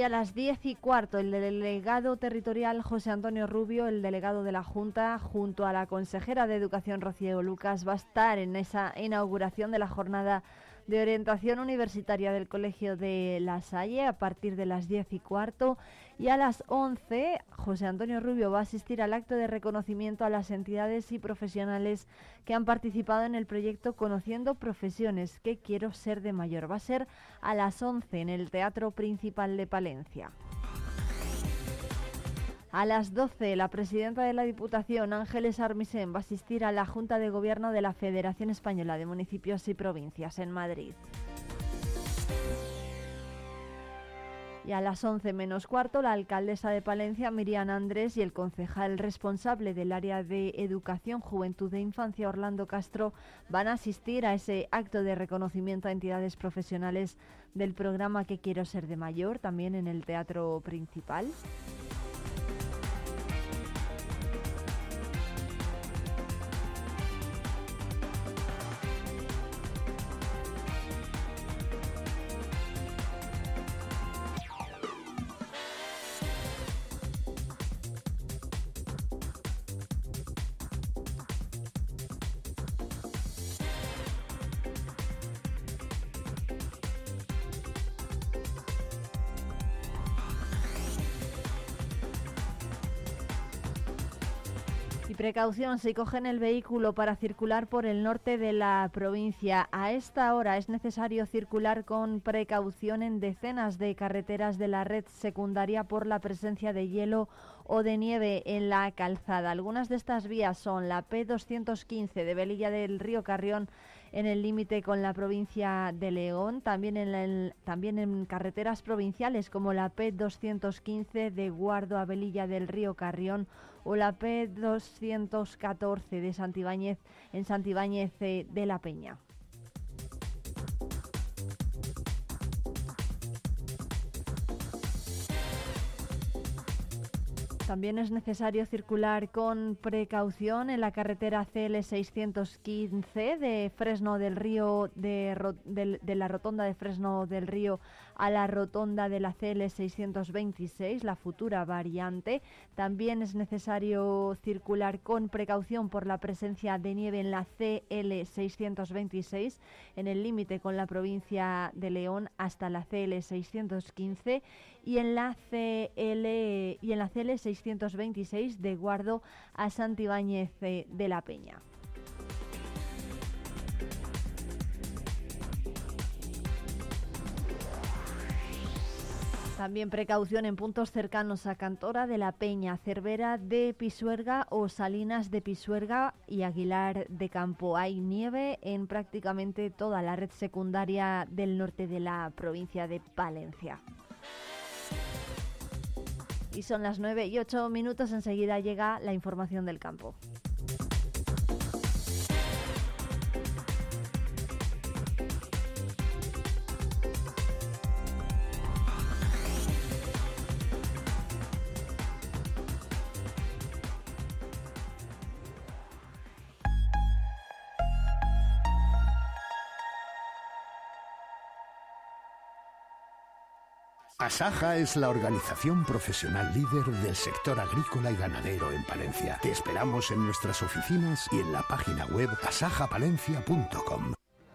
Hoy a las 10 y cuarto, el delegado territorial José Antonio Rubio, el delegado de la Junta, junto a la consejera de Educación Rocío Lucas, va a estar en esa inauguración de la jornada de orientación universitaria del Colegio de La Salle a partir de las 10 y cuarto y a las 11 José Antonio Rubio va a asistir al acto de reconocimiento a las entidades y profesionales que han participado en el proyecto Conociendo Profesiones que quiero ser de mayor. Va a ser a las 11 en el Teatro Principal de Palencia. A las 12, la presidenta de la Diputación, Ángeles Armisen, va a asistir a la Junta de Gobierno de la Federación Española de Municipios y Provincias en Madrid. Y a las 11 menos cuarto, la alcaldesa de Palencia, Miriam Andrés, y el concejal responsable del área de Educación, Juventud e Infancia, Orlando Castro, van a asistir a ese acto de reconocimiento a entidades profesionales del programa Que Quiero Ser de Mayor, también en el Teatro Principal. Precaución si cogen el vehículo para circular por el norte de la provincia. A esta hora es necesario circular con precaución en decenas de carreteras de la red secundaria por la presencia de hielo o de nieve en la calzada. Algunas de estas vías son la P215 de Velilla del Río Carrión en el límite con la provincia de León, también en, también en carreteras provinciales como la P215 de Guardo a Velilla del Río Carrión o la P214 de Santibáñez en Santibáñez de la Peña. También es necesario circular con precaución en la carretera CL 615 de Fresno del Río, de, de, la rotonda de Fresno del Río a la rotonda de la CL 626, la futura variante. También es necesario circular con precaución por la presencia de nieve en la CL 626 en el límite con la provincia de León hasta la CL 615 y en la CL y en la CL 626 de Guardo a Santibáñez de la Peña. También precaución en puntos cercanos a Cantora de la Peña, Cervera de Pisuerga o Salinas de Pisuerga y Aguilar de Campo. Hay nieve en prácticamente toda la red secundaria del norte de la provincia de Palencia. Y son las 9 y 8 minutos, enseguida llega la información del campo. Asaja es la organización profesional líder del sector agrícola y ganadero en Palencia. Te esperamos en nuestras oficinas y en la página web asajapalencia.com.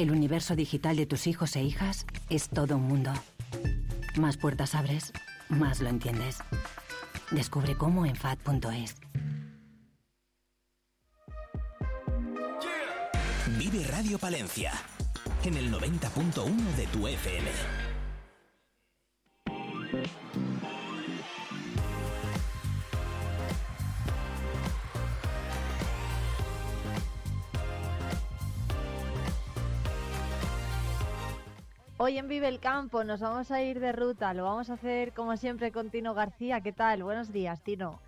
El universo digital de tus hijos e hijas es todo un mundo. Más puertas abres, más lo entiendes. Descubre cómo en FAD.es. Vive Radio Palencia en el 90.1 de tu FM. Hoy en Vive el Campo nos vamos a ir de ruta, lo vamos a hacer como siempre con Tino García. ¿Qué tal? Buenos días, Tino.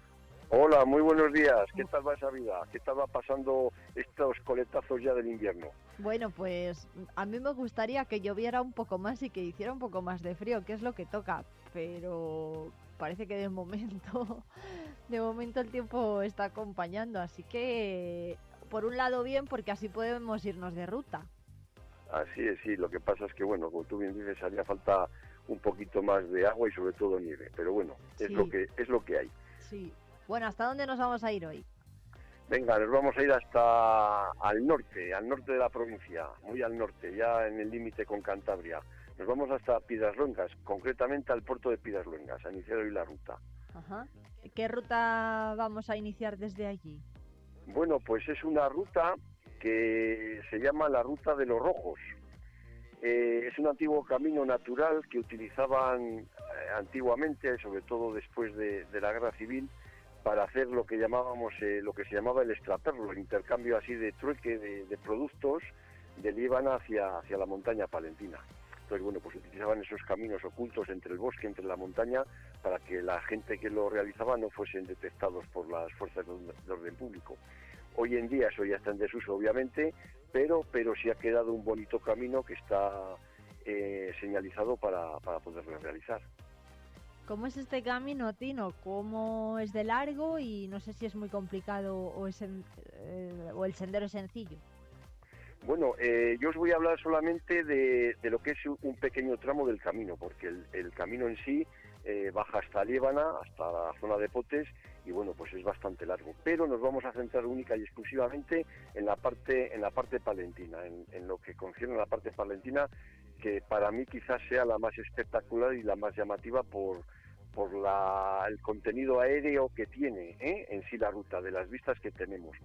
Hola, muy buenos días. ¿Qué tal va esa vida? ¿Qué tal va pasando estos coletazos ya del invierno? Bueno, pues a mí me gustaría que lloviera un poco más y que hiciera un poco más de frío, que es lo que toca, pero parece que de momento de momento el tiempo está acompañando, así que por un lado bien porque así podemos irnos de ruta. Así es, sí. Lo que pasa es que, bueno, como tú bien dices, haría falta un poquito más de agua y sobre todo nieve. Pero bueno, es lo que es lo que hay. Sí. Bueno, ¿hasta dónde nos vamos a ir hoy? Venga, nos vamos a ir hasta al norte, al norte de la provincia, muy al norte, ya en el límite con Cantabria. Nos vamos hasta Piedras concretamente al puerto de Piedras a iniciar hoy la ruta. Ajá. ¿Qué ruta vamos a iniciar desde allí? Bueno, pues es una ruta que se llama la Ruta de los Rojos. Eh, es un antiguo camino natural que utilizaban eh, antiguamente, sobre todo después de, la guerra civil, para hacer lo que llamábamos, eh, lo que se llamaba el extraperlo, el intercambio así de trueque de, productos de Líbana hacia, hacia la montaña palentina. Entonces, bueno, pues utilizaban esos caminos ocultos entre el bosque, entre la montaña, para que la gente que lo realizaba no fuesen detectados por las fuerzas de orden público. Hoy en día eso ya está en desuso, obviamente, pero, pero sí ha quedado un bonito camino que está eh, señalizado para, para poderlo realizar. ¿Cómo es este camino, Tino? ¿Cómo es de largo y no sé si es muy complicado o, es eh, o el sendero es sencillo? Bueno, eh, yo os voy a hablar solamente de, lo que es un pequeño tramo del camino, porque el, el camino en sí baja hasta Líbana, hasta la zona de Potes, y bueno, pues es bastante largo. Pero nos vamos a centrar única y exclusivamente en la parte, en la parte palentina, en, lo que concierne a la parte palentina, que para mí quizás sea la más espectacular y la más llamativa por, por la, el contenido aéreo que tiene ¿eh? en sí la ruta, de las vistas que tenemos.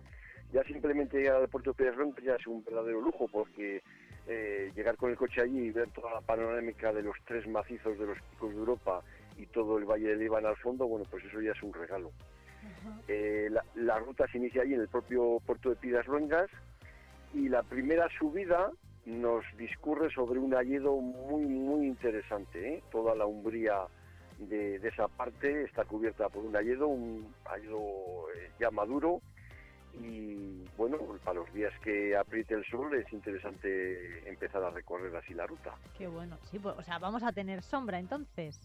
Ya simplemente llegar al puerto de Pedrón ya es un verdadero lujo porque eh, llegar con el coche allí y ver toda la panorámica de los tres macizos de los picos de Europa y todo el Valle del Líbano al fondo, bueno, pues eso ya es un regalo. Eh, la, ruta se inicia ahí en el propio puerto de Pidas Luengas y la primera subida nos discurre sobre un alledo muy, muy interesante. ¿eh? Toda la umbría de, esa parte está cubierta por un alledo, un alledo eh, ya maduro. Y bueno, para los días que apriete el sol es interesante empezar a recorrer así la ruta. Qué bueno, sí, pues, o sea, vamos a tener sombra entonces.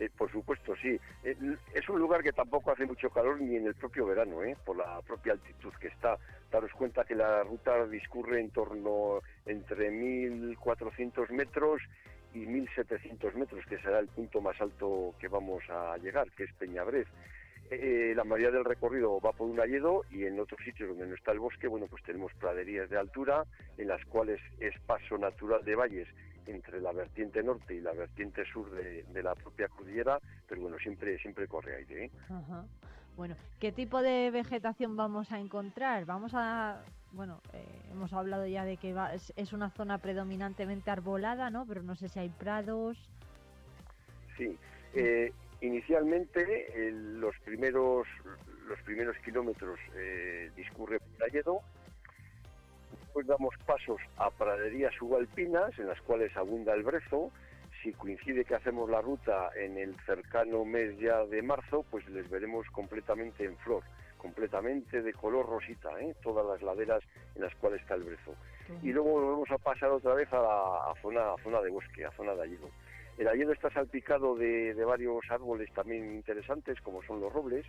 Eh, por supuesto, sí. Eh, es un lugar que tampoco hace mucho calor ni en el propio verano, ¿eh? por la propia altitud que está. Daros cuenta que la ruta discurre en torno entre 1.400 metros y 1.700 metros, que será el punto más alto que vamos a llegar, que es Peñabrez. Eh, la mayoría del recorrido va por un alledo y en otros sitios donde no está el bosque, bueno, pues tenemos praderías de altura en las cuales es paso natural de valles entre la vertiente norte y la vertiente sur de, la propia cordillera, pero bueno, siempre, siempre corre aire. ¿eh? Bueno, ¿qué tipo de vegetación vamos a encontrar? Vamos a, bueno, eh, hemos hablado ya de que es, una zona predominantemente arbolada, ¿no? Pero no sé si hay prados. Sí, eh, inicialmente los primeros los primeros kilómetros discurre por Después damos pasos a praderías subalpinas en las cuales abunda el brezo. Si coincide que hacemos la ruta en el cercano mes ya de marzo, pues les veremos completamente en flor, completamente de color rosita, ¿eh? todas las laderas en las cuales está el brezo. Y luego volvemos a pasar otra vez a la zona, zona de bosque, a zona de ayudo. El ayudo está salpicado de, de varios árboles también interesantes, como son los robles,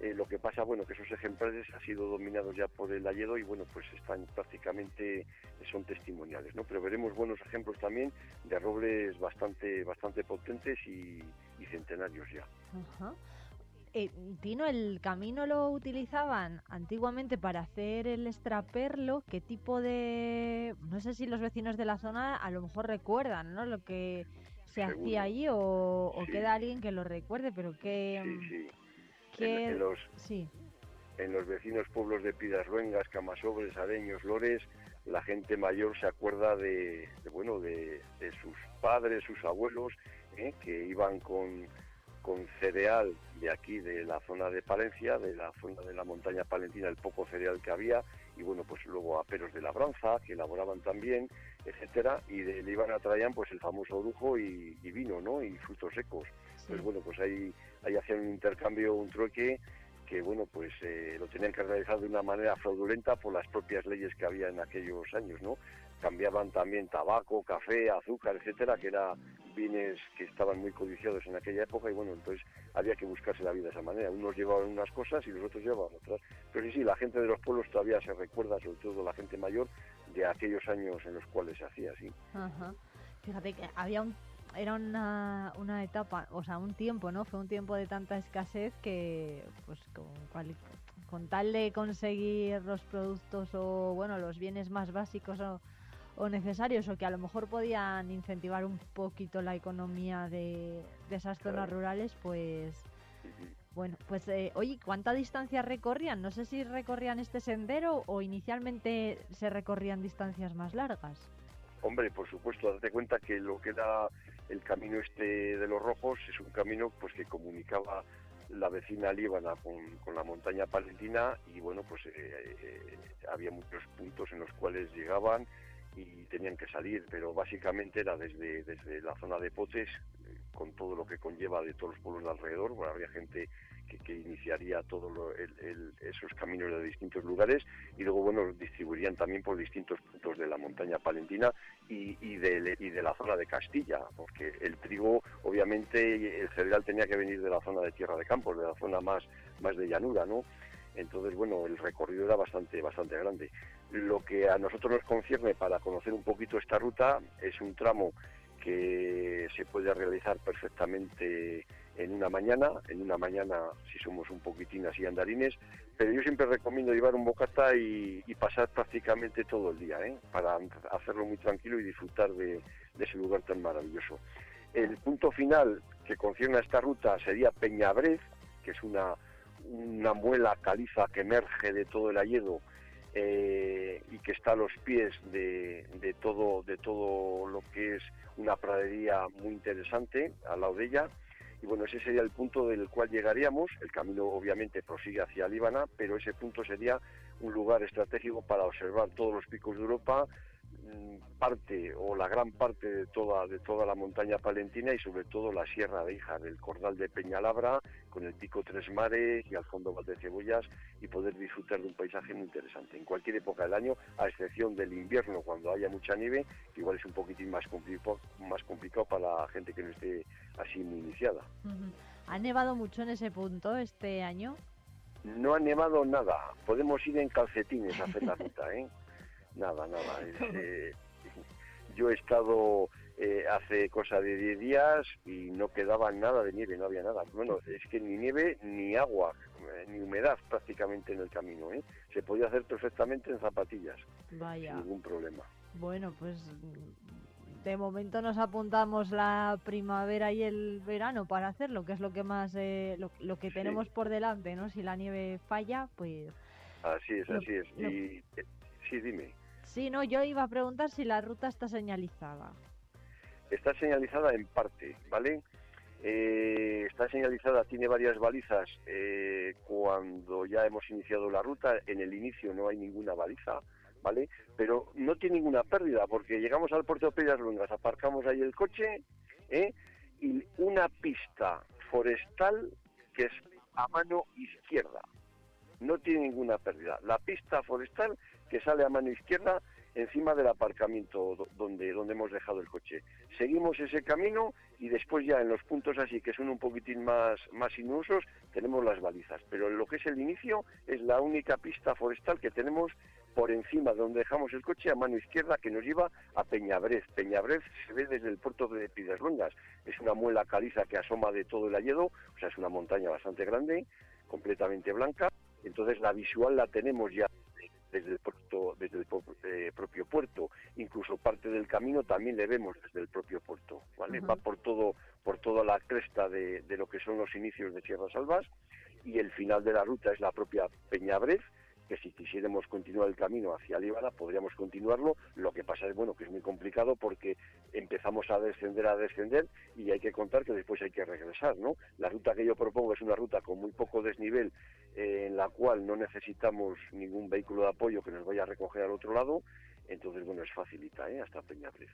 eh, lo que pasa, bueno, que esos ejemplares han sido dominados ya por el ayedo y, bueno, pues están prácticamente, son testimoniales, ¿no? Pero veremos buenos ejemplos también de robles bastante, bastante potentes y, centenarios ya. Ajá. Eh, Tino, ¿el camino lo utilizaban antiguamente para hacer el extraperlo? ¿Qué tipo de...? No sé si los vecinos de la zona a lo mejor recuerdan, ¿no? Lo que se hacía allí o, queda alguien que lo recuerde, pero. Sí, sí ¿Qué... los, sí. en los vecinos pueblos de Piedras Camasobres, Areños, Lores, la gente mayor se acuerda de, bueno, de, sus padres, sus abuelos, ¿eh? que iban con, con cereal de aquí, de la zona de Palencia, de la zona de la montaña palentina, el poco cereal que había, y bueno, pues luego aperos de labranza, que elaboraban también, etcétera, y de, le iban a traían pues el famoso orujo y, vino, ¿no? Y frutos secos. Pues bueno, pues ahí, ahí hacían un intercambio, un trueque, que bueno, pues eh, lo tenían que realizar de una manera fraudulenta por las propias leyes que había en aquellos años, ¿no? Cambiaban también tabaco, café, azúcar, etcétera, que era bienes que estaban muy codiciados en aquella época y bueno, entonces había que buscarse la vida de esa manera. Unos llevaban unas cosas y los otros llevaban otras. Pero sí, sí, la gente de los pueblos todavía se recuerda, sobre todo la gente mayor, de aquellos años en los cuales se hacía así. Fíjate que había un era una, una etapa, o sea, un tiempo, ¿no? Fue un tiempo de tanta escasez que, pues, con, con tal de conseguir los productos o, bueno, los bienes más básicos o, o necesarios o que a lo mejor podían incentivar un poquito la economía de, esas zonas rurales, pues bueno, pues eh, oye, ¿cuánta distancia recorrían? No sé si recorrían este sendero o inicialmente se recorrían distancias más largas. Hombre, por supuesto, date cuenta que lo que da el camino este de los rojos es un camino pues que comunicaba la vecina Líbana con, la montaña palentina y bueno, pues eh, eh, había muchos puntos en los cuales llegaban y tenían que salir, pero básicamente era desde, desde la zona de Potes, eh, con todo lo que conlleva de todos los pueblos de alrededor, bueno, habría gente que, iniciaría todos esos caminos de distintos lugares y luego, bueno, distribuirían también por distintos puntos de la montaña palentina y, de la zona de Castilla, porque el trigo, obviamente, el cereal tenía que venir de la zona de Tierra de Campos, de la zona más, más de llanura, ¿no? Entonces, bueno, el recorrido era bastante, bastante grande. Lo que a nosotros nos concierne para conocer un poquito esta ruta es un tramo que se puede realizar perfectamente en una mañana, en una mañana si somos un poquitín así andarines, pero yo siempre recomiendo llevar un bocata y, pasar prácticamente todo el día, ¿eh? para hacerlo muy tranquilo y disfrutar de, ese lugar tan maravilloso. El punto final que concierne a esta ruta sería Peñabrez, que es una, una muela caliza que emerge de todo el Alledo eh, y que está a los pies de, todo, de todo lo que es una pradería muy interesante al lado de ella. Y bueno, ese sería el punto del cual llegaríamos. El camino obviamente prosigue hacia Líbana, pero ese punto sería un lugar estratégico para observar todos los picos de Europa, parte o la gran parte de toda de toda la montaña palentina y sobre todo la Sierra de Hija del Cordal de Peñalabra con el pico Tres Mares y al fondo Cebollas y poder disfrutar de un paisaje muy interesante en cualquier época del año a excepción del invierno cuando haya mucha nieve que igual es un poquitín más complicado más complicado para la gente que no esté así muy iniciada ¿Ha nevado mucho en ese punto este año? No ha nevado nada podemos ir en calcetines a hacer la ruta ¿eh? Nada, nada. Eh, yo he estado eh, hace cosa de 10 días y no quedaba nada de nieve, no había nada. Bueno, es que ni nieve ni agua, eh, ni humedad prácticamente en el camino. ¿eh? Se podía hacer perfectamente en zapatillas. Vaya. Sin ningún problema. Bueno, pues de momento nos apuntamos la primavera y el verano para hacerlo, que es lo que más, lo, que tenemos por delante, ¿no? Si la nieve falla, pues... Así es, así es. Y, sí, dime. Sí, no, yo iba a preguntar si la ruta está señalizada. Está señalizada en parte, ¿vale? Eh, está señalizada, tiene varias balizas eh, cuando ya hemos iniciado la ruta. En el inicio no hay ninguna baliza, ¿vale? Pero no tiene ninguna pérdida porque llegamos al puerto de Pedras Luengas, aparcamos ahí el coche ¿eh? y una pista forestal que es a mano izquierda. No tiene ninguna pérdida. La pista forestal que sale a mano izquierda encima del aparcamiento donde, donde hemos dejado el coche. Seguimos ese camino y después ya en los puntos así que son un poquitín más, más sinuosos tenemos las balizas. Pero lo que es el inicio es la única pista forestal que tenemos por encima de donde dejamos el coche a mano izquierda que nos lleva a Peñabrez. Peñabrez se ve desde el puerto de Piedras Es una muela caliza que asoma de todo el Alledo, o sea, es una montaña bastante grande, completamente blanca. Entonces la visual la tenemos ya desde el, puerto, desde el eh, propio puerto, incluso parte del camino también le vemos desde el propio puerto, ¿vale? Va por todo, por toda la cresta de, lo que son los inicios de Sierras Albas y el final de la ruta es la propia Peñabrez, que si quisiéramos continuar el camino hacia Líbana podríamos continuarlo, lo que pasa es bueno que es muy complicado porque empezamos a descender, a descender y hay que contar que después hay que regresar, ¿no? La ruta que yo propongo es una ruta con muy poco desnivel eh, en la cual no necesitamos ningún vehículo de apoyo que nos vaya a recoger al otro lado, entonces bueno, es facilita, ¿eh? hasta Peñabrez.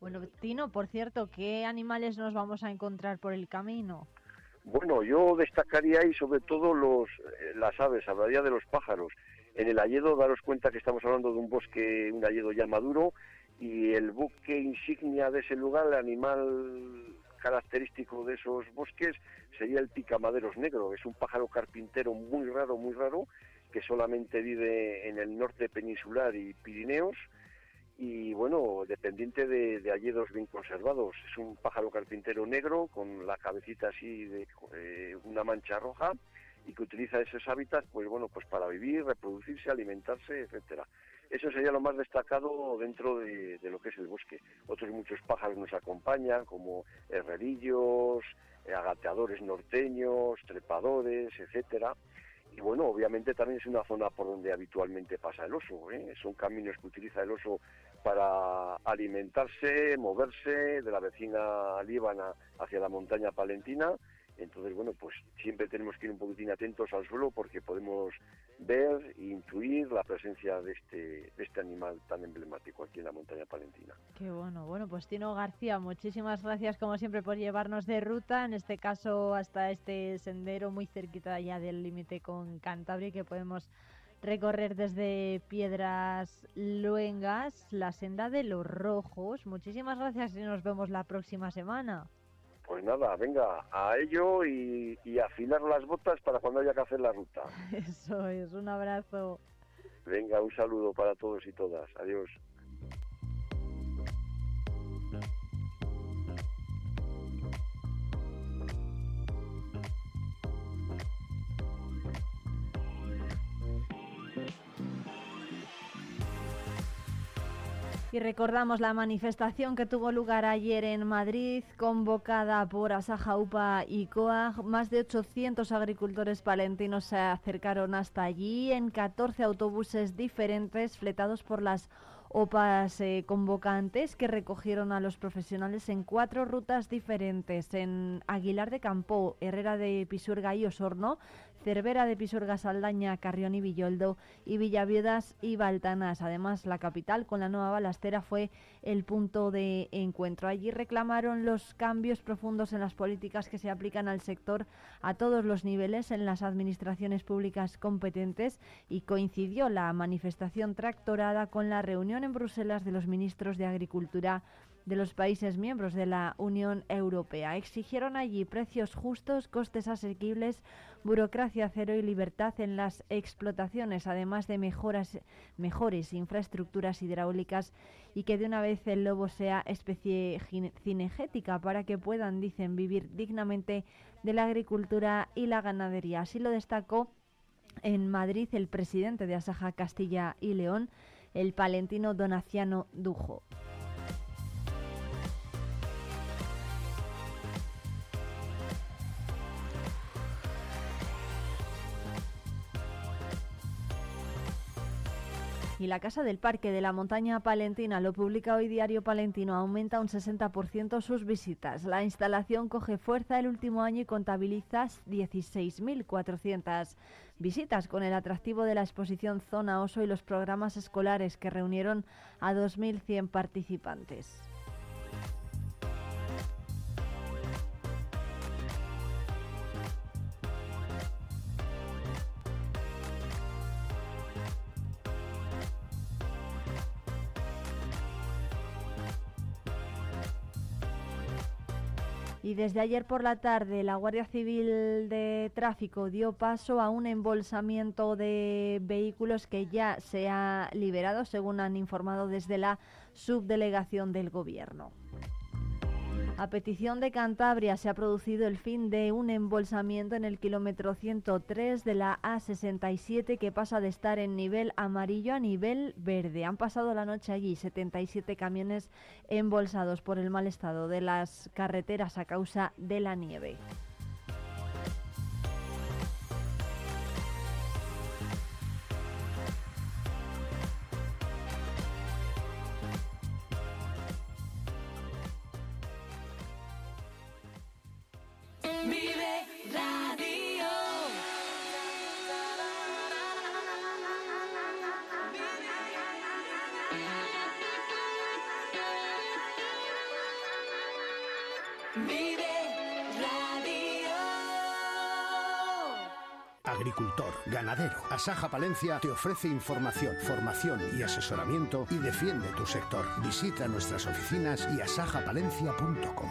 Bueno, Tino, por cierto, ¿qué animales nos vamos a encontrar por el camino? Bueno, yo destacaría ahí sobre todo los, eh, las aves, hablaría de los pájaros. En el Alledo, daros cuenta que estamos hablando de un bosque, un Alledo ya maduro, y el buque insignia de ese lugar, el animal característico de esos bosques, sería el picamaderos negro. Es un pájaro carpintero muy raro, muy raro, que solamente vive en el norte peninsular y Pirineos, y bueno, dependiente de, de alledos bien conservados. Es un pájaro carpintero negro con la cabecita así de eh, una mancha roja y que utiliza esos hábitats, pues bueno, pues para vivir, reproducirse, alimentarse, etcétera. Eso sería lo más destacado dentro de, de, lo que es el bosque. Otros muchos pájaros nos acompañan, como herrerillos, eh, agateadores norteños, trepadores, etcétera y bueno, obviamente también es una zona por donde habitualmente pasa el oso. ¿eh? Son caminos que utiliza el oso para alimentarse, moverse de la vecina Líbana hacia la montaña palentina. Entonces, bueno, pues siempre tenemos que ir un poquitín atentos al suelo porque podemos ver e intuir la presencia de este, este animal tan emblemático aquí en la montaña palentina. Qué bueno. Bueno, pues Tino García, muchísimas gracias como siempre por llevarnos de ruta, en este caso hasta este sendero muy cerquita ya del límite con Cantabria que podemos recorrer desde Piedras Luengas, la senda de los Rojos. Muchísimas gracias y nos vemos la próxima semana. Pues nada, venga, a ello y, y afilar las botas para cuando haya que hacer la ruta. Eso es, un abrazo. Venga, un saludo para todos y todas. Adiós. Y recordamos la manifestación que tuvo lugar ayer en Madrid, convocada por Asaja UPA y COAG. Más de 800 agricultores palentinos se acercaron hasta allí en 14 autobuses diferentes fletados por las OPAs eh, convocantes que recogieron a los profesionales en cuatro rutas diferentes, en Aguilar de Campo, Herrera de Pisurga y Osorno, Cervera de Pisurga, Saldaña, Carrión y Villoldo y Villaviudas y Baltanas. Además, la capital con la nueva balastera fue el punto de encuentro. Allí reclamaron los cambios profundos en las políticas que se aplican al sector a todos los niveles en las administraciones públicas competentes y coincidió la manifestación tractorada con la reunión en Bruselas de los ministros de Agricultura de los países miembros de la Unión Europea. Exigieron allí precios justos, costes asequibles, burocracia cero y libertad en las explotaciones, además de mejoras, mejores infraestructuras hidráulicas y que de una vez el lobo sea especie cinegética para que puedan, dicen, vivir dignamente de la agricultura y la ganadería. Así lo destacó en Madrid el presidente de Asaja Castilla y León, el palentino Donaciano Dujo. Y la Casa del Parque de la Montaña Palentina, lo publica hoy Diario Palentino, aumenta un 60% sus visitas. La instalación coge fuerza el último año y contabiliza 16.400 visitas con el atractivo de la exposición Zona Oso y los programas escolares que reunieron a 2.100 participantes. Y desde ayer por la tarde la Guardia Civil de Tráfico dio paso a un embolsamiento de vehículos que ya se ha liberado, según han informado desde la subdelegación del Gobierno. A petición de Cantabria se ha producido el fin de un embolsamiento en el kilómetro 103 de la A67 que pasa de estar en nivel amarillo a nivel verde. Han pasado la noche allí 77 camiones embolsados por el mal estado de las carreteras a causa de la nieve. Vive Radio. Vive Radio. Agricultor, ganadero, Asaja Palencia te ofrece información, formación y asesoramiento y defiende tu sector. Visita nuestras oficinas y asajapalencia.com.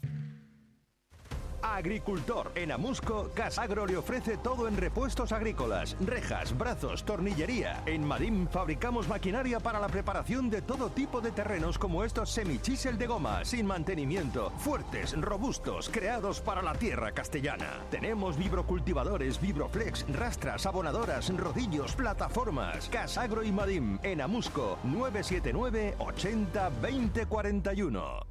Agricultor. En Amusco, Casagro le ofrece todo en repuestos agrícolas, rejas, brazos, tornillería. En Madim fabricamos maquinaria para la preparación de todo tipo de terrenos como estos semichisel de goma, sin mantenimiento, fuertes, robustos, creados para la tierra castellana. Tenemos vibrocultivadores, vibroflex, rastras, abonadoras, rodillos, plataformas. Casagro y Madim. En Amusco, 979 80 20 41.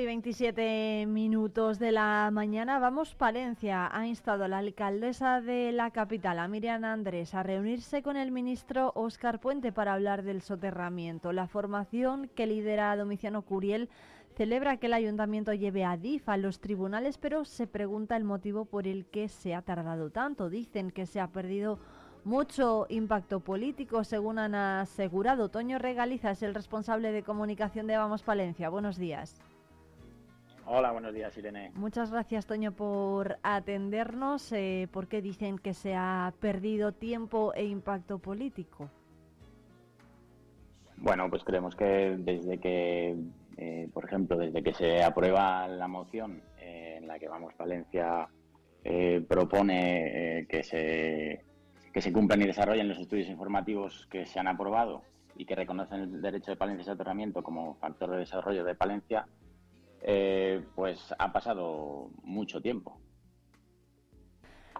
Y 27 minutos de la mañana. Vamos, Palencia ha instado a la alcaldesa de la capital, a Miriam Andrés, a reunirse con el ministro Óscar Puente para hablar del soterramiento. La formación que lidera Domiciano Curiel celebra que el ayuntamiento lleve a DIF a los tribunales, pero se pregunta el motivo por el que se ha tardado tanto. Dicen que se ha perdido mucho impacto político, según han asegurado. Toño Regaliza es el responsable de comunicación de Vamos Palencia. Buenos días. Hola, buenos días, Irene. Muchas gracias, Toño, por atendernos. Eh, ¿Por qué dicen que se ha perdido tiempo e impacto político? Bueno, pues creemos que desde que, eh, por ejemplo, desde que se aprueba la moción eh, en la que Vamos Valencia propone que, se, que se cumplan y desarrollen los estudios informativos que se han aprobado y que reconocen el derecho de Palencia a soterramiento como factor de desarrollo de Palencia, eh, pues ha pasado mucho tiempo.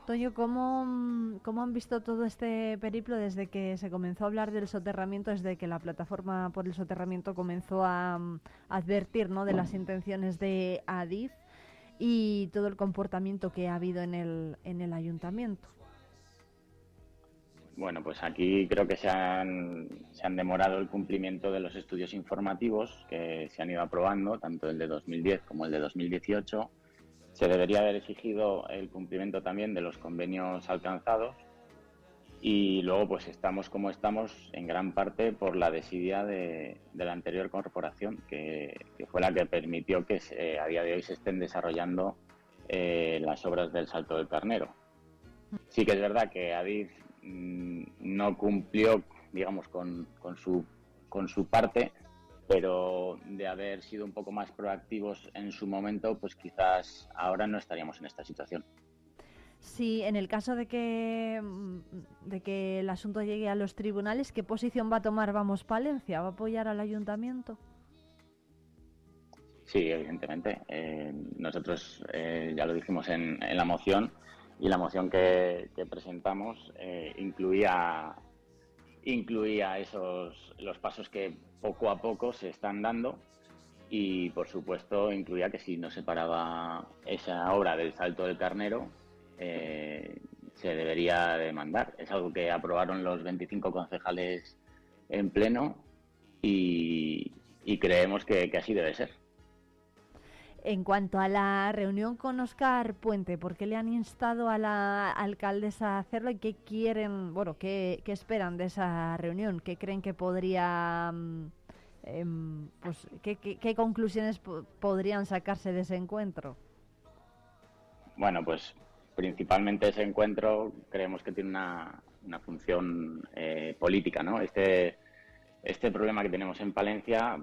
Toño, ¿cómo, ¿cómo, han visto todo este periplo desde que se comenzó a hablar del soterramiento, desde que la plataforma por el soterramiento comenzó a, advertir ¿no? de las intenciones de Adif y todo el comportamiento que ha habido en el, en el ayuntamiento? Bueno, pues aquí creo que se han, se han demorado el cumplimiento de los estudios informativos que se han ido aprobando, tanto el de 2010 como el de 2018. Se debería haber exigido el cumplimiento también de los convenios alcanzados y luego pues estamos como estamos en gran parte por la desidia de, la anterior corporación, que, fue la que permitió que a día de hoy se estén desarrollando eh, las obras del Salto del Carnero. Sí que es verdad que Adif no cumplió, digamos, con, con, su, con su parte, pero de haber sido un poco más proactivos en su momento, pues quizás ahora no estaríamos en esta situación. Sí, en el caso de que, mm, de que el asunto llegue a los tribunales, ¿qué posición va a tomar Vamos Palencia? ¿Va a apoyar al ayuntamiento? Sí, evidentemente. Eh, nosotros eh, ya lo dijimos en, en la moción, y la moción que, presentamos eh, incluía incluía esos los pasos que poco a poco se están dando y por supuesto incluía que si no se paraba esa obra del salto del carnero eh, se debería demandar. Es algo que aprobaron los 25 concejales en pleno y, creemos que así debe ser. En cuanto a la reunión con Oscar Puente, ¿por qué le han instado a la alcaldesa a hacerlo y qué quieren, bueno, qué, esperan de esa reunión? ¿Qué creen que podría, em, pues, qué, conclusiones podrían sacarse de ese encuentro? Bueno, pues principalmente ese encuentro creemos que tiene una, función eh, política, ¿no? Este, este problema que tenemos en Palencia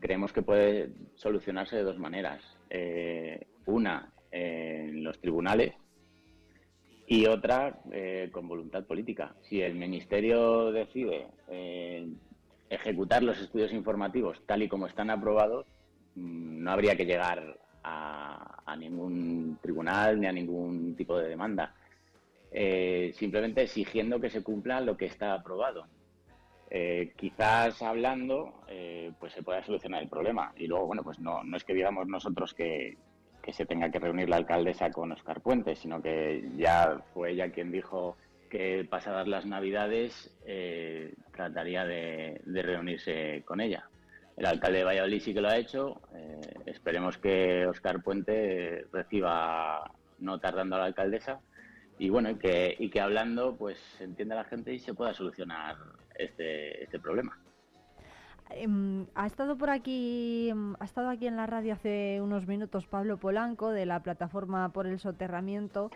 creemos que puede solucionarse de dos maneras. Eh, una, en los tribunales y otra, eh, con voluntad política. Si el Ministerio decide eh, ejecutar los estudios informativos tal y como están aprobados, mm, no habría que llegar a, ningún tribunal ni a ningún tipo de demanda. Eh, simplemente exigiendo que se cumpla lo que está aprobado. Eh, quizás hablando, eh, pues se pueda solucionar el problema. Y luego, bueno, pues no, no es que digamos nosotros que, que se tenga que reunir la alcaldesa con Oscar Puente, sino que ya fue ella quien dijo que pasadas las Navidades eh, trataría de, reunirse con ella. El alcalde de Valladolid sí que lo ha hecho. Eh, esperemos que Oscar Puente reciba no tardando a la alcaldesa y bueno y que, y que hablando pues entienda la gente y se pueda solucionar este, este problema. Em, ha estado por aquí, em, ha estado aquí en la radio hace unos minutos Pablo Polanco de la plataforma por el soterramiento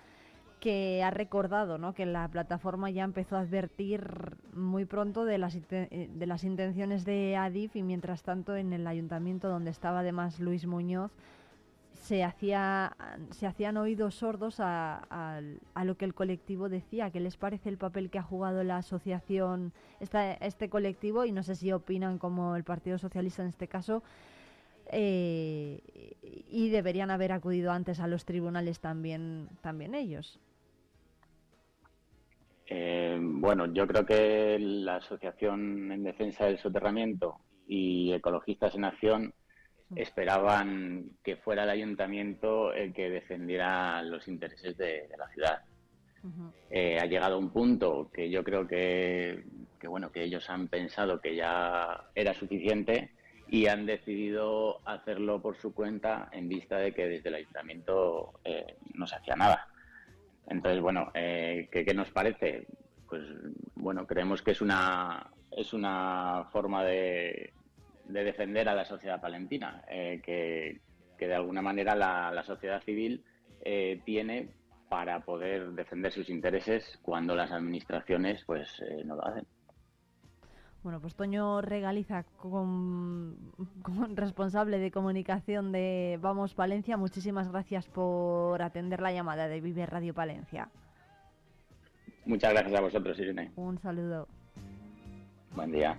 que ha recordado ¿no? que la plataforma ya empezó a advertir muy pronto de las, eh, de las intenciones de Adif y mientras tanto en el ayuntamiento donde estaba además Luis Muñoz se, hacía, se hacían oídos sordos a, lo que el colectivo decía. ¿Qué les parece el papel que ha jugado la asociación, este colectivo? Y no sé si opinan como el Partido Socialista en este caso. Eh, y deberían haber acudido antes a los tribunales también, también ellos. Eh, bueno, yo creo que la Asociación en Defensa del Soterramiento y Ecologistas en Acción esperaban que fuera el ayuntamiento el que defendiera los intereses de, la ciudad. Eh, ha llegado un punto que yo creo que, bueno que ellos han pensado que ya era suficiente y han decidido hacerlo por su cuenta en vista de que desde el ayuntamiento eh, no se hacía nada. Entonces, bueno, eh, ¿qué, nos parece? Pues bueno, creemos que es una, es una forma de, de defender a la sociedad palentina, eh, que, de alguna manera la, sociedad civil eh, tiene para poder defender sus intereses cuando las administraciones pues eh, no lo hacen. Bueno, pues Toño Regaliza, como, responsable de comunicación de Vamos Palencia, muchísimas gracias por atender la llamada de Vive Radio Palencia. Muchas gracias a vosotros, Irene. Un saludo. Buen día.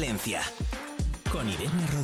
Vive Palencia con Irene Rodríguez.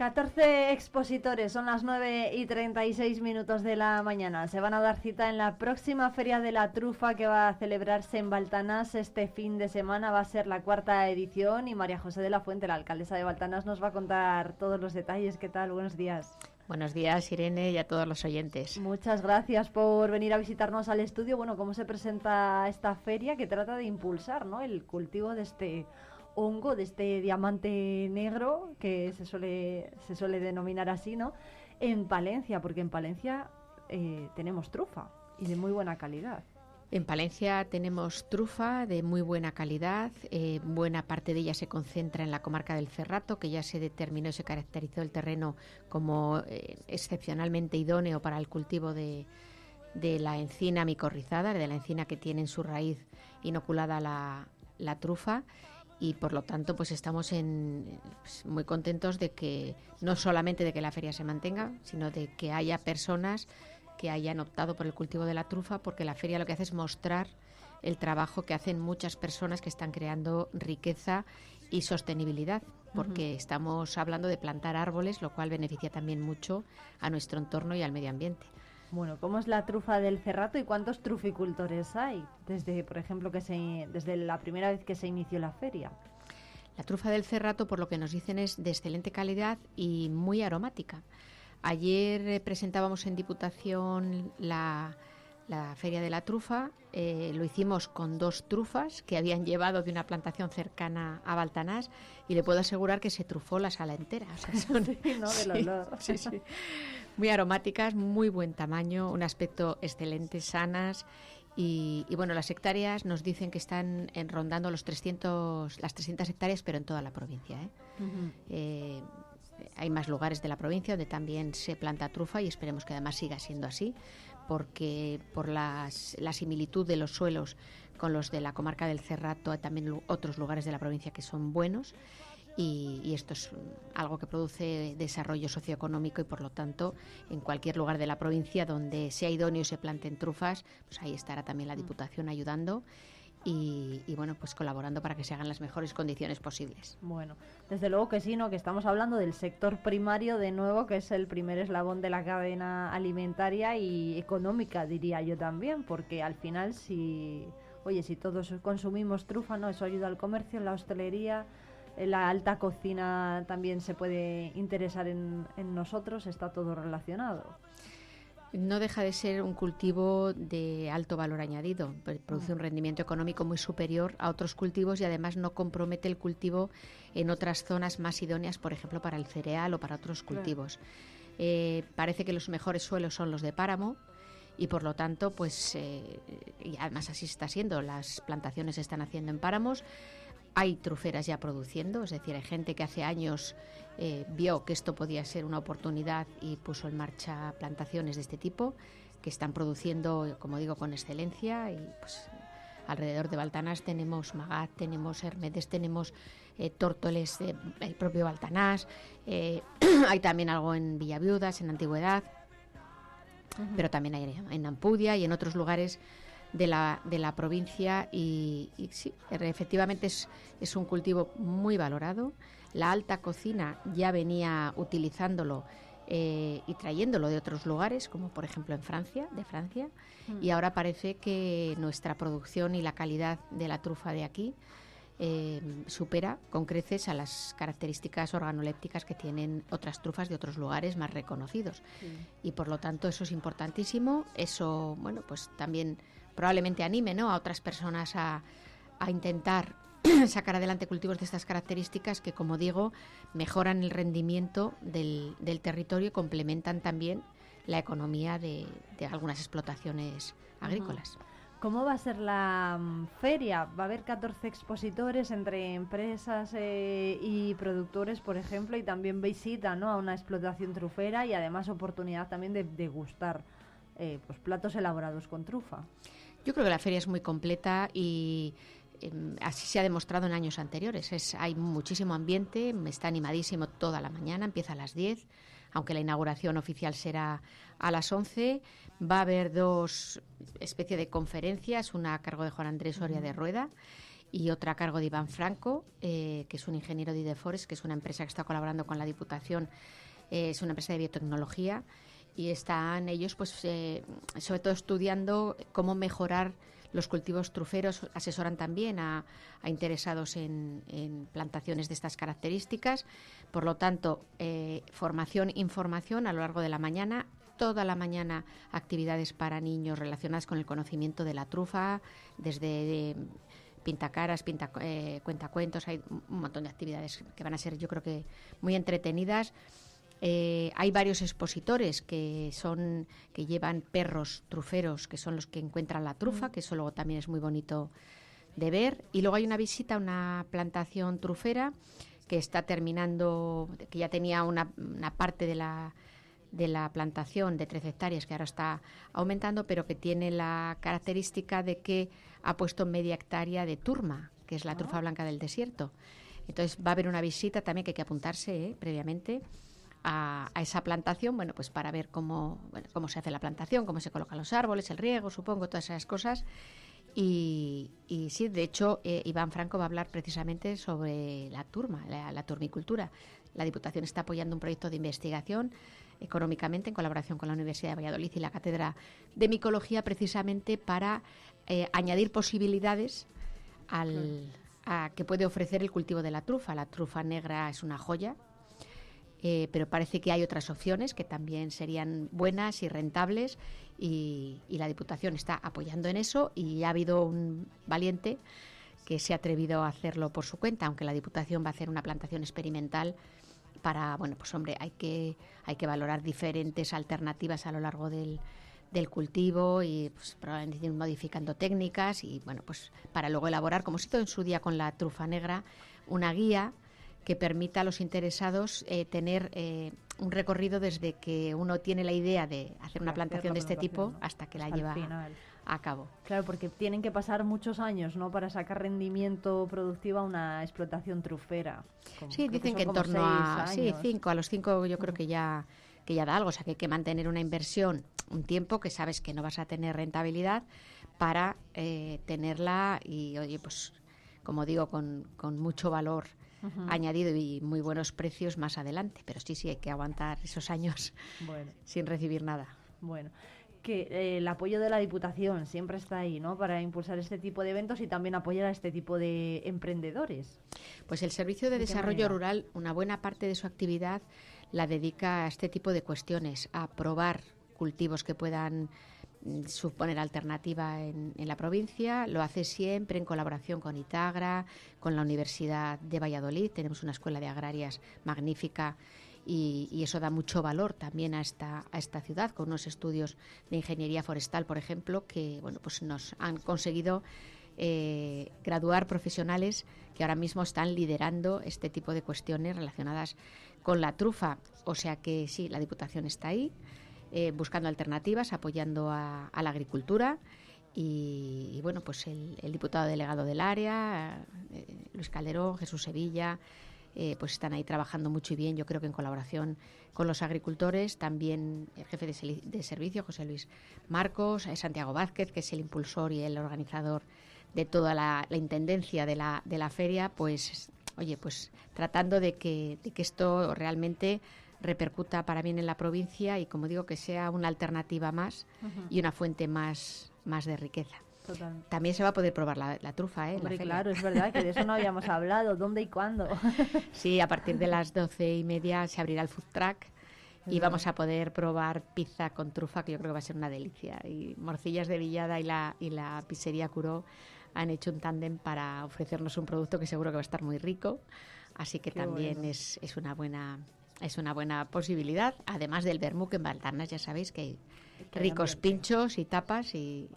14 expositores, son las 9 y 36 minutos de la mañana. Se van a dar cita en la próxima Feria de la Trufa que va a celebrarse en Baltanás este fin de semana. Va a ser la cuarta edición y María José de la Fuente, la alcaldesa de Baltanás, nos va a contar todos los detalles. ¿Qué tal? Buenos días. Buenos días, Irene, y a todos los oyentes. Muchas gracias por venir a visitarnos al estudio. Bueno, ¿cómo se presenta esta feria que trata de impulsar ¿no? el cultivo de este hongo, de este diamante negro, que se suele, se suele denominar así, ¿no? En Palencia, porque en Palencia eh, tenemos trufa y de muy buena calidad. En Palencia tenemos trufa de muy buena calidad. Eh, buena parte de ella se concentra en la comarca del Cerrato, que ya se determinó y se caracterizó el terreno como eh, excepcionalmente idóneo para el cultivo de, de, la encina micorrizada, de la encina que tiene en su raíz inoculada la, la trufa y por lo tanto pues estamos en, pues, muy contentos de que no solamente de que la feria se mantenga, sino de que haya personas que hayan optado por el cultivo de la trufa, porque la feria lo que hace es mostrar el trabajo que hacen muchas personas que están creando riqueza y sostenibilidad, porque estamos hablando de plantar árboles, lo cual beneficia también mucho a nuestro entorno y al medio ambiente. Bueno, ¿cómo es la trufa del cerrato y cuántos truficultores hay desde, por ejemplo, que se, desde la primera vez que se inició la feria? La trufa del cerrato, por lo que nos dicen, es de excelente calidad y muy aromática. Ayer eh, presentábamos en Diputación la, la Feria de la Trufa. Eh, lo hicimos con dos trufas que habían llevado de una plantación cercana a Baltanás y le puedo asegurar que se trufó la sala entera. sí, sí, muy aromáticas, muy buen tamaño, un aspecto excelente, sanas. Y, bueno, las hectáreas nos dicen que están rondando los 300, las 300 hectáreas, pero en toda la provincia. ¿eh? Eh, hay más lugares de la provincia donde también se planta trufa y esperemos que además siga siendo así, porque por las, la similitud de los suelos con los de la comarca del Cerrato hay también otros lugares de la provincia que son buenos y, esto es algo que produce desarrollo socioeconómico y por lo tanto en cualquier lugar de la provincia donde sea idóneo y se planten trufas, pues ahí estará también la Diputación ayudando. Y, bueno, pues colaborando para que se hagan las mejores condiciones posibles. Bueno, desde luego que sí, ¿no? Que estamos hablando del sector primario de nuevo, que es el primer eslabón de la cadena alimentaria y económica, diría yo también, porque al final si, oye, si todos consumimos trufa, ¿no? Eso ayuda al comercio, la hostelería, la alta cocina también se puede interesar en, nosotros, está todo relacionado. No deja de ser un cultivo de alto valor añadido, produce un rendimiento económico muy superior a otros cultivos y además no compromete el cultivo en otras zonas más idóneas, por ejemplo, para el cereal o para otros cultivos. Eh, parece que los mejores suelos son los de páramo, y por lo tanto, pues, eh, y además así está siendo, las plantaciones se están haciendo en páramos, hay truferas ya produciendo, es decir, hay gente que hace años eh, vio que esto podía ser una oportunidad y puso en marcha plantaciones de este tipo que están produciendo, como digo, con excelencia y pues alrededor de Baltanás tenemos Magat, tenemos Hermedes, tenemos eh, Tórtoles, el propio Baltanás, eh, hay también algo en Villaviudas, en Antigüedad, pero también hay en Ampudia y en otros lugares de la, de la provincia y, sí, efectivamente es, es, un cultivo muy valorado. La alta cocina ya venía utilizándolo eh, y trayéndolo de otros lugares, como por ejemplo en Francia, de Francia, y mm. ahora parece que nuestra producción y la calidad de la trufa de aquí eh, supera con creces a las características organolépticas que tienen otras trufas de otros lugares más reconocidos. Y por lo tanto eso es importantísimo. Eso, bueno, pues también probablemente anime ¿no? a otras personas a, intentar sacar adelante cultivos de estas características que, como digo, mejoran el rendimiento del, territorio y complementan también la economía de, algunas explotaciones agrícolas. ¿Cómo va a ser la mm, feria? Va a haber 14 expositores entre empresas eh, y productores, por ejemplo, y también visita ¿no? a una explotación trufera y además oportunidad también de degustar eh, pues, platos elaborados con trufa. Yo creo que la feria es muy completa y em, así se ha demostrado en años anteriores. Es, hay muchísimo ambiente, está animadísimo toda la mañana, empieza a las 10, aunque la inauguración oficial será a las 11. Va a haber dos especies de conferencias, una a cargo de Juan Andrés Soria de Rueda y otra a cargo de Iván Franco, eh, que es un ingeniero de Idefores, que es una empresa que está colaborando con la Diputación, eh, es una empresa de biotecnología y están ellos pues eh, sobre todo estudiando cómo mejorar los cultivos truferos asesoran también a, interesados en, plantaciones de estas características. Por lo tanto, eh, formación, información a lo largo de la mañana, toda la mañana actividades para niños relacionadas con el conocimiento de la trufa, desde pintacaras, pinta, eh, cuentacuentos, hay un montón de actividades que van a ser yo creo que muy entretenidas. Eh, hay varios expositores que son que llevan perros truferos, que son los que encuentran la trufa, mm. que eso luego también es muy bonito de ver. Y luego hay una visita a una plantación trufera que está terminando, que ya tenía una, parte de la, de la plantación de 13 hectáreas que ahora está aumentando, pero que tiene la característica de que ha puesto media hectárea de turma, que es la trufa ah. blanca del desierto. Entonces va a haber una visita también que hay que apuntarse ¿eh? previamente a, esa plantación, bueno, pues para ver cómo, cómo se hace la plantación, cómo se colocan los árboles, el riego, supongo, todas esas cosas. Y, y sí, de hecho, eh, Iván Franco va a hablar precisamente sobre la turma, la, turmicultura. La Diputación está apoyando un proyecto de investigación económicamente en colaboración con la Universidad de Valladolid y la Cátedra de Micología precisamente para eh, añadir posibilidades al, a que puede ofrecer el cultivo de la trufa. La trufa negra es una joya, eh, pero parece que hay otras opciones que también serían buenas y rentables y, la Diputación está apoyando en eso y ha habido un valiente que se ha atrevido a hacerlo por su cuenta, aunque la Diputación va a hacer una plantación experimental para, bueno, pues hombre, hay que, hay que valorar diferentes alternativas a lo largo del, del cultivo y pues, probablemente ir modificando técnicas y bueno, pues para luego elaborar, como se hizo en su día con la trufa negra, una guía que permita a los interesados eh, tener eh, un recorrido desde que uno tiene la idea de hacer una plantación de este tipo hasta que la lleva a cabo. Claro, porque tienen que pasar muchos años, ¿no? Para sacar rendimiento productivo a una explotación trufera. sí, dicen que, en torno a sí, cinco, a los cinco yo creo que ya que ya da algo, o sea que hay que mantener una inversión un tiempo que sabes que no vas a tener rentabilidad para eh, tenerla y oye pues como digo con, con mucho valor añadido y muy buenos precios más adelante. Pero sí, sí, hay que aguantar esos años sin recibir nada. Bueno que eh, el apoyo de la Diputación siempre está ahí, ¿no? Para impulsar este tipo de eventos y también apoyar a este tipo de emprendedores. Pues el Servicio de, Desarrollo Rural, una buena parte de su actividad la dedica a este tipo de cuestiones, a probar cultivos que puedan suponer alternativa en, la provincia. Lo hace siempre en colaboración con Itagra, con la Universidad de Valladolid. Tenemos una escuela de agrarias magnífica y, eso da mucho valor también a esta, a esta ciudad, con unos estudios de ingeniería forestal, por ejemplo, que bueno, pues nos han conseguido eh, graduar profesionales que ahora mismo están liderando este tipo de cuestiones relacionadas con la trufa. O sea que sí, la Diputación está ahí. Eh, buscando alternativas, apoyando a, la agricultura. Y, bueno, pues el, diputado delegado del área, eh, Luis Calderón, Jesús Sevilla, eh, pues están ahí trabajando mucho y bien, yo creo que en colaboración con los agricultores, también el jefe de, servicio, José Luis Marcos, Santiago Vázquez, que es el impulsor y el organizador de toda la, intendencia de la, de la feria, pues, oye, pues tratando de que, de que esto realmente repercuta para bien en la provincia y, como digo, que sea una alternativa más y una fuente más, más de riqueza. También se va a poder probar la, trufa, ¿eh? claro, es verdad que de eso no habíamos hablado. ¿Dónde y cuándo? sí, a partir de las doce y media se abrirá el food track y vamos a poder probar pizza con trufa, que yo creo que va a ser una delicia. Y Morcillas de Villada y la, y la pizzería Curó han hecho un tándem para ofrecernos un producto que seguro que va a estar muy rico. Así que también es, es una buena es una buena posibilidad, además del vermú que en Baltarnas ya sabéis que hay ricos pinchos y tapas y,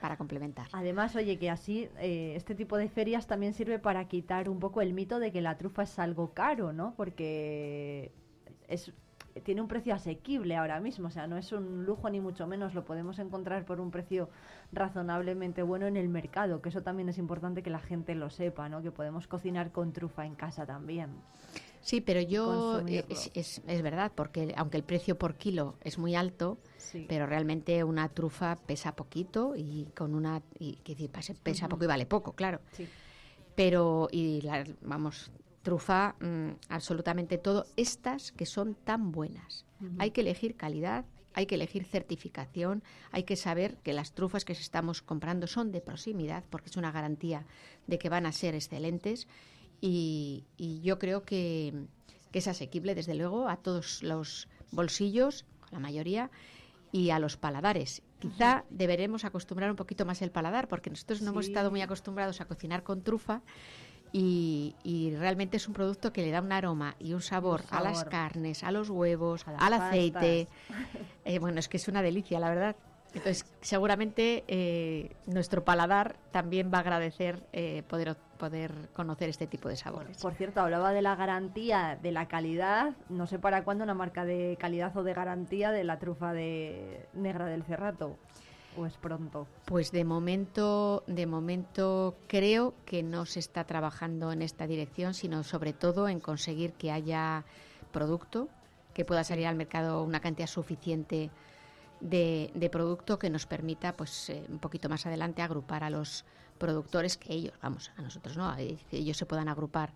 para complementar. Además, oye, que así eh, este tipo de ferias también sirve para quitar un poco el mito de que la trufa es algo caro, ¿no? Porque es, tiene un precio asequible ahora mismo, o sea, no es un lujo ni mucho menos, lo podemos encontrar por un precio razonablemente bueno en el mercado, que eso también es importante que la gente lo sepa, ¿no? Que podemos cocinar con trufa en casa también. Sí, pero yo es, es, verdad, porque aunque el precio por kilo es muy alto, pero realmente una trufa pesa poquito y con una y que decir, pesa poco y vale poco, claro. Pero y la, vamos trufa mm, absolutamente todo estas que son tan buenas. Hay que elegir calidad, hay que elegir certificación, hay que saber que las trufas que estamos comprando son de proximidad porque es una garantía de que van a ser excelentes y, yo creo que, es asequible, desde luego, a todos los bolsillos, la mayoría, y a los paladares. Quizá deberemos acostumbrar un poquito más el paladar, porque nosotros no hemos estado muy acostumbrados a cocinar con trufa. Y, realmente es un producto que le da un aroma y un sabor, a las carnes, a los huevos, al aceite. Eh, bueno, es que es una delicia, la verdad. Entonces, seguramente eh, nuestro paladar también va a agradecer eh, poder, poder conocer este tipo de sabores. Por cierto, hablaba de la garantía, de la calidad. No sé para cuándo una marca de calidad o de garantía de la trufa de negra del Cerrato. ¿O es pronto? Pues de momento, de momento creo que no se está trabajando en esta dirección, sino sobre todo en conseguir que haya producto, que pueda salir al mercado una cantidad suficiente de, producto que nos permita, pues, eh, un poquito más adelante agrupar a los productores que ellos, vamos, a nosotros no, que ellos se puedan agrupar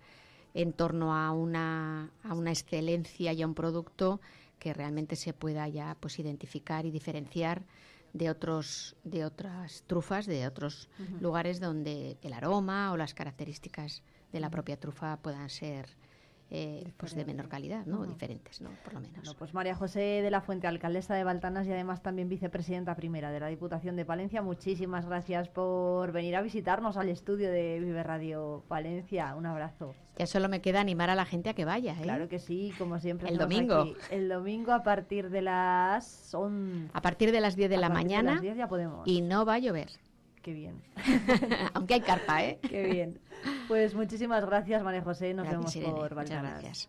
en torno a una, a una excelencia y a un producto que realmente se pueda ya pues identificar y diferenciar de otros de otras trufas de otros lugares donde el aroma o las características de la propia trufa puedan ser eh, pues de menor calidad, ¿no? Diferentes, ¿no? Por lo menos. pues María José de la Fuente, alcaldesa de Baltanas y además también vicepresidenta primera de la Diputación de Palencia, muchísimas gracias por venir a visitarnos al estudio de Vive Radio Palencia. Un abrazo. Ya solo me queda animar a la gente a que vaya, ¿eh? Claro que sí, como siempre. El domingo. El domingo a partir de las... A partir de las 10 de la mañana. las 10 ya podemos. Y no va a llover. Qué bien. Aunque hay carpa, ¿eh? Qué bien. Pues muchísimas gracias, María José. Nos vemos por Valderas.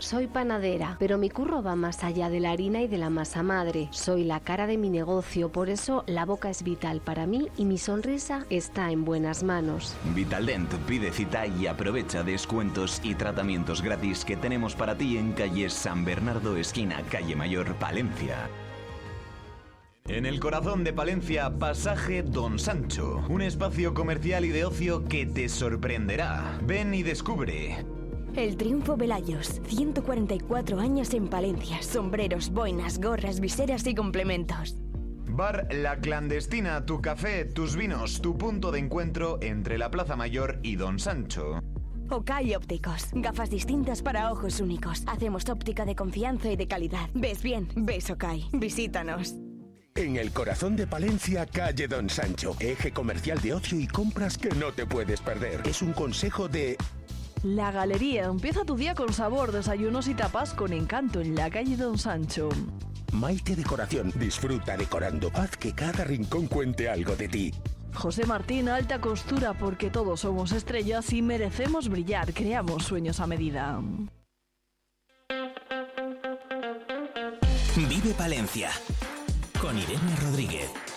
Soy panadera, pero mi curro va más allá de la harina y de la masa madre. Soy la cara de mi negocio, por eso la boca es vital para mí y mi sonrisa está en buenas manos. Vitaldent pide cita y aprovecha descuentos y tratamientos gratis que tenemos para ti en calle San Bernardo, esquina calle Mayor, Palencia. En el corazón de Palencia, Pasaje Don Sancho, un espacio comercial y de ocio que te sorprenderá. Ven y descubre. El Triunfo Velayos, 144 años en Palencia, sombreros, boinas, gorras, viseras y complementos. Bar La Clandestina, tu café, tus vinos, tu punto de encuentro entre la Plaza Mayor y Don Sancho. Okai Ópticos, gafas distintas para ojos únicos. Hacemos óptica de confianza y de calidad. ¿Ves bien? ¿Ves Okai? Visítanos. En el corazón de Palencia, calle Don Sancho, eje comercial de ocio y compras que no te puedes perder. Es un consejo de La Galería. Empieza tu día con sabor, desayunos y tapas con encanto en la calle Don Sancho. Maite Decoración. Disfruta decorando. Haz que cada rincón cuente algo de ti. José Martín, alta costura, porque todos somos estrellas y merecemos brillar. Creamos sueños a medida. Vive Palencia con Irene Rodríguez.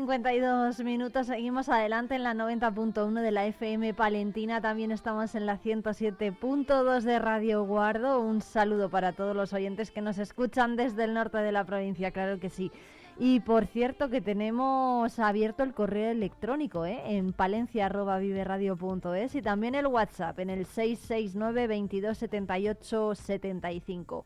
52 minutos, seguimos adelante en la 90.1 de la FM Palentina, también estamos en la 107.2 de Radio Guardo. Un saludo para todos los oyentes que nos escuchan desde el norte de la provincia, claro que sí. Y por cierto que tenemos abierto el correo electrónico ¿eh? en palencia.viveradio.es y también el WhatsApp en el 669 22 78 75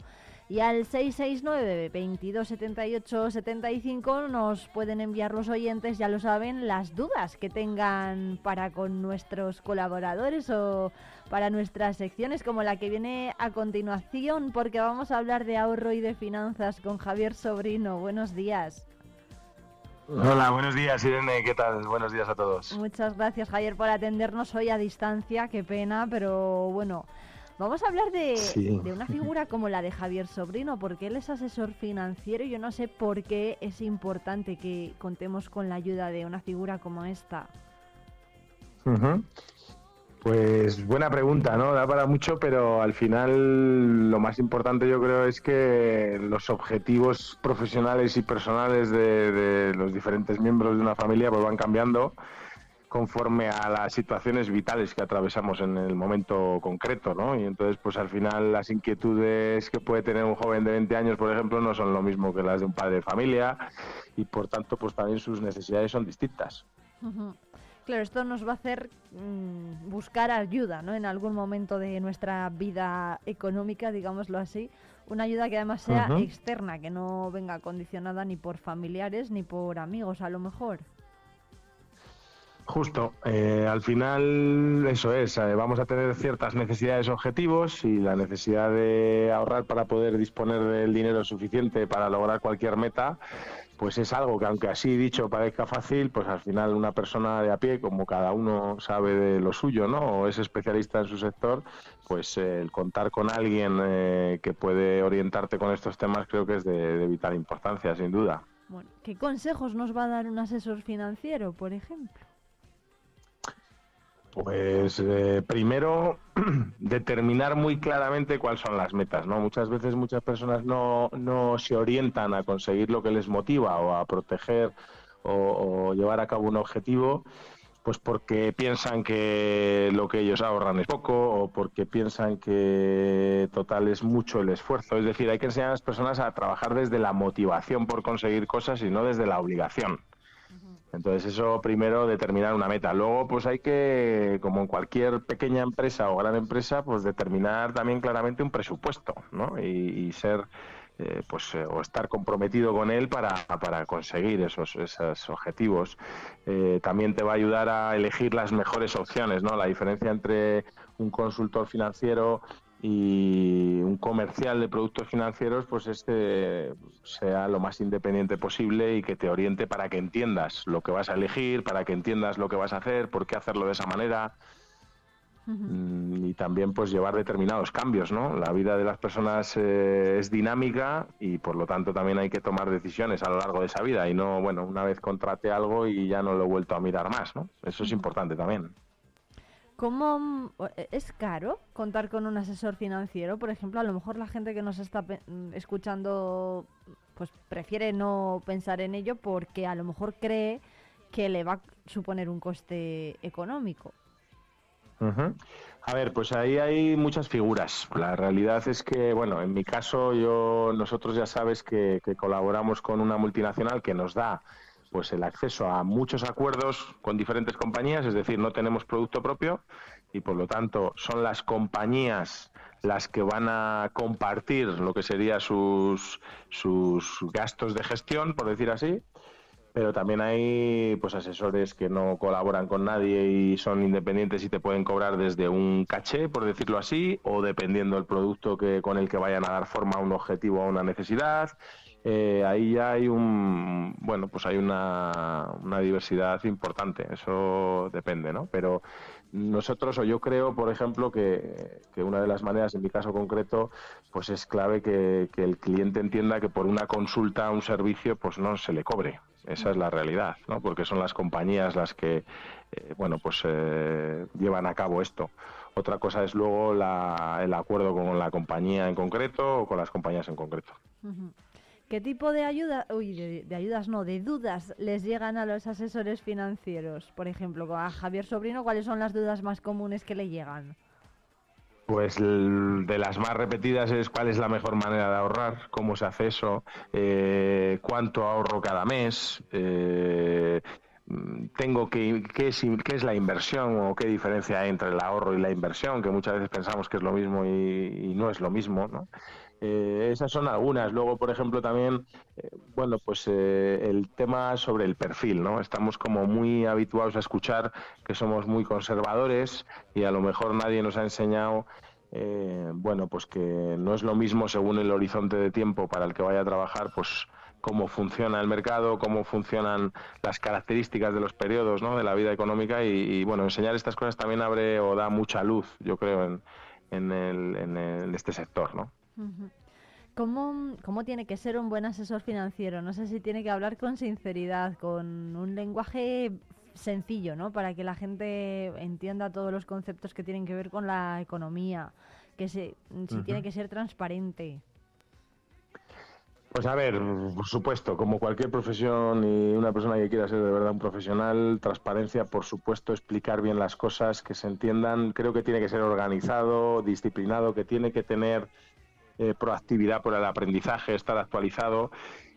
y al 669 2278 75 nos pueden enviar los oyentes, ya lo saben, las dudas que tengan para con nuestros colaboradores o para nuestras secciones como la que viene a continuación porque vamos a hablar de ahorro y de finanzas con Javier Sobrino. Buenos días. Hola, buenos días Irene, ¿qué tal? Buenos días a todos. Muchas gracias Javier por atendernos hoy a distancia, qué pena, pero bueno, Vamos a hablar de, de, una figura como la de Javier Sobrino, porque él es asesor financiero y yo no sé por qué es importante que contemos con la ayuda de una figura como esta. Pues buena pregunta, ¿no? Da para mucho, pero al final lo más importante yo creo es que los objetivos profesionales y personales de, de los diferentes miembros de una familia pues van cambiando conforme a las situaciones vitales que atravesamos en el momento concreto, ¿no? Y entonces, pues al final las inquietudes que puede tener un joven de 20 años, por ejemplo, no son lo mismo que las de un padre de familia y por tanto, pues también sus necesidades son distintas. Claro, esto nos va a hacer mm, buscar ayuda, ¿no? En algún momento de nuestra vida económica, digámoslo así, una ayuda que además sea externa, que no venga condicionada ni por familiares ni por amigos, a lo mejor. Justo, eh, al final eso es, eh, vamos a tener ciertas necesidades objetivos y la necesidad de ahorrar para poder disponer del dinero suficiente para lograr cualquier meta, pues es algo que aunque así dicho parezca fácil, pues al final una persona de a pie, como cada uno sabe de lo suyo, ¿no? O es especialista en su sector, pues eh, el contar con alguien que puede orientarte con estos temas creo que es de vital importancia, sin duda. Bueno, ¿qué consejos nos va a dar un asesor financiero, por ejemplo? Pues eh, primero determinar muy claramente cuáles son las metas, ¿no? Muchas veces muchas personas no, no se orientan a conseguir lo que les motiva o a proteger o, llevar a cabo un objetivo, pues porque piensan que lo que ellos ahorran es poco o porque piensan que total es mucho el esfuerzo. Es decir, hay que enseñar a las personas a trabajar desde la motivación por conseguir cosas y no desde la obligación. Entonces eso primero determinar una meta. Luego pues hay que, como en cualquier pequeña empresa o gran empresa, pues determinar también claramente un presupuesto, ¿no? Y, ser eh, pues eh, o estar comprometido con él para, para conseguir esos, esos objetivos. Eh, también te va a ayudar a elegir las mejores opciones, ¿no? La diferencia entre un consultor financiero y un comercial de productos financieros pues este sea lo más independiente posible y que te oriente para que entiendas lo que vas a elegir, para que entiendas lo que vas a hacer, por qué hacerlo de esa manera. Mm, y también pues llevar determinados cambios, ¿no? La vida de las personas eh, es dinámica y por lo tanto también hay que tomar decisiones a lo largo de esa vida y no, bueno, una vez contrate algo y ya no lo he vuelto a mirar más, ¿no? Eso es importante también. ¿Cómo mm, e, es caro contar con un asesor financiero? Por ejemplo, a lo mejor la gente que nos está mm, escuchando pues prefiere no pensar en ello porque a lo mejor cree que le va a suponer un coste económico. A ver, pues ahí hay muchas figuras. La realidad es que, bueno, en mi caso, yo nosotros ya sabes que, colaboramos con una multinacional que nos da pues el acceso a muchos acuerdos con diferentes compañías, es decir, no tenemos producto propio y por lo tanto son las compañías las que van a compartir lo que sería sus, sus gastos de gestión, por decir así, pero también hay pues asesores que no colaboran con nadie y son independientes y te pueden cobrar desde un caché, por decirlo así, o dependiendo del producto que con el que vayan a dar forma a un objetivo o a una necesidad. Eh, ahí ya hay un bueno pues hay una, diversidad importante eso depende no pero nosotros, o yo creo, por ejemplo, que, una de las maneras, en mi caso concreto, pues es clave que, el cliente entienda que por una consulta, un servicio, pues no se le cobre. Esa es la realidad, ¿no? Porque son las compañías las que, eh, bueno, pues eh, llevan a cabo esto. Otra cosa es luego el acuerdo con la compañía en concreto o con las compañías en concreto. ¿Qué tipo de ayuda, uy, de, ayudas no, de dudas les llegan a los asesores financieros? Por ejemplo, a Javier Sobrino, ¿cuáles son las dudas más comunes que le llegan? Pues de las más repetidas es cuál es la mejor manera de ahorrar, cómo se hace eso, eh, cuánto ahorro cada mes, eh, tengo que qué es, qué es la inversión o qué diferencia hay entre el ahorro y la inversión, que muchas veces pensamos que es lo mismo y, y no es lo mismo, ¿no? Eh, esas son algunas. Luego, por ejemplo, también, eh, bueno, pues eh, el tema sobre el perfil, ¿no? Estamos como muy habituados a escuchar que somos muy conservadores y a lo mejor nadie nos ha enseñado, bueno, pues que no es lo mismo según el horizonte de tiempo para el que vaya a trabajar, pues cómo funciona el mercado, cómo funcionan las características de los periodos ¿no? de la vida económica y, bueno, enseñar estas cosas también abre o da mucha luz, yo creo, en, en, el, en este sector, ¿no? ¿Cómo, ¿Cómo, tiene que ser un buen asesor financiero? No sé si tiene que hablar con sinceridad, con un lenguaje sencillo, ¿no? Para que la gente entienda todos los conceptos que tienen que ver con la economía, que se, si tiene que ser transparente. Pues a ver, por supuesto, como cualquier profesión y una persona que quiera ser de verdad un profesional, transparencia, por supuesto, explicar bien las cosas, que se entiendan, creo que tiene que ser organizado, disciplinado, que tiene que tener eh, proactividad por el aprendizaje, estar actualizado.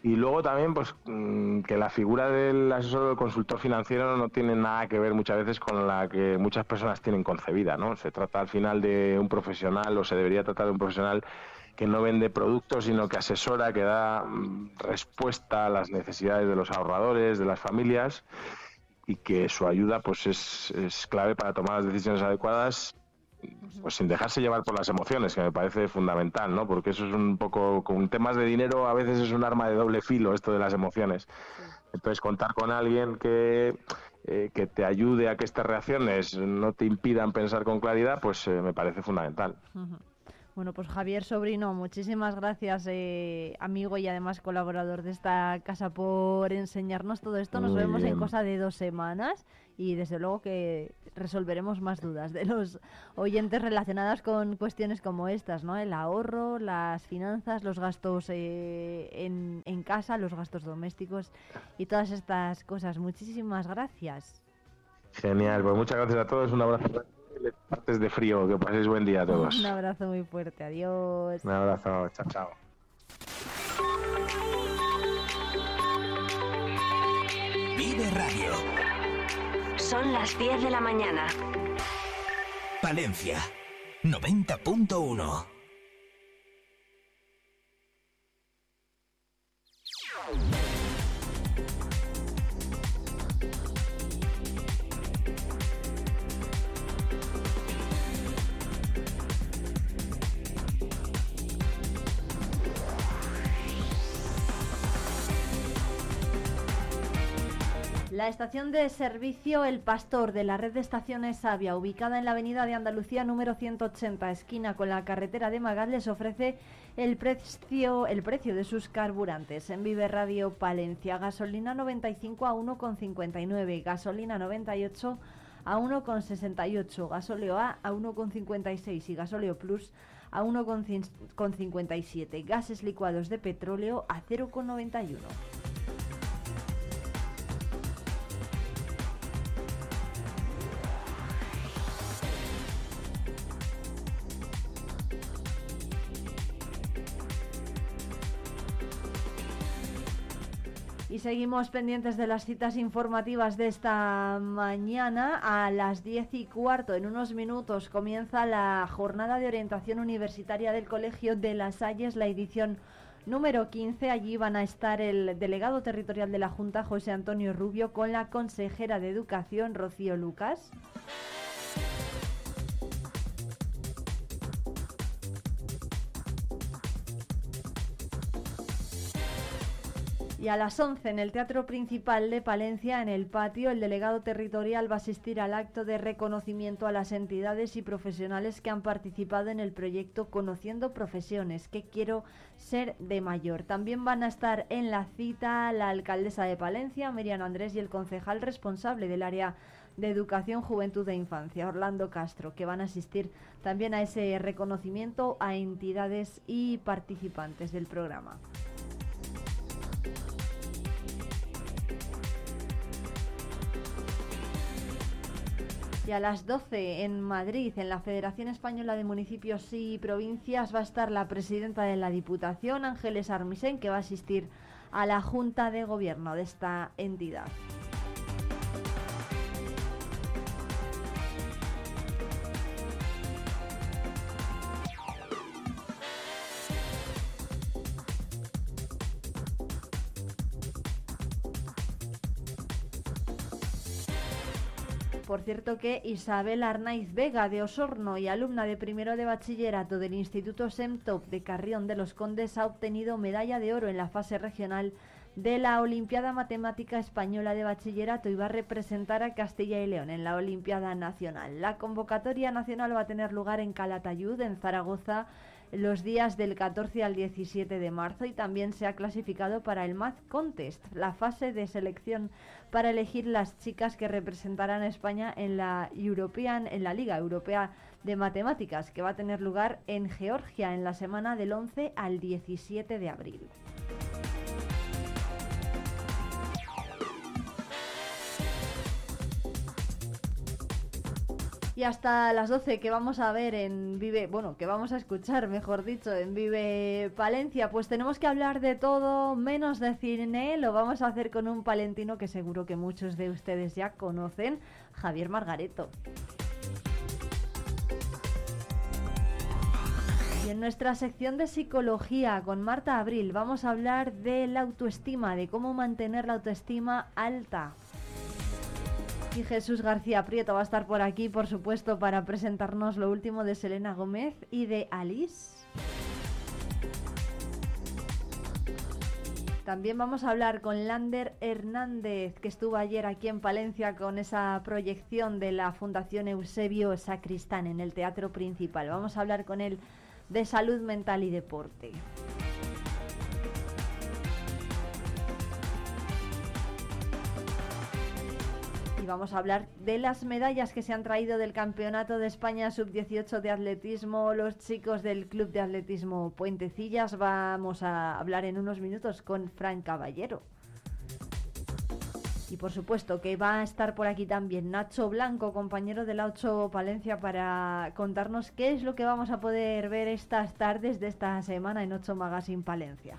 Y luego también, pues, mm, que la figura del asesor o del consultor financiero no tiene nada que ver muchas veces con la que muchas personas tienen concebida, ¿no? Se trata al final de un profesional o se debería tratar de un profesional que no vende productos, sino que asesora, que da mm, respuesta a las necesidades de los ahorradores, de las familias y que su ayuda pues es, es clave para tomar las decisiones adecuadas pues sin dejarse llevar por las emociones, que me parece fundamental, ¿no? Porque eso es un poco, con temas de dinero a veces es un arma de doble filo esto de las emociones. Entonces contar con alguien que, eh, que te ayude a que estas reacciones no te impidan pensar con claridad, pues eh, me parece fundamental. Bueno, pues Javier Sobrino, muchísimas gracias, eh, amigo y además colaborador de esta casa, por enseñarnos todo esto. Nos vemos en cosa de dos semanas y desde luego que resolveremos más dudas de los oyentes relacionadas con cuestiones como estas, ¿no? El ahorro, las finanzas, los gastos eh, en, en casa, los gastos domésticos y todas estas cosas. Muchísimas gracias. Genial, pues muchas gracias a todos, un abrazo partes de frío. Que paséis buen día a todos. Un abrazo muy fuerte. Adiós. Un abrazo. Chao, chao. Vive Radio. Son las 10 de la mañana. Valencia, 90.1. La estación de servicio El Pastor de la red de estaciones Sabia, ubicada en la avenida de Andalucía número 180, esquina con la carretera de Magal, les ofrece el precio, el precio de sus carburantes. En Vive Radio Palencia, gasolina 95 a 1,59, gasolina 98 a 1,68, gasóleo A a 1,56 y gasóleo Plus a 1,57, gases licuados de petróleo a 0,91. Y seguimos pendientes de las citas informativas de esta mañana. A las diez y cuarto, en unos minutos, comienza la jornada de orientación universitaria del Colegio de las Salles, la edición número 15. Allí van a estar el delegado territorial de la Junta, José Antonio Rubio, con la consejera de Educación, Rocío Lucas. Y a las 11 en el Teatro Principal de Palencia, en el patio, el delegado territorial va a asistir al acto de reconocimiento a las entidades y profesionales que han participado en el proyecto Conociendo Profesiones, que quiero ser de mayor. También van a estar en la cita la alcaldesa de Palencia, Miriam Andrés, y el concejal responsable del área de Educación, Juventud e Infancia, Orlando Castro, que van a asistir también a ese reconocimiento a entidades y participantes del programa. Y a las 12 en Madrid, en la Federación Española de Municipios y Provincias, va a estar la presidenta de la Diputación, Ángeles Armisen, que va a asistir a la Junta de Gobierno de esta entidad. Cierto que Isabel Arnaiz Vega de Osorno y alumna de primero de bachillerato del Instituto SEMTOP de Carrión de los Condes ha obtenido medalla de oro en la fase regional de la Olimpiada Matemática Española de Bachillerato y va a representar a Castilla y León en la Olimpiada Nacional. La convocatoria nacional va a tener lugar en Calatayud, en Zaragoza, los días del 14 al 17 de marzo y también se ha clasificado para el Math Contest, la fase de selección para elegir las chicas que representarán a España en la European, en la Liga Europea de Matemáticas, que va a tener lugar en Georgia en la semana del 11 al 17 de abril. Y hasta las 12 que vamos a ver en Vive, bueno, que vamos a escuchar, mejor dicho, en Vive Palencia, pues tenemos que hablar de todo menos de cine. Lo vamos a hacer con un palentino que seguro que muchos de ustedes ya conocen, Javier Margareto. Y en nuestra sección de psicología con Marta Abril vamos a hablar de la autoestima, de cómo mantener la autoestima alta. Y Jesús García Prieto va a estar por aquí, por supuesto, para presentarnos lo último de Selena Gómez y de Alice. También vamos a hablar con Lander Hernández, que estuvo ayer aquí en Palencia con esa proyección de la Fundación Eusebio Sacristán en el Teatro Principal. Vamos a hablar con él de salud mental y deporte. Vamos a hablar de las medallas que se han traído del Campeonato de España Sub-18 de atletismo, los chicos del Club de Atletismo Puentecillas. Vamos a hablar en unos minutos con Fran Caballero. Y por supuesto que va a estar por aquí también Nacho Blanco, compañero de la 8 Palencia, para contarnos qué es lo que vamos a poder ver estas tardes de esta semana en 8 Magazine Palencia.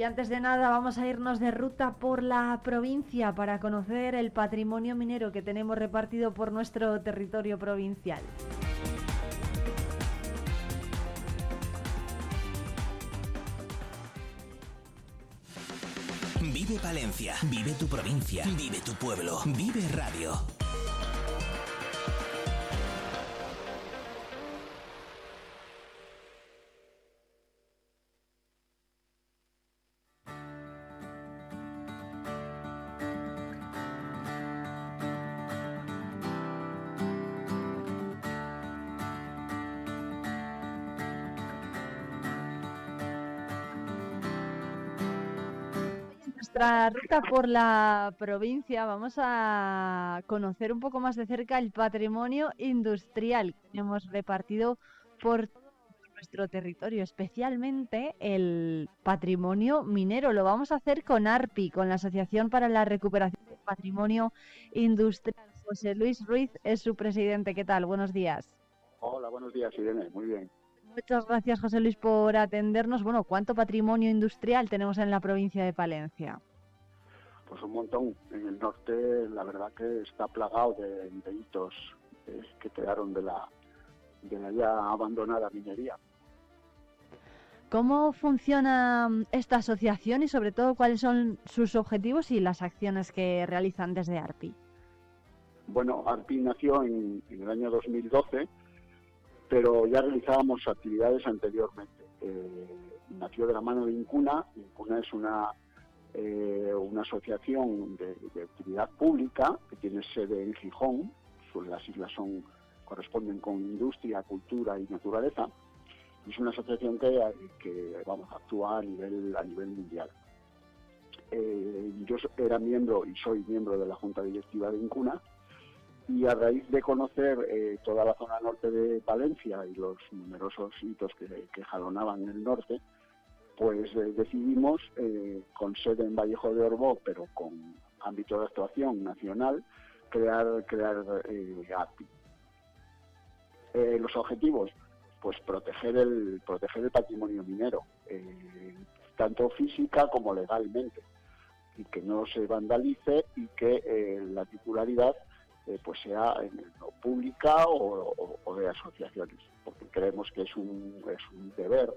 Y antes de nada vamos a irnos de ruta por la provincia para conocer el patrimonio minero que tenemos repartido por nuestro territorio provincial. Vive Palencia, vive tu provincia, vive tu pueblo, vive radio. Nuestra ruta por la provincia vamos a conocer un poco más de cerca el patrimonio industrial que hemos repartido por nuestro territorio, especialmente el patrimonio minero. Lo vamos a hacer con ARPI, con la Asociación para la Recuperación del Patrimonio Industrial. José Luis Ruiz es su presidente. ¿Qué tal? Buenos días. Hola, buenos días, Irene. Muy bien. Muchas gracias, José Luis, por atendernos. Bueno, ¿cuánto patrimonio industrial tenemos en la provincia de Palencia? Pues un montón. En el norte, la verdad que está plagado de, hitos eh, que quedaron de la, de la ya abandonada minería. ¿Cómo funciona mm, esta asociación y sobre todo cuáles son sus objetivos y las acciones que realizan desde ARPI? Bueno, ARPI nació en, en el año 2012 pero ya realizábamos actividades anteriormente. Eh, nació de la mano de Incuna. Incuna es una, eh, una asociación de, actividad pública que tiene sede en Gijón. las islas corresponden con industria, cultura y naturaleza. Es una asociación que, que vamos, actúa a nivel, a nivel mundial. Eh, yo era miembro y soy miembro de la Junta Directiva de Incuna y a raíz de conocer eh, toda la zona norte de Valencia y los numerosos hitos que, jalonaban el norte, pues eh, decidimos, eh, con sede en Vallejo de Orbó, pero con ámbito de actuación nacional, crear, crear API. los objetivos, pues proteger el, proteger el patrimonio minero, tanto física como legalmente, y que no se vandalice y que la titularidad eh, pues sea pública o, de asociaciones, porque creemos que es un, es un deber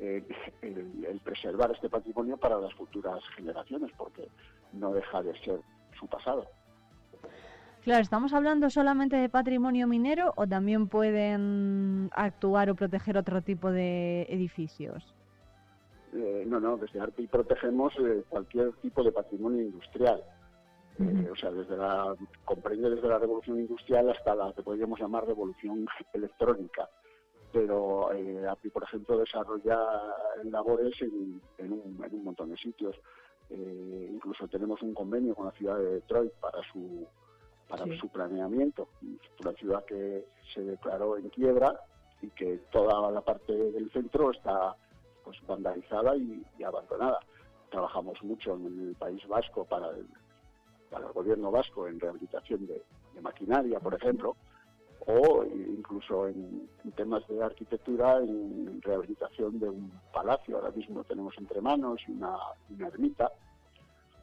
eh, el, preservar este patrimonio para las futuras generaciones, porque no deja de ser su pasado. Claro, ¿estamos hablando solamente de patrimonio minero o también pueden actuar o proteger otro tipo de edificios? Eh, no, no, desde ARPI protegemos cualquier tipo de patrimonio industrial. Eh, o sea, desde la, comprende desde la revolución industrial hasta la que podríamos llamar revolución electrónica. Pero eh, API, por ejemplo, desarrolla labores en, un, montón de sitios. Eh, incluso tenemos un convenio con la ciudad de Detroit para su para su planeamiento. Una ciudad que se declaró en quiebra y que toda la parte del centro está pues vandalizada y, y abandonada. Trabajamos mucho en el País Vasco para el, para el gobierno vasco en rehabilitación de, maquinaria, por ejemplo, o incluso en, temas de arquitectura, en rehabilitación de un palacio. Ahora mismo tenemos entre manos una, una ermita.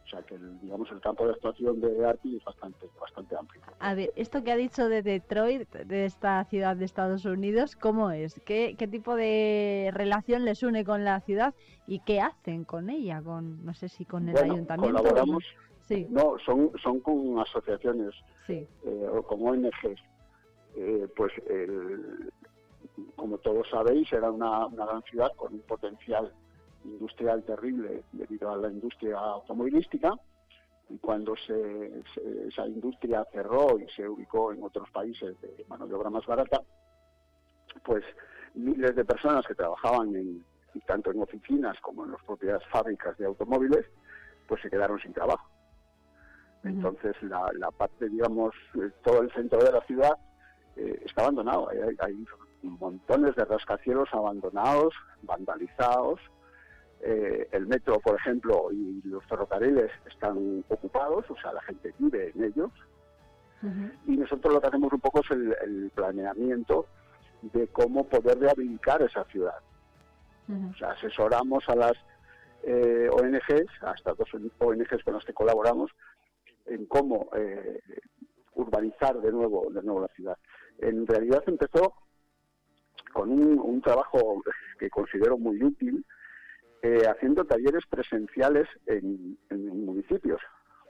O sea que, el, digamos, el campo de actuación de ARPI es bastante, bastante amplio. A ver, esto que ha dicho de Detroit, de esta ciudad de Estados Unidos, ¿cómo es? ¿Qué, qué tipo de relación les une con la ciudad y qué hacen con ella? Con, no sé si con el ayuntamiento. Colaboramos, no, son, son con asociaciones eh, o con ONGs. Eh, pues como todos sabéis, era una, gran ciudad con un potencial industrial terrible debido a la industria automovilística y cuando se, esa industria cerró y se ubicó en otros países de mano de obra más barata, pues miles de personas que trabajaban en, tanto en oficinas como en las propias fábricas de automóviles, pues se quedaron sin trabajo. Entonces la, parte, digamos, eh, todo el centro de la ciudad eh, está abandonado. Hay, montones de rascacielos abandonados, vandalizados. Eh, el metro, por ejemplo, y los ferrocarriles están ocupados, o sea, la gente vive en ellos. Y nosotros lo que hacemos un poco es el, planeamiento de cómo poder rehabilitar esa ciudad. O sea, asesoramos a las ONGs, hasta dos ONGs con las que colaboramos, en cómo eh, urbanizar de nuevo, de nuevo la ciudad. En realidad empezó con un, trabajo que considero muy útil, eh, haciendo talleres presenciales en, municipios.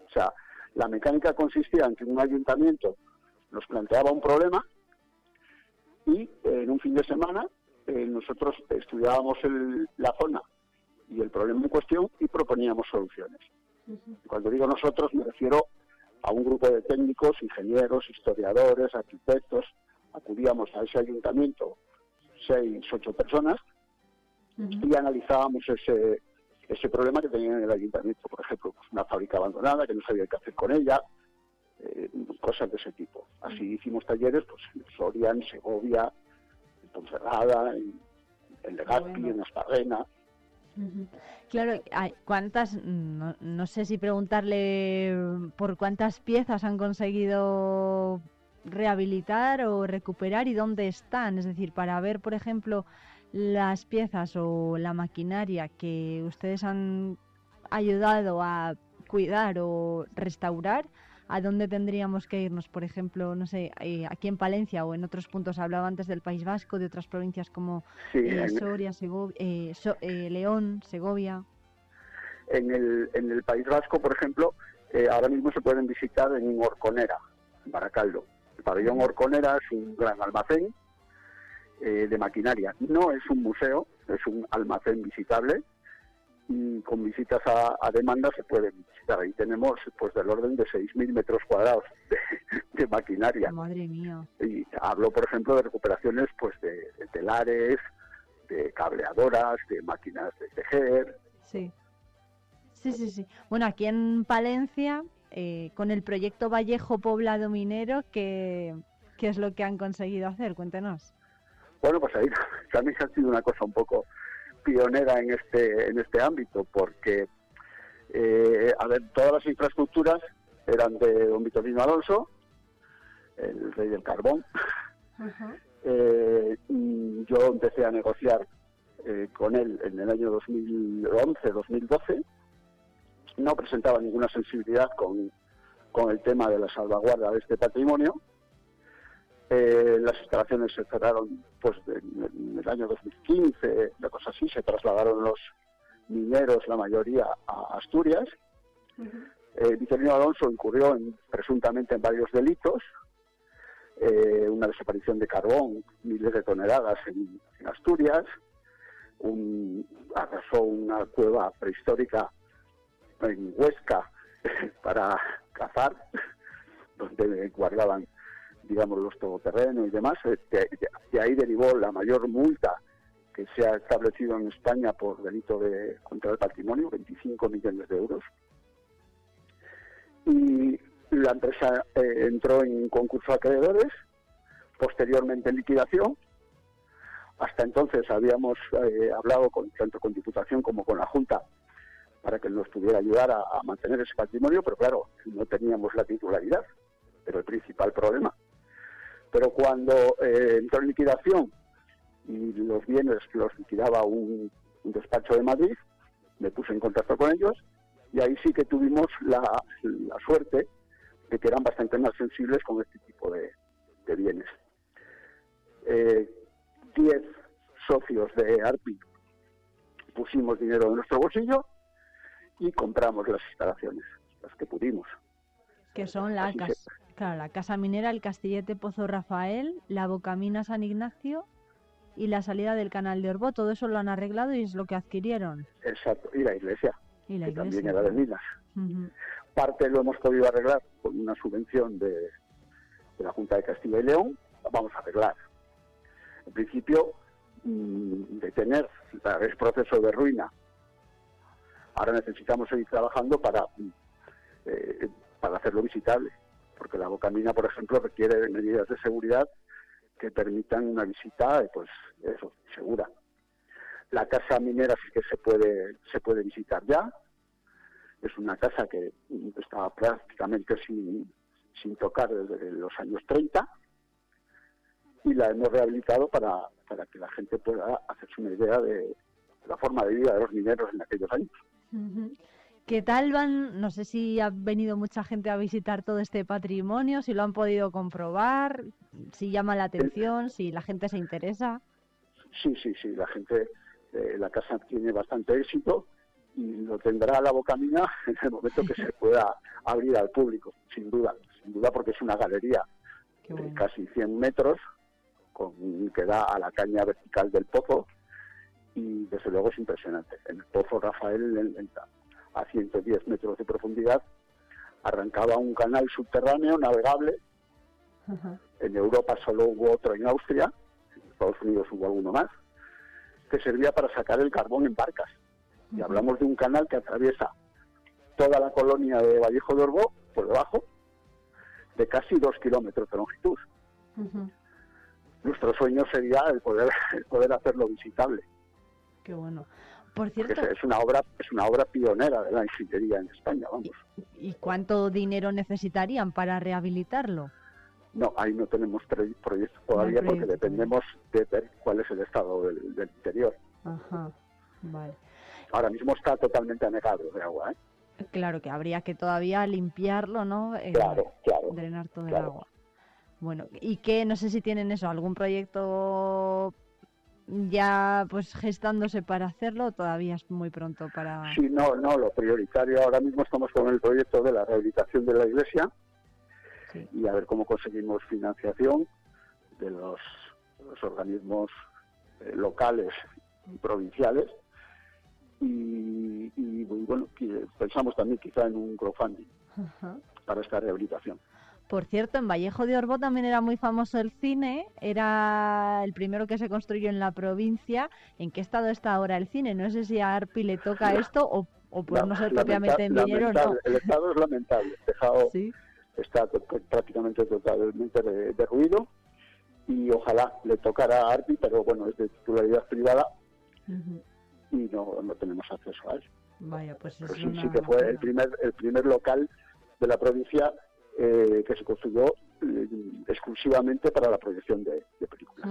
O sea, la mecánica consistía en que un ayuntamiento nos planteaba un problema y en un fin de semana eh, nosotros estudiábamos la zona y el problema en cuestión y proponíamos soluciones. Cuando digo nosotros me refiero a un grupo de técnicos, ingenieros, historiadores, arquitectos. Acudíamos a ese ayuntamiento, seis, ocho personas, y analizábamos ese, ese problema que tenían en el ayuntamiento, por ejemplo, pues una fábrica abandonada que no sabía qué hacer con ella, eh, cosas de ese tipo. Así hicimos talleres pues, en Soria, en Segovia, en Ponferrada, en, en Legazpi, en Esparrena. Claro, ¿cuántas? No, no sé si preguntarle por cuántas piezas han conseguido rehabilitar o recuperar y dónde están. Es decir, para ver, por ejemplo, las piezas o la maquinaria que ustedes han ayudado a cuidar o restaurar, ¿a dónde tendríamos que irnos? Por ejemplo, no sé, eh, aquí en Palencia o en otros puntos, hablaba antes del País Vasco, de otras provincias como Sí, eh, Soria, Sego- eh, So- eh, León, Segovia. En el, en el País Vasco, por ejemplo, ahora mismo se pueden visitar en Orconera, en Baracaldo. El pabellón Orconera es un gran almacén eh, de maquinaria. No es un museo, es un almacén visitable con visitas a, a demanda se pueden visitar. Ahí tenemos pues del orden de 6.000 metros cuadrados de, de maquinaria. Madre mía. Y hablo, por ejemplo, de recuperaciones pues de, de telares, de cableadoras, de máquinas de tejer, Sí. Sí, sí, sí. Bueno, aquí en Palencia, eh, con el proyecto Vallejo Poblado Minero, ¿qué, ¿qué es lo que han conseguido hacer? Cuéntenos. Bueno, pues ahí también ha sido una cosa un poco pionera en este en este ámbito, porque eh, a ver, todas las infraestructuras eran de don Vitorino Alonso, el rey del carbón. Eh, yo empecé a negociar eh, con él en el año 2011-2012. No presentaba ninguna sensibilidad con, con el tema de la salvaguarda de este patrimonio. Eh, las instalaciones se cerraron pues en, el año 2015, una cosa así, se trasladaron los mineros, la mayoría, a Asturias. Eh, Vitorino Alonso incurrió en- presuntamente en varios delitos, eh, una desaparición de carbón, miles de toneladas en, en Asturias, un, arrasó una cueva prehistórica en Huesca para cazar, donde guardaban, digamos, los todoterrenos y demás. Eh, De, ahí derivó la mayor multa que se ha establecido en España por delito de contra el patrimonio, 25 millones de euros. Y la empresa eh, entró en concurso de acreedores, posteriormente en liquidación. Hasta entonces habíamos eh, hablado con, tanto con Diputación como con la Junta para que nos pudiera ayudar a, a mantener ese patrimonio, pero claro, no teníamos la titularidad, pero el principal problema. Pero cuando eh, entró en liquidación y los bienes los liquidaba un, un despacho de Madrid, me puse en contacto con ellos y ahí sí que tuvimos la, la suerte de que eran bastante más sensibles con este tipo de, de bienes. Eh, diez socios de ARPI pusimos dinero de nuestro bolsillo y compramos las instalaciones, las que pudimos. Que son la, Así se- cas- claro, la Casa Minera, el Castillete Pozo Rafael, la Bocamina San Ignacio y la salida del Canal de Orbo. Todo eso lo han arreglado y es lo que adquirieron. Exacto, y la iglesia, Y la que iglesia. también era de minas. Parte lo hemos podido arreglar con una subvención de, de la Junta de Castilla y León, la vamos a arreglar. En principio, mm, detener el proceso de ruina. Ahora necesitamos seguir trabajando para, mm, eh, para hacerlo visitable, porque la bocamina, por ejemplo, requiere medidas de seguridad que permitan una visita, eh, pues eso, segura. La casa minera sí que se puede, se puede visitar ya, es una casa que estaba prácticamente sin, sin tocar desde los años 30 y la hemos rehabilitado para, para que la gente pueda hacerse una idea de la forma de vida de los mineros en aquellos años. ¿Qué tal van? No sé si ha venido mucha gente a visitar todo este patrimonio, si lo han podido comprobar, si llama la atención, si la gente se interesa. Sí, sí, sí, la gente, eh, la casa tiene bastante éxito y lo tendrá la boca mía en el momento que se pueda abrir al público, sin duda, sin duda porque es una galería de casi 100 metros con, que da a la caña vertical del pozo y desde luego es impresionante. En el pozo Rafael, en- en- a 110 metros de profundidad, arrancaba un canal subterráneo navegable. En Europa solo hubo otro en Austria, en Estados Unidos hubo alguno más, que servía para sacar el carbón en barcas. Y hablamos de un canal que atraviesa toda la colonia de Vallejo de Orbó, por debajo, de casi dos kilómetros de longitud. Nuestro sueño sería el poder, el poder hacerlo visitable. Qué bueno. Por cierto, Es, es una obra es una obra pionera de la ingeniería en España, vamos. ¿y cuánto dinero necesitarían para rehabilitarlo? No, ahí no tenemos pre- proyecto todavía No porque dependemos de ver cuál es el estado del, del interior. Ajá, vale. Ahora mismo está totalmente anegado de agua, ¿eh? Claro que habría que todavía limpiarlo, ¿no? Eh, Claro, claro, Drenar todo el agua. Bueno, y que no sé si tienen eso, algún proyecto ya pues gestándose para hacerlo, o todavía es muy pronto para... Sí, no, no, lo prioritario ahora mismo estamos con el proyecto de la rehabilitación de la iglesia y a ver cómo conseguimos financiación de los, los organismos eh, locales y provinciales y, y, bueno, que pensamos también quizá en un crowdfunding Ajá. para esta rehabilitación. Por cierto, en Vallejo de Orbo también era muy famoso el cine, era el primero que se construyó en la provincia. ¿En qué estado está ahora el cine? No sé si a Arpi le toca esto o, o no ser propiamente en Viñero, no. lamentable. El estado es lamentable, dejado está to- prácticamente totalmente de, de ruido y ojalá le tocara a Arpi, pero bueno, es de titularidad privada y no, no tenemos acceso a él. Vaya, pues es Pero sí, una sí que fue el primer, el primer local de la provincia eh, que se construyó eh, exclusivamente para la proyección de, de películas.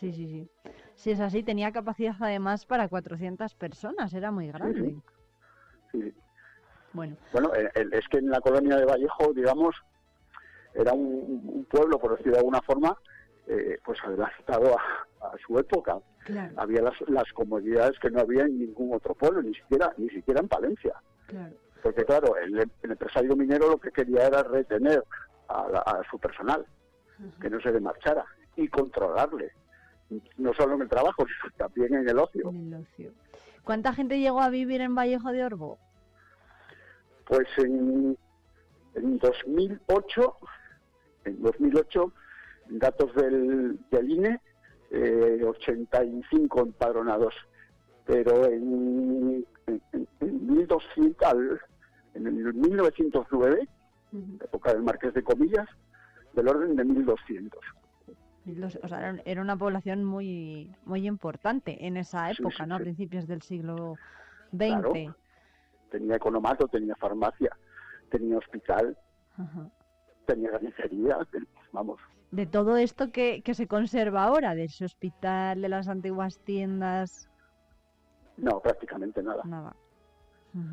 Sí, sí, sí. Si es así, tenía capacidad además para 400 personas, era muy grande. Sí. Bueno, Bueno, el- es que en la colonia de Vallejo, digamos, era un, un pueblo, por decirlo de alguna forma, eh, pues adelantado a, a su época. Claro. Había las, las comodidades que no había en ningún otro pueblo, ni siquiera, ni siquiera en Palencia. claro. Porque claro, el, el empresario minero lo que quería era retener a, la- a su personal, que no se le marchara, y controlarle, no solo en el trabajo, sino también en el ocio. En el ocio. ¿Cuánta gente llegó a vivir en Vallejo de Orbo? Pues en, en 2008, en 2008, datos del, del INE, eh, 85 empadronados, pero en, en, en- en 1200, al- en el 1909, época del Marqués de Comillas, del orden de 1200. Los- o sea, era- una población muy muy importante en esa época, sí, ¿no? A principios del siglo Claro. XX. Tenía economato, tenía farmacia, tenía hospital, tenía carnicería, vamos, De todo esto que, que se conserva ahora, de ese hospital, de las antiguas tiendas, no, prácticamente nada. nada.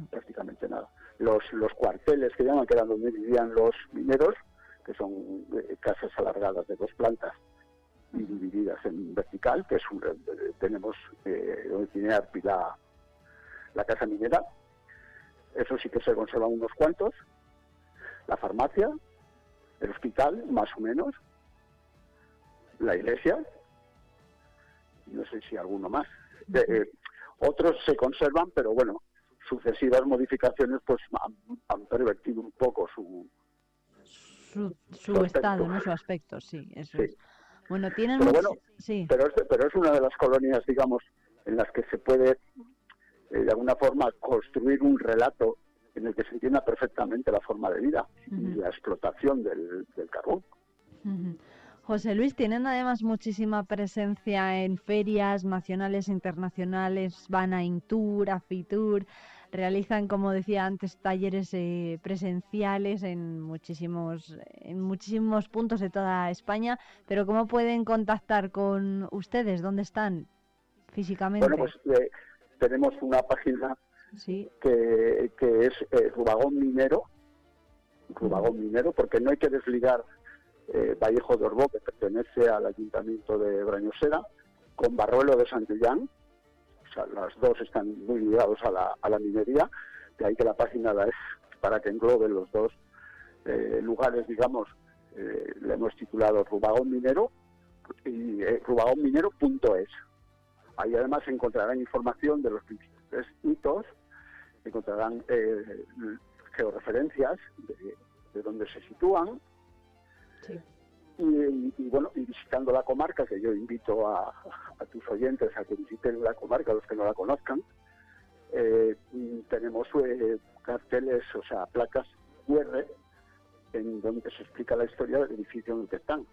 prácticamente nada. Los, los cuarteles que llaman, que eran donde vivían los mineros, que son eh, casas alargadas de dos plantas y divididas en vertical, que es un- eh, tenemos eh, donde tiene Arpi la, la casa minera, eso sí que se conservan unos cuantos, la farmacia, el hospital, más o menos, la iglesia, y no sé si alguno más. Eh, eh, otros se conservan, pero bueno, sucesivas modificaciones pues han, han pervertido un poco su... Su, su Su aspecto. estado, ¿no? Su aspecto, sí. Eso Sí. es. Bueno, tienen Pero bueno, sí. pero es, pero es una de las colonias, digamos, en las que se puede, eh, de alguna forma, construir un relato en el que se entienda perfectamente la forma de vida y la explotación del, del carbón. José Luis, tienen además muchísima presencia en ferias nacionales e internacionales, van a Intur, a Fitur, realizan, como decía antes, talleres eh, presenciales en muchísimos, en muchísimos puntos de toda España, pero ¿cómo pueden contactar con ustedes? ¿Dónde están físicamente? Bueno, pues eh, tenemos una página Sí. que, que es eh, Rubagón Minero, Rubagón Minero, porque no hay que desligar eh, Vallejo de Orbó, que pertenece al Ayuntamiento de Brañosera, con Barruelo de Santillán, las dos están muy ligados a la, a la minería, de ahí que la página la es para que englobe los dos eh, lugares, digamos, eh, le hemos titulado Rubagón Minero y eh, rubagonminero.es. Ahí además encontrarán información de los principales hitos, encontrarán eh, georreferencias de, de dónde se sitúan. Y, y- y, bueno, y visitando la comarca, que yo invito a, a tus oyentes a que visiten la comarca, los que no la conozcan, eh, tenemos eh, carteles, o sea, placas QR en donde se explica la historia del edificio en el que están.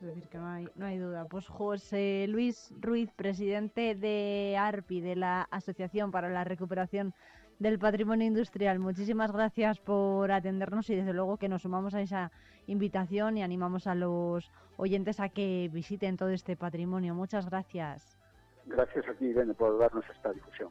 Es decir, que no hay, no hay duda. Pues José Luis Ruiz, presidente de ARPI, de la Asociación para la Recuperación del Patrimonio Industrial, muchísimas gracias por atendernos y desde luego que nos sumamos a esa invitación y animamos a los oyentes a que visiten todo este patrimonio. Muchas gracias. Gracias a ti, Irene, por darnos esta difusión.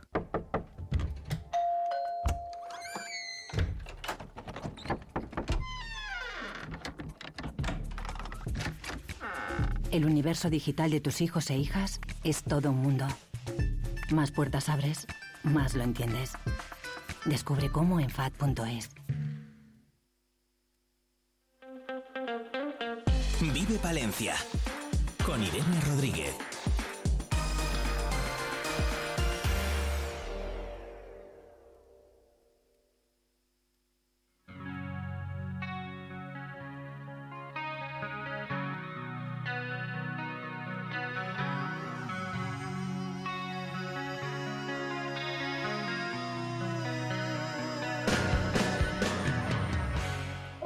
El universo digital de tus hijos e hijas es todo un mundo. Más puertas abres, más lo entiendes. Descubre cómo en FAD.es. Vive Palencia con Irene Rodríguez.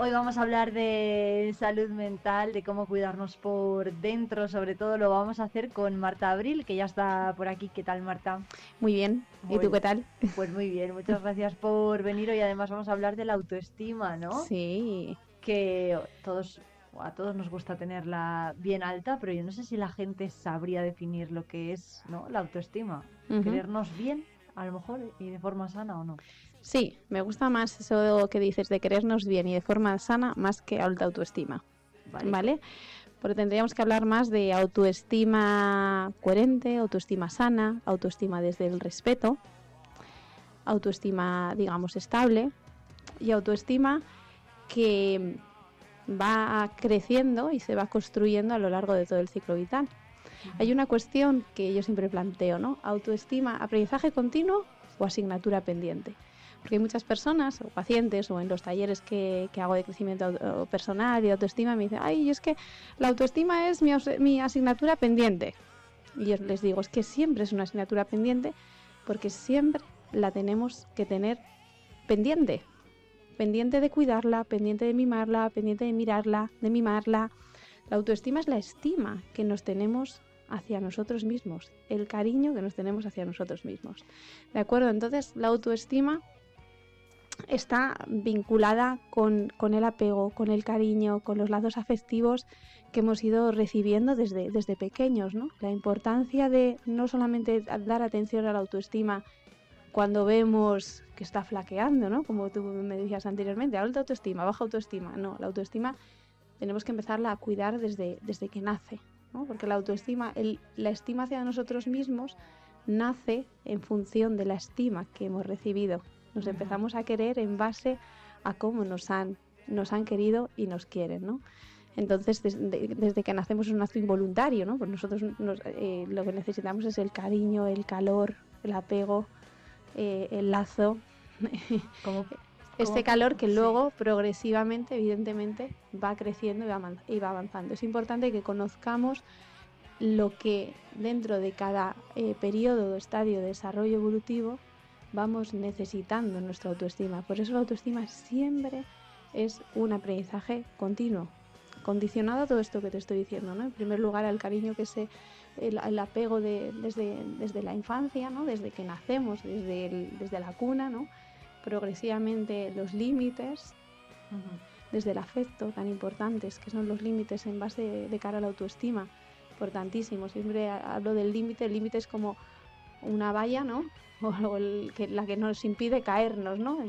Hoy vamos a hablar de salud mental, de cómo cuidarnos por dentro, sobre todo lo vamos a hacer con Marta Abril, que ya está por aquí. ¿Qué tal, Marta? Muy bien. ¿Y tú qué tal? Pues muy bien, muchas gracias por venir hoy. Además vamos a hablar de la autoestima, ¿no? Sí. Que todos a todos nos gusta tenerla bien alta, pero yo no sé si la gente sabría definir lo que es ¿no? la autoestima. Ujú. Querernos bien, a lo mejor, y de forma sana o no. Sí, me gusta más eso que dices de querernos bien y de forma sana más que alta autoestima. Vale. ¿Vale? Porque tendríamos que hablar más de autoestima coherente, autoestima sana, autoestima desde el respeto, autoestima, digamos, estable y autoestima que va creciendo y se va construyendo a lo largo de todo el ciclo vital. Hay una cuestión que yo siempre planteo, ¿no? Autoestima, aprendizaje continuo o asignatura pendiente. Porque hay muchas personas o pacientes o en los talleres que, que hago de crecimiento personal y autoestima me dicen, ay, es que la autoestima es mi, mi asignatura pendiente. Y yo les digo, es que siempre es una asignatura pendiente porque siempre la tenemos que tener pendiente. Pendiente de cuidarla, pendiente de mimarla, pendiente de mirarla, de mimarla. La autoestima es la estima que nos tenemos hacia nosotros mismos, el cariño que nos tenemos hacia nosotros mismos. ¿De acuerdo? Entonces, la autoestima está vinculada con, con el apego, con el cariño, con los lazos afectivos que hemos ido recibiendo desde, desde pequeños, ¿no? La importancia de no solamente dar atención a la autoestima cuando vemos que está flaqueando, ¿no? Como tú me decías anteriormente, alta autoestima, baja autoestima. No, la autoestima tenemos que empezarla a cuidar desde, desde que nace, ¿no? Porque la autoestima, la estima hacia nosotros mismos nace en función de la estima que hemos recibido. Nos empezamos a querer en base a cómo nos han, nos han querido y nos quieren, ¿no? Entonces, des- de- desde que nacemos es un acto involuntario, ¿no? Pues nosotros nos- eh, lo que necesitamos es el cariño, el calor, el apego, eh, el lazo. este cómo- calor que sí. luego progresivamente, evidentemente, va creciendo y va, avan- y va avanzando. Es importante que conozcamos lo que dentro de cada eh, periodo o estadio de desarrollo evolutivo vamos necesitando nuestra autoestima. Por eso la autoestima siempre es un aprendizaje continuo, condicionado a todo esto que te estoy diciendo, ¿no? En primer lugar, al cariño que se, el, apego de, desde, desde, la infancia, ¿no? Desde que nacemos, desde, desde la cuna, ¿no? Progresivamente los límites, desde el afecto tan importantes, que son los límites en base de, cara a la autoestima, importantísimo. Siempre hablo del límite, el límite es como una valla, ¿no? O algo que, la que nos impide caernos, ¿no?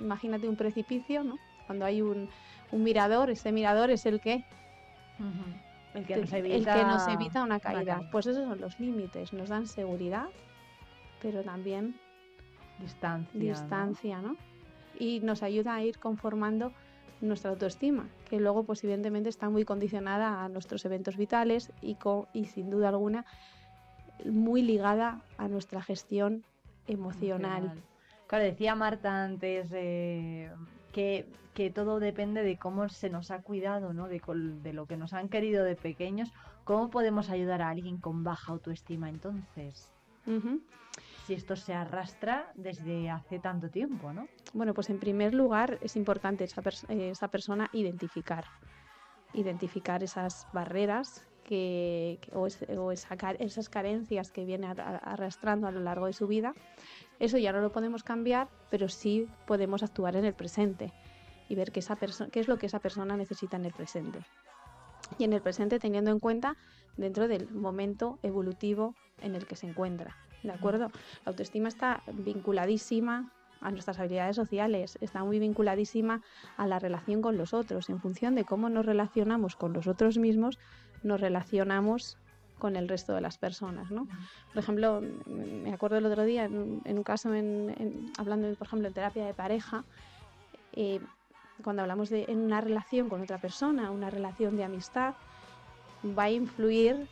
Imagínate un precipicio, ¿no? Cuando hay un, un mirador, ese mirador es el que... El que, nos evita, una caída. Pues esos son los límites, nos dan seguridad, pero también distancia, distancia ¿no? Y nos ayuda a ir conformando nuestra autoestima, que luego pues evidentemente está muy condicionada a nuestros eventos vitales y, y sin duda alguna muy ligada a nuestra gestión emocional. Claro, decía Marta antes eh, que, que, todo depende de cómo se nos ha cuidado, ¿no? De, de, lo que nos han querido de pequeños. ¿Cómo podemos ayudar a alguien con baja autoestima entonces? Si esto se arrastra desde hace tanto tiempo, ¿no? Bueno, pues en primer lugar es importante esa, esa persona identificar, identificar esas barreras que, o, esas carencias que viene arrastrando a lo largo de su vida, eso ya no lo podemos cambiar, pero sí podemos actuar en el presente y ver qué, esa qué es lo que esa persona necesita en el presente. Y en el presente teniendo en cuenta dentro del momento evolutivo en el que se encuentra. ¿De acuerdo? La autoestima está vinculadísima a nuestras habilidades sociales, está muy vinculadísima a la relación con los otros. En función de cómo nos relacionamos con los otros mismos, nos relacionamos con el resto de las personas, ¿no? Por ejemplo, me acuerdo el otro día en, un caso, en, hablando, por ejemplo, en terapia de pareja, eh, cuando hablamos de en una relación con otra persona, una relación de amistad, va a influir,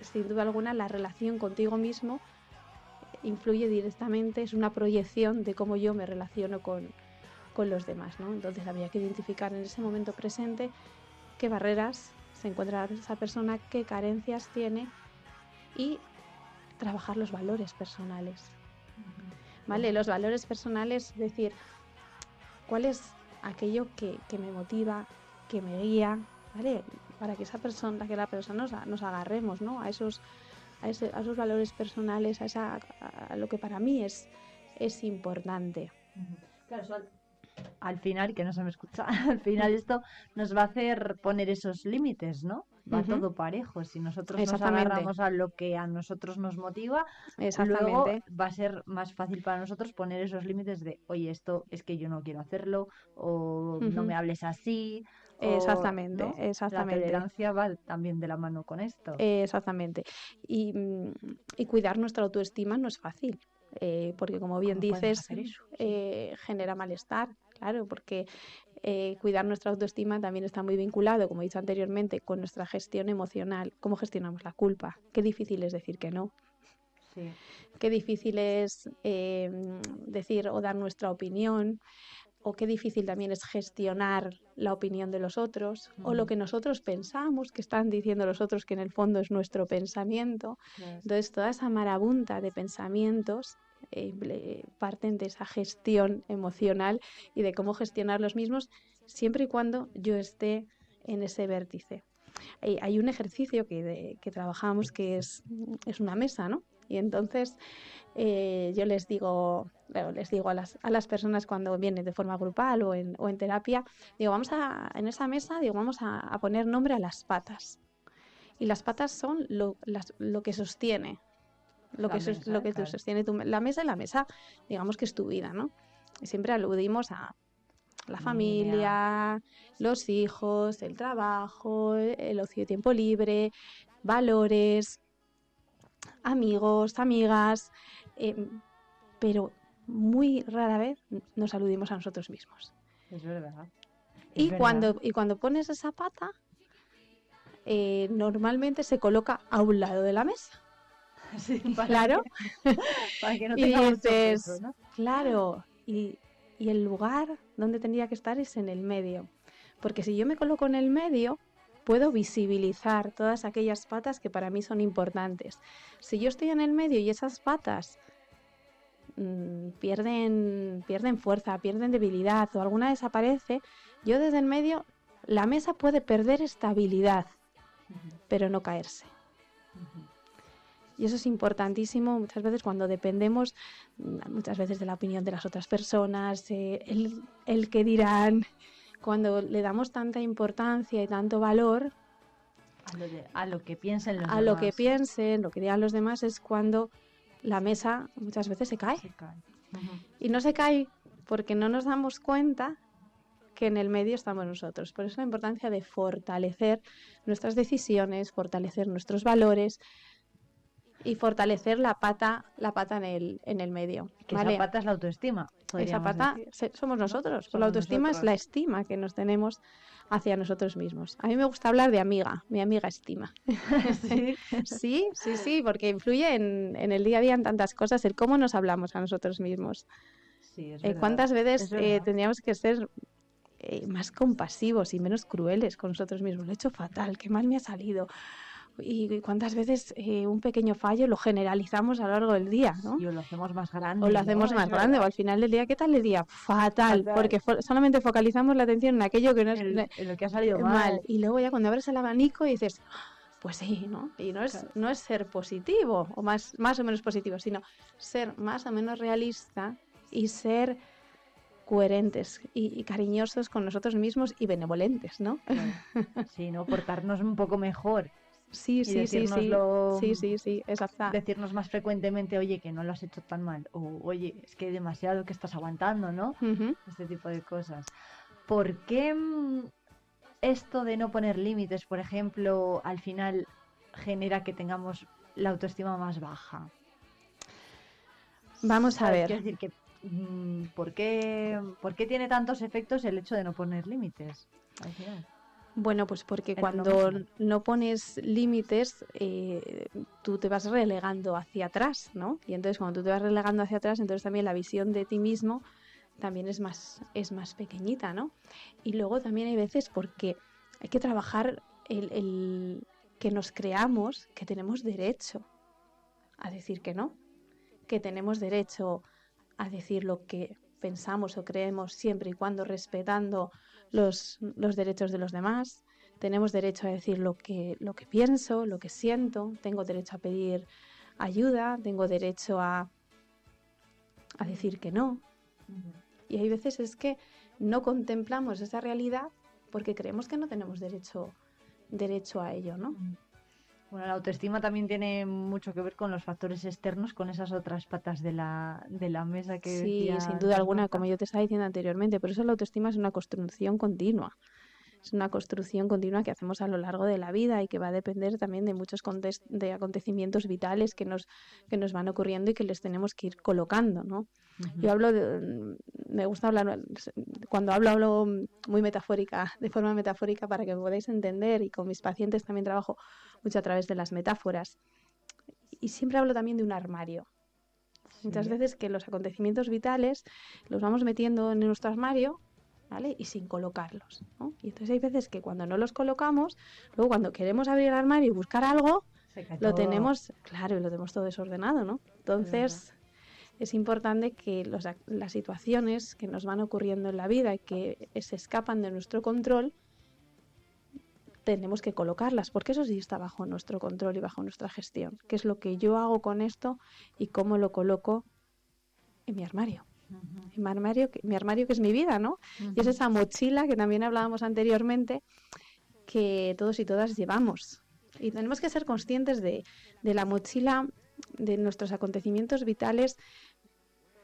sin duda alguna, la relación contigo mismo influye directamente, es una proyección de cómo yo me relaciono con, con los demás, ¿no? Entonces había que identificar en ese momento presente qué barreras se encuentra esa persona, qué carencias tiene y trabajar los valores personales. ¿Vale? Los valores personales, es decir, cuál es aquello que, me motiva, que me guía, ¿vale? Para que esa persona, que la persona nos, agarremos, ¿no? A esos, a, esos valores personales, a, esa, a, lo que para mí es, es importante. Claro, al final, que no se me escucha, al final esto nos va a hacer poner esos límites, ¿no? Va todo parejo. Si nosotros nos agarramos a lo que a nosotros nos motiva, luego va a ser más fácil para nosotros poner esos límites de, oye, esto es que yo no quiero hacerlo, o no me hables así. Exactamente, exactamente. La tolerancia va también de la mano con esto. exactamente. Y, mm, y cuidar nuestra autoestima no es fácil. Eh, porque como bien dices, eh, genera malestar, claro, porque eh, cuidar nuestra autoestima también está muy vinculado, como he dicho anteriormente, con nuestra gestión emocional, cómo gestionamos la culpa. Qué difícil es decir que no. Qué difícil es decir o dar nuestra opinión o qué difícil también es gestionar la opinión de los otros, o lo que nosotros pensamos, que están diciendo los otros que en el fondo es nuestro pensamiento. Entonces, toda esa marabunta de pensamientos eh, parten de esa gestión emocional y de cómo gestionar los mismos, siempre y cuando yo esté en ese vértice. Hay, un ejercicio que, que trabajamos que es, es una mesa, ¿no? Y entonces eh, yo les digo, les digo a las, a las personas cuando vienen de forma grupal o en, o en terapia, digo, vamos a, en esa mesa, digo, vamos a, poner nombre a las patas. Y las patas son lo, lo que sostiene, lo que, lo que sostiene tu, la mesa y la mesa, digamos que es tu vida, ¿no? Y siempre aludimos a la familia, los hijos, el trabajo, el ocio de tiempo libre, valores, amigos, amigas, em, pero muy rara vez nos aludimos a nosotros mismos. Es verdad. y, Cuando, y cuando pones esa pata, eh, normalmente se coloca a un lado de la mesa. claro. para que no y dices, claro, y, y el lugar donde tendría que estar es en el medio. Porque si yo me coloco en el medio, puedo visibilizar todas aquellas patas que para mí son importantes. Si yo estoy en el medio y esas patas mm, pierden, pierden fuerza, pierden debilidad o alguna desaparece, yo desde el medio, la mesa puede perder estabilidad, pero no caerse. Y eso es importantísimo muchas veces cuando dependemos, mm, muchas veces de la opinión de las otras personas, eh, el, el que dirán, cuando le damos tanta importancia y tanto valor A lo, de- a lo que piensen los a lo que demás. piensen, lo que digan los demás, es cuando la mesa muchas veces se cae. Y no se cae porque no nos damos cuenta que en el medio estamos nosotros. Por eso la importancia de fortalecer nuestras decisiones, fortalecer nuestros valores y fortalecer la pata, la pata en el, en el medio. Que ¿vale? esa pata es la autoestima. Esa pata se- somos nosotros. Somos la autoestima es nosotros. la estima que nos tenemos hacia nosotros mismos. A mí me gusta hablar de amiga, mi amiga estima. sí, sí, sí, porque influye en, en el día a día en tantas cosas, el cómo nos hablamos a nosotros mismos. Sí, es Eh, ¿Cuántas veces es eh, tendríamos que ser eh, más compasivos y menos crueles con nosotros mismos? Lo he hecho fatal, qué mal me ha salido. Y, cuántas veces eh, un pequeño fallo lo generalizamos a lo largo del día, ¿no? Y o lo hacemos más grande. O lo hacemos más verdad. grande, o al final del día, ¿qué tal el día? Fatal, Fatal. porque fo- solamente focalizamos la atención en aquello que no es En- en lo que ha salido mal. mal. Y luego ya cuando abres el abanico y dices, pues sí, ¿no? Y no es, no es ser positivo, o más, más o menos positivo, sino ser más o menos realista y ser coherentes y, y cariñosos con nosotros mismos y benevolentes, ¿no? Sí, ¿no? Portarnos un poco mejor. Sí, sí, sí, sí. Sí, sí, sí, exacto. Decirnos más frecuentemente, oye, que no lo has hecho tan mal. O, oye, es que demasiado que estás aguantando, ¿no? Este tipo de cosas. ¿Por qué mm, esto de no poner límites, por ejemplo, al final genera que tengamos la autoestima más baja? Vamos a ver. Quiero decir que, mm, ¿por qué, ¿por qué tiene tantos efectos el hecho de no poner límites? Al final. Bueno, pues porque cuando no pones límites, eh, tú te vas relegando hacia atrás, ¿no? Y entonces cuando tú te vas relegando hacia atrás, entonces también la visión de ti mismo también es más, es más pequeñita, ¿no? Y luego también hay veces porque hay que trabajar el, el que nos creamos que tenemos derecho a decir que no, que tenemos derecho a decir lo que pensamos o creemos siempre y cuando respetando los, los derechos de los demás. Tenemos derecho a decir lo que, lo que pienso, lo que siento. Tengo derecho a pedir ayuda. Tengo derecho a, a decir que no. Y hay veces es que no contemplamos esa realidad porque creemos que no tenemos derecho, derecho a ello, ¿no? Bueno, la autoestima también tiene mucho que ver con los factores externos, con esas otras patas de la, de la mesa que Sí, decía sin duda alguna, como yo te estaba diciendo anteriormente, por eso la autoestima es una construcción continua. Es una construcción continua que hacemos a lo largo de la vida y que va a depender también de muchos de acontecimientos vitales que nos, que nos van ocurriendo y que les tenemos que ir colocando, ¿no? Yo hablo de, me gusta hablar, cuando hablo hablo muy metafórica, de forma metafórica para que me podáis entender y con mis pacientes también trabajo mucho a través de las metáforas. Y siempre hablo también de un armario. Muchas Sí. veces que los acontecimientos vitales los vamos metiendo en nuestro armario, ¿vale? Y sin colocarlos, ¿no? Y entonces hay veces que cuando no los colocamos, luego cuando queremos abrir el armario y buscar algo, lo tenemos, claro, y lo tenemos todo desordenado, ¿no? Entonces, es importante que los las situaciones que nos van ocurriendo en la vida y que se escapan de nuestro control, tenemos que colocarlas, porque eso sí está bajo nuestro control y bajo nuestra gestión. ¿Qué es lo que yo hago con esto y cómo lo coloco en mi armario? Mi armario, que- mi armario que es mi vida, ¿no? Y es esa mochila que también hablábamos anteriormente que todos y todas llevamos. Y tenemos que ser conscientes de, de la mochila de nuestros acontecimientos vitales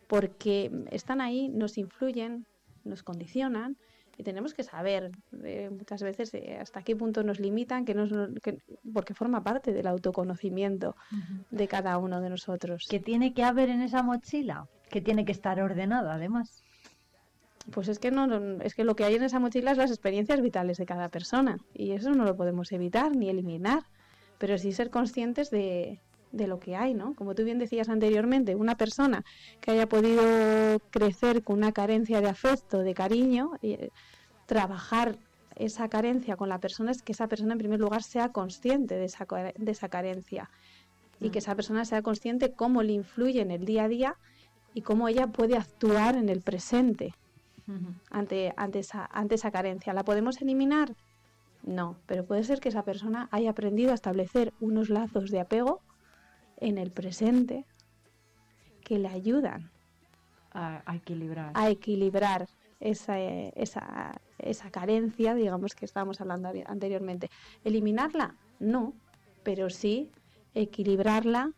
porque están ahí, nos influyen, nos condicionan y tenemos que saber eh, muchas veces eh, hasta qué punto nos limitan, que nos, que- porque forma parte del autoconocimiento de cada uno de nosotros. ¿Qué tiene que haber en esa mochila? Que tiene que estar ordenada, además. Pues es que no, es que lo que hay en esa mochila es las experiencias vitales de cada persona y eso no lo podemos evitar ni eliminar, pero sí ser conscientes de, de lo que hay, ¿no? Como tú bien decías anteriormente, una persona que haya podido crecer con una carencia de afecto, de cariño, y, eh, trabajar esa carencia con la persona es que esa persona en primer lugar sea consciente de esa, de esa carencia y que esa persona sea consciente cómo le influye en el día a día y cómo ella puede actuar en el presente ante, ante, esa, ante esa carencia. ¿La podemos eliminar? No, pero puede ser que esa persona haya aprendido a establecer unos lazos de apego en el presente que le ayudan a, equilibrar. A equilibrar esa, esa, esa carencia, digamos, que estábamos hablando anteriormente. ¿Eliminarla? No, pero sí equilibrarla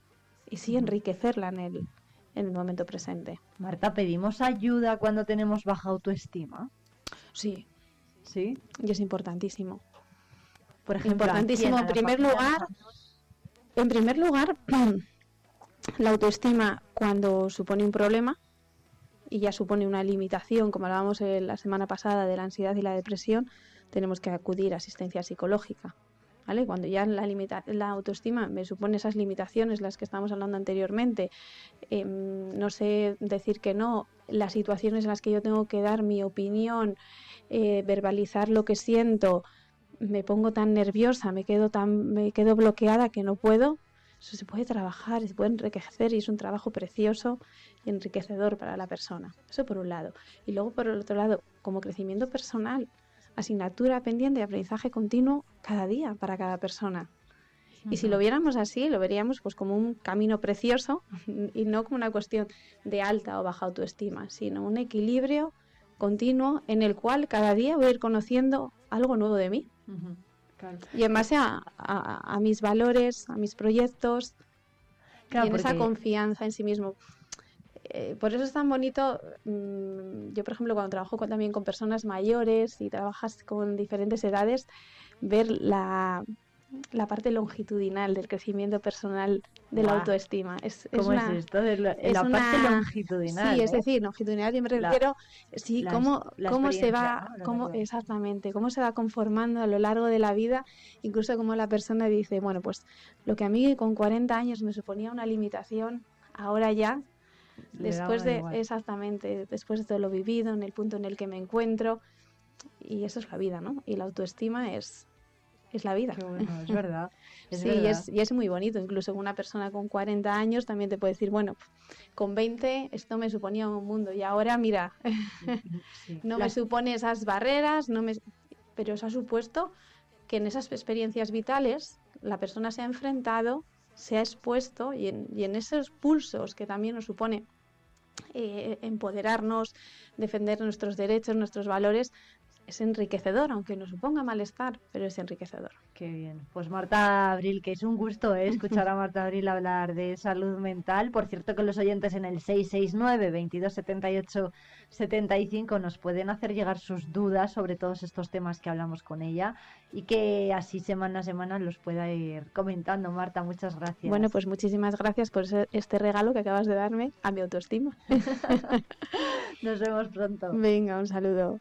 y sí enriquecerla en el, en el momento presente. Marta, ¿pedimos ayuda cuando tenemos baja autoestima? Sí. ¿Sí? Y es importantísimo. Por ejemplo, importantísimo. En primer lugar, en primer lugar, la autoestima cuando supone un problema y ya supone una limitación, como hablábamos la semana pasada de la ansiedad y la depresión, tenemos que acudir a asistencia psicológica. ¿Vale? Cuando ya la, la autoestima me supone esas limitaciones, las que estábamos hablando anteriormente, em, no sé decir que no, las situaciones en las que yo tengo que dar mi opinión, eh, verbalizar lo que siento, me pongo tan nerviosa, me quedo tan, me quedo bloqueada que no puedo. Eso se puede trabajar, se puede enriquecer y es un trabajo precioso y enriquecedor para la persona. Eso por un lado. Y luego por el otro lado, como crecimiento personal, asignatura pendiente de aprendizaje continuo cada día para cada persona. Y si lo viéramos así, lo veríamos pues como un camino precioso y no como una cuestión de alta o baja autoestima, sino un equilibrio continuo en el cual cada día voy a ir conociendo algo nuevo de mí. Y en base a, mis valores, a mis proyectos, y en esa confianza en sí mismo. Eh, por eso es tan bonito, mm, yo por ejemplo cuando trabajo también con personas mayores y trabajas con diferentes edades, ver la, la parte longitudinal del crecimiento personal de la autoestima. Es, ¿Cómo es, esto? De la, parte longitudinal. Sí, es ¿eh? decir, longitudinal siempre me refiero, sí, cómo, cómo se va, cómo, exactamente, cómo se va conformando a lo largo de la vida, incluso como la persona dice, bueno, pues lo que a mí con 40 años me suponía una limitación, ahora ya, después de, exactamente, después de todo lo vivido, en el punto en el que me encuentro, y eso es la vida, ¿no? Y la autoestima es es la vida. es verdad. sí, Y, es, muy bonito. Incluso una persona con 40 años también te puede decir, bueno, con 20 esto me suponía un mundo y ahora mira, no me supone esas barreras, no me... pero eso ha supuesto que en esas experiencias vitales la persona se ha enfrentado, se ha expuesto y en, esos pulsos que también nos supone eh, empoderarnos, defender nuestros derechos, nuestros valores, es enriquecedor, aunque nos suponga malestar, pero es enriquecedor. Qué bien. Pues Marta Abril, que es un gusto ¿eh? escuchar a Marta Abril hablar de salud mental. Por cierto que los oyentes en el 669 2278 75 nos pueden hacer llegar sus dudas sobre todos estos temas que hablamos con ella y que así semana a semana los pueda ir comentando. Marta, muchas gracias. Bueno, pues muchísimas gracias por este regalo que acabas de darme a mi autoestima. nos vemos pronto. Venga, un saludo.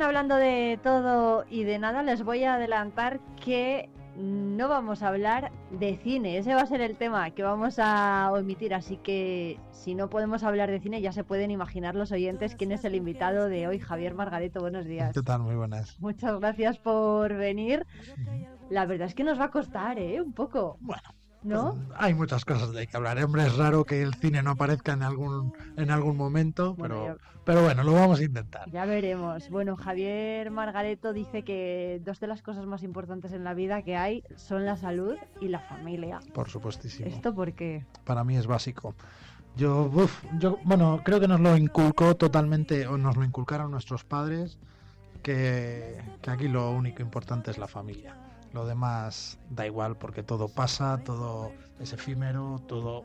Hablando de todo y de nada les voy a adelantar que no vamos a hablar de cine, ese va a ser el tema que vamos a omitir, así que si no podemos hablar de cine ya se pueden imaginar los oyentes quién es el invitado de hoy, Javier Margareto, buenos días. ¿Qué tal? Muy buenas. Muchas gracias por venir. La verdad es que nos va a costar, ¿eh? Un poco. Bueno. ¿No? Hay muchas cosas de que hablar. Hombre, es raro que el cine no aparezca en algún en algún momento, Bueno, pero, pero bueno, lo vamos a intentar. Ya veremos. Bueno, Javier Margareto dice que dos de las cosas más importantes en la vida que hay son la salud y la familia. Por supuestísimo. ¿Esto por qué? Para mí es básico. Yo, uf, yo, bueno, creo que nos lo inculcó totalmente, o nos lo inculcaron nuestros padres, que, que aquí lo único importante es la familia. Lo demás da igual porque todo pasa, todo es efímero, todo,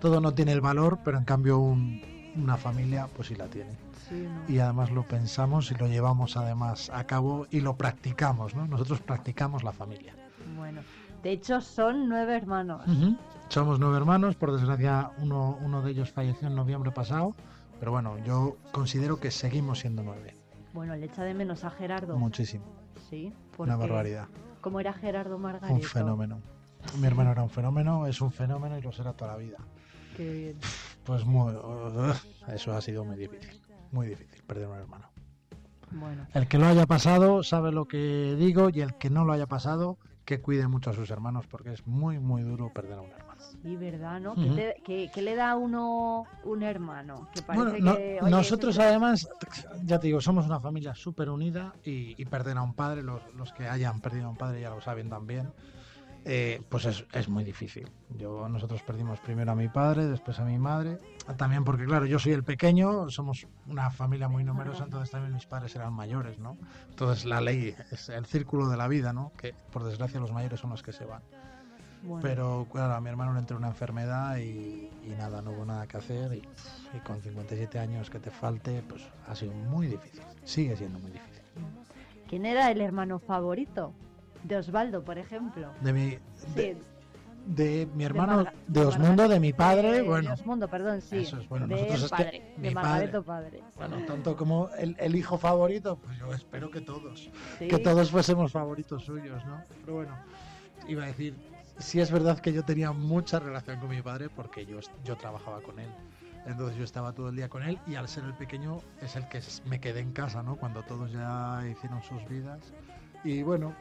todo no tiene el valor, pero en cambio un- una familia pues sí la tiene. Sí, ¿no? Y además lo pensamos y lo llevamos además a cabo y lo practicamos, ¿no? Nosotros practicamos la familia. Bueno, de hecho son nueve hermanos. Ujú. Somos nueve hermanos, por desgracia uno, uno de ellos falleció en noviembre pasado, pero bueno, yo considero que seguimos siendo nueve. Bueno, le echa de menos a Gerardo. Muchísimo. Sí, Una porque- barbaridad. ¿Cómo era Gerardo Margareto? Un fenómeno. Mi hermano era un fenómeno, es un fenómeno y lo será toda la vida. Qué bien. Pues muy, eso ha sido muy difícil, muy difícil perder un hermano. Bueno, El que lo haya pasado sabe lo que digo y el que no lo haya pasado que cuide mucho a sus hermanos porque es muy muy duro perder a un hermano. Sí, ¿verdad? ¿no? Ujú. ¿Qué, te- qué- qué le da a uno un hermano? Que parece Bueno, no- que, oye, nosotros ese- además, ya te digo, somos una familia súper unida y, y perder a un padre, los, los que hayan perdido a un padre ya lo saben también, eh, pues es, es muy difícil. Yo, nosotros perdimos primero a mi padre, después a mi madre, también porque claro, yo soy el pequeño, somos una familia muy numerosa, entonces también mis padres eran mayores, ¿no? Entonces la ley es el círculo de la vida, ¿no? Que por desgracia los mayores son los que se van. Bueno. Pero claro, a mi hermano le entró una enfermedad y, y nada, no hubo nada que hacer. Y, y con 57 años que te falte, pues ha sido muy difícil. Sigue siendo muy difícil. ¿Quién era el hermano favorito? De Osvaldo, por ejemplo. De mi, Sí, de mi hermano, de de Osmundo, de mi padre, de bueno. Osmundo, perdón, sí. Eso es, bueno, de nosotros es que padre, mi de padre- padre. Bueno, tanto como el, el hijo favorito, pues yo espero que todos. Sí. Que todos fuésemos favoritos suyos, ¿no? Pero bueno, iba a decir, sí es verdad que yo tenía mucha relación con mi padre porque yo, yo trabajaba con él. Entonces yo estaba todo el día con él y al ser el pequeño es el que me quedé en casa, ¿no? Cuando todos ya hicieron sus vidas. Y bueno,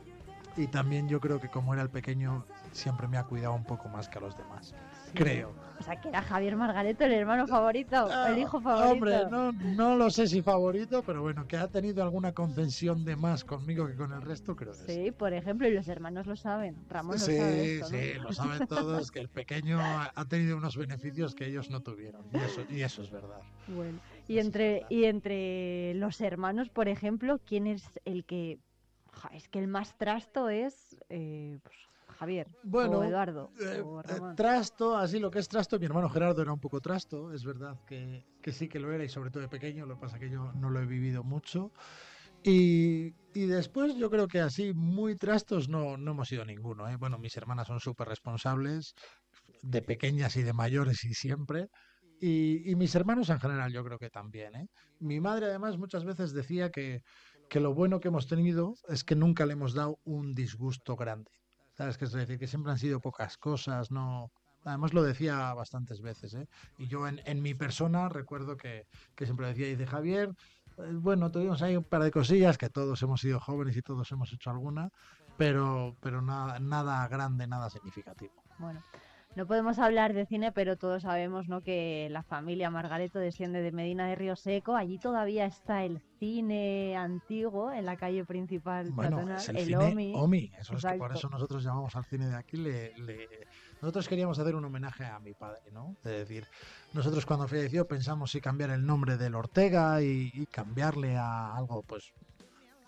y también yo creo que como era el pequeño, siempre me ha cuidado un poco más que a los demás. Creo. O sea, que era Javier Margareto el hermano favorito, el hijo favorito. Hombre, no, no lo sé si favorito, pero bueno, que ha tenido alguna concesión de más conmigo que con el resto, creo que Sí, por ejemplo, y los hermanos lo saben. Ramón lo Sí, sabe. esto, ¿no? sí, lo saben todos, que el pequeño ha tenido unos beneficios que ellos no tuvieron. Y eso, y eso es verdad. Bueno, y entre, y entre los hermanos, por ejemplo, ¿quién es el que... ja, es que el más trasto es eh, pues, Javier Bueno, o Eduardo. eh, o eh, Ramón. trasto, así lo que es trasto, mi hermano Gerardo era un poco trasto, es verdad que, que sí que lo era y sobre todo de pequeño, lo que pasa que yo no lo he vivido mucho. Y, y después yo creo que así muy trastos no, no hemos sido ninguno. ¿eh? Bueno, mis hermanas son súper responsables, de pequeñas y de mayores y siempre. Y, y mis hermanos en general yo creo que también. ¿eh? Mi madre además muchas veces decía que, que lo bueno que hemos tenido es que nunca le hemos dado un disgusto grande. ¿Sabes qué es decir? Que siempre han sido pocas cosas, no... Además lo decía bastantes veces, ¿eh? Y yo en, en mi persona recuerdo que, que siempre decía, dice Javier, eh, bueno, tuvimos ahí un par de cosillas, que todos hemos sido jóvenes y todos hemos hecho alguna, pero, pero nada, nada grande, nada significativo. Bueno, no podemos hablar de cine, pero todos sabemos ¿no? que la familia Margareto desciende de Medina de Río Seco. Allí todavía está el cine antiguo en la calle principal Bueno, es el, el cine OMI. OMI, eso es que por eso nosotros llamamos al cine de aquí. Le, le- Nosotros queríamos hacer un homenaje a mi padre, ¿no? Es decir, nosotros cuando falleció pensamos si cambiar el nombre del Ortega y, y cambiarle a algo, pues,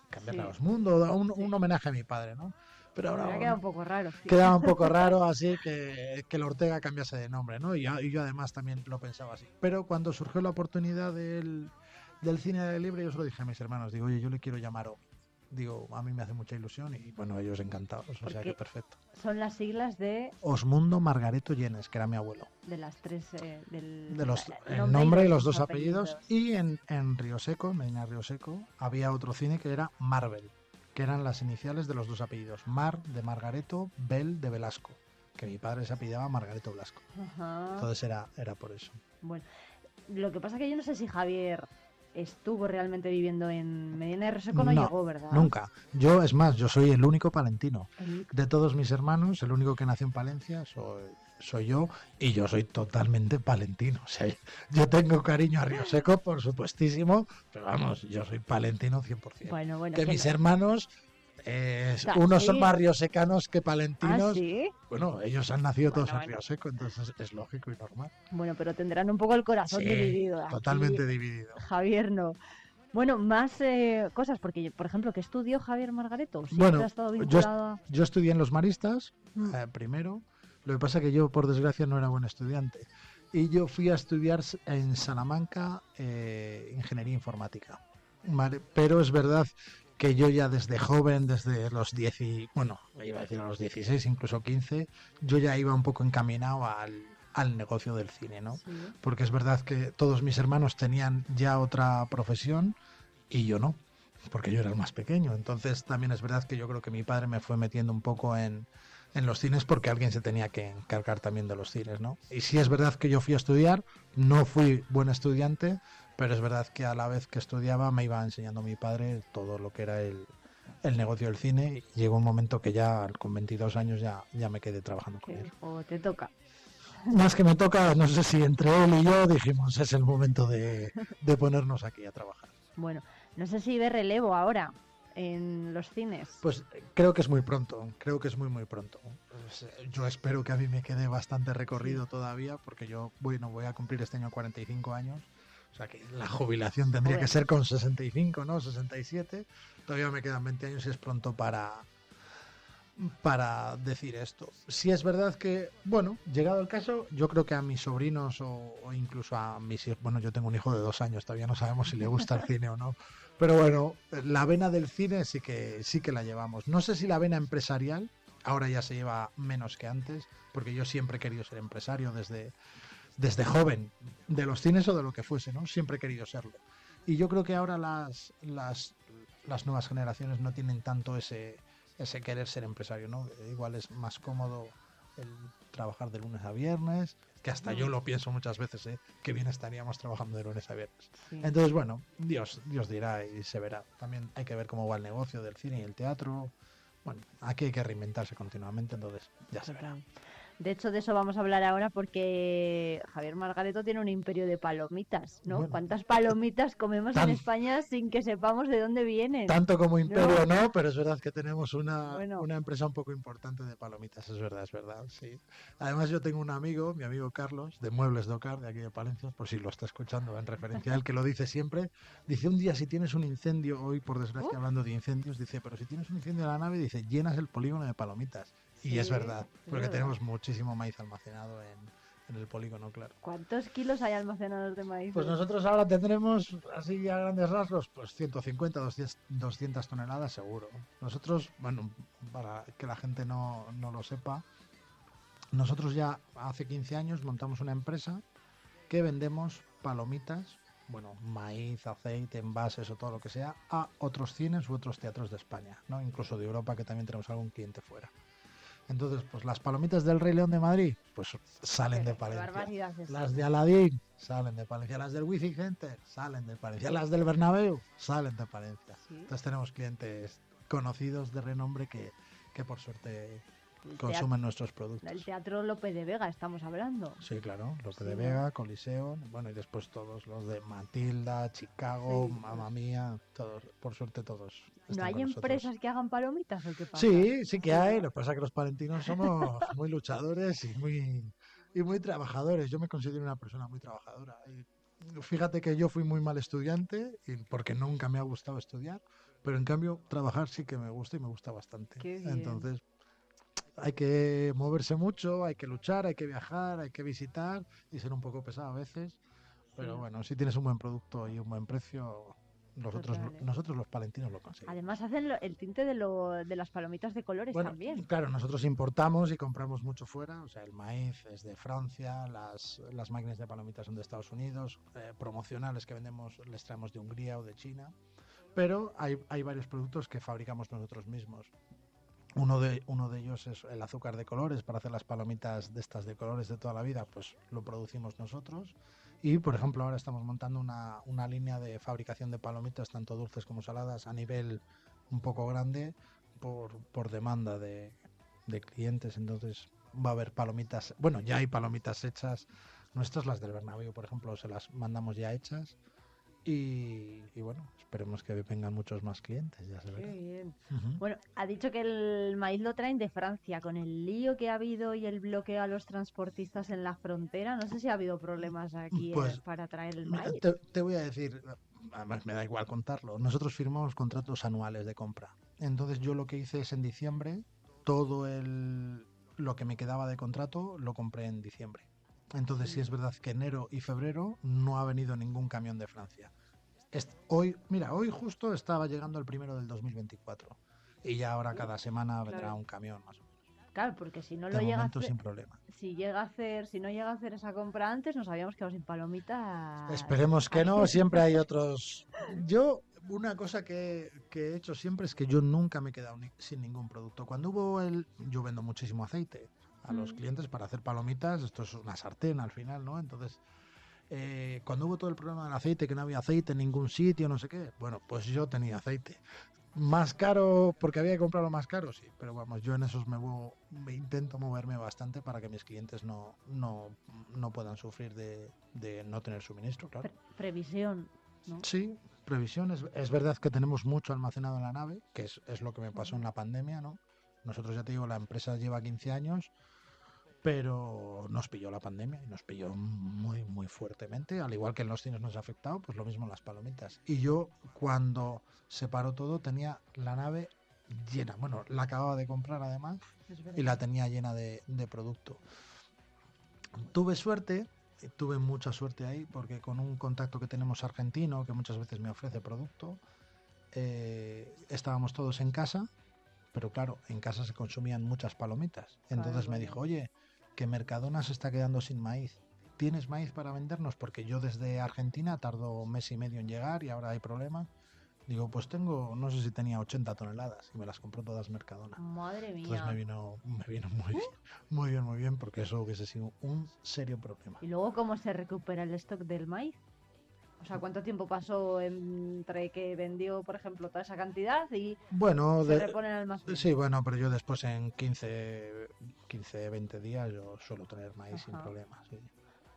cambiarle Sí. a los mundos, un, un homenaje a mi padre, ¿no? Pero ahora ha quedado un poco raro. sí. quedaba un poco raro así que, que el Ortega cambiase de nombre, ¿no? Y, yo- y yo además también lo pensaba así. Pero cuando surgió la oportunidad del, del cine de libre, yo se lo dije a mis hermanos, digo, oye, yo le quiero llamar OMI. Digo, a mí me hace mucha ilusión y bueno, ellos encantados, o sea que perfecto. Son las siglas de, Osmundo Margareto Llenes, que era mi abuelo. de las tres. eh, del, De los, el el nombre y los dos apellidos. Y en, en Río Seco, en Medina Río Seco, había otro cine que era Marvel, que eran las iniciales de los dos apellidos. Mar de Margareto, Bel de Velasco, que mi padre se apellidaba Margareto Velasco. Ajá. Entonces era, era por eso. Bueno, lo que pasa es que yo no sé si Javier estuvo realmente viviendo en Medina de Río Seco, no, llegó, ¿verdad? Nunca. Yo, es más, yo soy el único palentino. El- De todos mis hermanos, el único que nació en Palencia soy, soy yo y yo soy totalmente palentino. O sea, yo tengo cariño a Río Seco, por supuestísimo, pero vamos, yo soy palentino 100%. Bueno, bueno. que mis no- hermanos, eh, unos son más riosecanos que palentinos. ¿Ah, sí? Bueno, ellos han nacido todos en. Río Seco, entonces es lógico y normal. Bueno, pero tendrán un poco el corazón Sí, dividido. Aquí totalmente dividido. Javier no. Bueno, más eh, cosas, porque, por ejemplo, ¿qué estudió Javier Margareto? ¿Siempre Bueno, ha estado yo, vinculado a- yo estudié en los maristas Mm. eh, primero. Lo que pasa que yo, por desgracia, no era buen estudiante. Y yo fui a estudiar en Salamanca eh, ingeniería informática. ¿vale? Pero es verdad que yo ya desde joven, desde los 10 y, bueno, iba a decir a los 16, incluso 15, yo ya iba un poco encaminado al, al negocio del cine, ¿no? Porque es verdad que todos mis hermanos tenían ya otra profesión y yo no, porque yo era el más pequeño. Entonces también es verdad que yo creo que mi padre me fue metiendo un poco en, en los cines porque alguien se tenía que encargar también de los cines, ¿no? Y sí es verdad que yo fui a estudiar, no fui buen estudiante, pero es verdad que a la vez que estudiaba me iba enseñando mi padre todo lo que era el, el negocio del cine y llegó un momento que ya con 22 años ya, ya me quedé trabajando con él. o te toca? Más que me toca, no sé si entre él y yo dijimos es el momento de, de ponernos aquí a trabajar. Bueno, no sé si ve relevo ahora en los cines. Pues eh, creo que es muy pronto, creo que es muy muy pronto. Pues, eh, yo espero que a mí me quede bastante recorrido todavía, porque yo bueno, voy a cumplir este año 45 años, o sea que la jubilación tendría que ser con 65, ¿no? 67. Todavía me quedan 20 años y es pronto para para decir esto. Si es verdad que, bueno, llegado el caso, yo creo que a mis sobrinos o, o incluso a mis hijos, bueno, yo tengo un hijo de dos años, todavía no sabemos si le gusta el cine o no, pero bueno, la vena del cine sí que, sí que la llevamos. No sé si la vena empresarial, ahora ya se lleva menos que antes, porque yo siempre he querido ser empresario desde, desde joven, de los cines o de lo que fuese, ¿no? Siempre he querido serlo. Y yo creo que ahora las, las, las nuevas generaciones no tienen tanto ese, ese querer ser empresario, ¿no? Igual es más cómodo el trabajar de lunes a viernes, que hasta yo lo pienso muchas veces, ¿eh? que bien estaríamos trabajando de lunes a viernes. Sí. Entonces, bueno, Dios, Dios dirá y se verá. También hay que ver cómo va el negocio del cine y el teatro, bueno, aquí hay que reinventarse continuamente, entonces ya se verá. De hecho, de eso vamos a hablar ahora porque Javier Margareto tiene un imperio de palomitas, ¿no? ¿Cuántas palomitas comemos en España sin que sepamos de dónde vienen? Tanto como imperio no, pero es verdad que tenemos una, una empresa un poco importante de palomitas, es verdad, es verdad, sí. Además yo tengo un amigo, mi amigo Carlos, de Muebles Docar, de aquí de Palencia, por si lo está escuchando en referencia a él, que lo dice siempre, dice un día si tienes un incendio, hoy por desgracia uh. hablando de incendios, dice, pero si tienes un incendio en la nave, dice, llenas el polígono de palomitas y es verdad, porque tenemos muchísimo maíz almacenado en, el polígono, claro. ¿Cuántos kilos hay almacenados de maíz? Pues nosotros ahora tendremos, así a grandes rasgos, pues 150, 200, toneladas seguro. Nosotros, bueno, para que la gente no, no lo sepa, nosotros ya hace 15 años montamos una empresa que vendemos palomitas, bueno, maíz, aceite, envases o todo lo que sea, a otros cines u otros teatros de España, ¿no? incluso de Europa, que también tenemos algún cliente fuera. Entonces, pues las palomitas del Rey León de Madrid, pues salen de Palencia. Las de Aladín salen de Palencia. Las del Wifi Center salen de Palencia. Las del Bernabéu salen de Palencia. Entonces tenemos clientes conocidos de renombre que, que por suerte consumen nuestros productos. El Teatro López de Vega estamos hablando. Sí, claro, López de Vega, Coliseo, bueno, y después todos los de Matilda, Chicago, Mamma Mía, todos, por suerte todos. ¿No hay empresas que hagan palomitas o qué pasa? Sí, sí que hay, lo que pasa es que los palentinos somos muy luchadores y muy, y muy trabajadores. Yo me considero una persona muy trabajadora. fíjate que yo fui muy mal estudiante y porque nunca me ha gustado estudiar, pero en cambio trabajar sí que me gusta y me gusta bastante. Entonces, hay que moverse mucho, hay que luchar, hay que viajar, hay que visitar y ser un poco pesado a veces. Pero bueno, si tienes un buen producto y un buen precio, nosotros, ¿eh? nosotros los palentinos lo conseguimos. Además hacen el tinte de, lo, de las palomitas de colores también. Claro, nosotros importamos y compramos mucho fuera. O sea, el maíz es de Francia, las, las máquinas de palomitas son de Estados Unidos, eh, promocionales que vendemos les traemos de Hungría o de China. Pero hay, hay varios productos que fabricamos nosotros mismos. Uno de, uno de ellos es el azúcar de colores para hacer las palomitas de estas de colores de toda la vida, pues lo producimos nosotros. Y, por ejemplo, ahora estamos montando una, una línea de fabricación de palomitas, tanto dulces como saladas, a nivel un poco grande por, por demanda de, de clientes. Entonces va a haber palomitas, bueno, ya hay palomitas hechas. Nuestras, las del Bernabéu, por ejemplo, se las mandamos ya hechas y, bueno, esperemos que vengan muchos más clientes, ya se verá. bien. Bueno, ha dicho que el maíz lo traen de Francia, con el lío que ha habido y el bloqueo a los transportistas en la frontera. No sé si ha habido problemas aquí eh, pues, para traer el maíz. Te, voy a decir, además me da igual contarlo, nosotros firmamos contratos anuales de compra. Entonces yo lo que hice es en diciembre, todo el, lo que me quedaba de contrato lo compré en diciembre. Entonces sí es verdad que enero y febrero no ha venido ningún camión de Francia. hoy, mira, hoy justo estaba llegando el primero del 2024 y ya ahora cada semana vendrá un camión más o menos. Claro, porque si no lo llega a hacer, sin problema. Si llega a hacer, si no llega a hacer esa compra antes, nos habíamos quedado sin palomitas. Esperemos que no, siempre hay otros. Yo una cosa que, que, he hecho siempre es que yo nunca me he quedado sin ningún producto. Cuando hubo el, yo vendo muchísimo aceite a los mm. clientes para hacer palomitas. Esto es una sartén al final, ¿no? Entonces, eh, cuando hubo todo el problema del aceite, que no había aceite en ningún sitio, no sé qué, bueno, pues yo tenía aceite. Más caro, porque había que comprarlo más caro, sí, pero vamos, yo en esos me, me intento moverme bastante para que mis clientes no, no, no puedan sufrir de, de, no tener suministro, claro. previsión, ¿no? Sí, previsión. Es, es, verdad que tenemos mucho almacenado en la nave, que es, es lo que me pasó en la pandemia, ¿no? Nosotros ya te digo, la empresa lleva 15 años, pero nos pilló la pandemia y nos pilló muy, muy fuertemente, al igual que en los cines nos ha afectado, pues lo mismo en las palomitas. Y yo cuando se paró todo tenía la nave llena, bueno, la acababa de comprar además y la tenía llena de, producto. Tuve suerte, tuve mucha suerte ahí, porque con un contacto que tenemos argentino, que muchas veces me ofrece producto, eh, estábamos todos en casa, pero claro, en casa se consumían muchas palomitas. Entonces me dijo, oye, que Mercadona se está quedando sin maíz. ¿Tienes maíz para vendernos? Porque yo desde Argentina tardo un mes y medio en llegar y ahora hay problemas. Digo, pues tengo, no sé si tenía 80 toneladas y me las compró todas Mercadona. Madre mía. Entonces me vino, me vino muy, muy bien, muy bien, porque eso hubiese sido un serio problema. ¿Y luego cómo se recupera el stock del maíz? O sea, ¿cuánto tiempo pasó entre que vendió, por ejemplo, toda esa cantidad y Bueno, se de- repone en el almacén? sí, bueno, pero yo después en 15, 15, 20 días yo suelo tener maíz sin problemas. sí.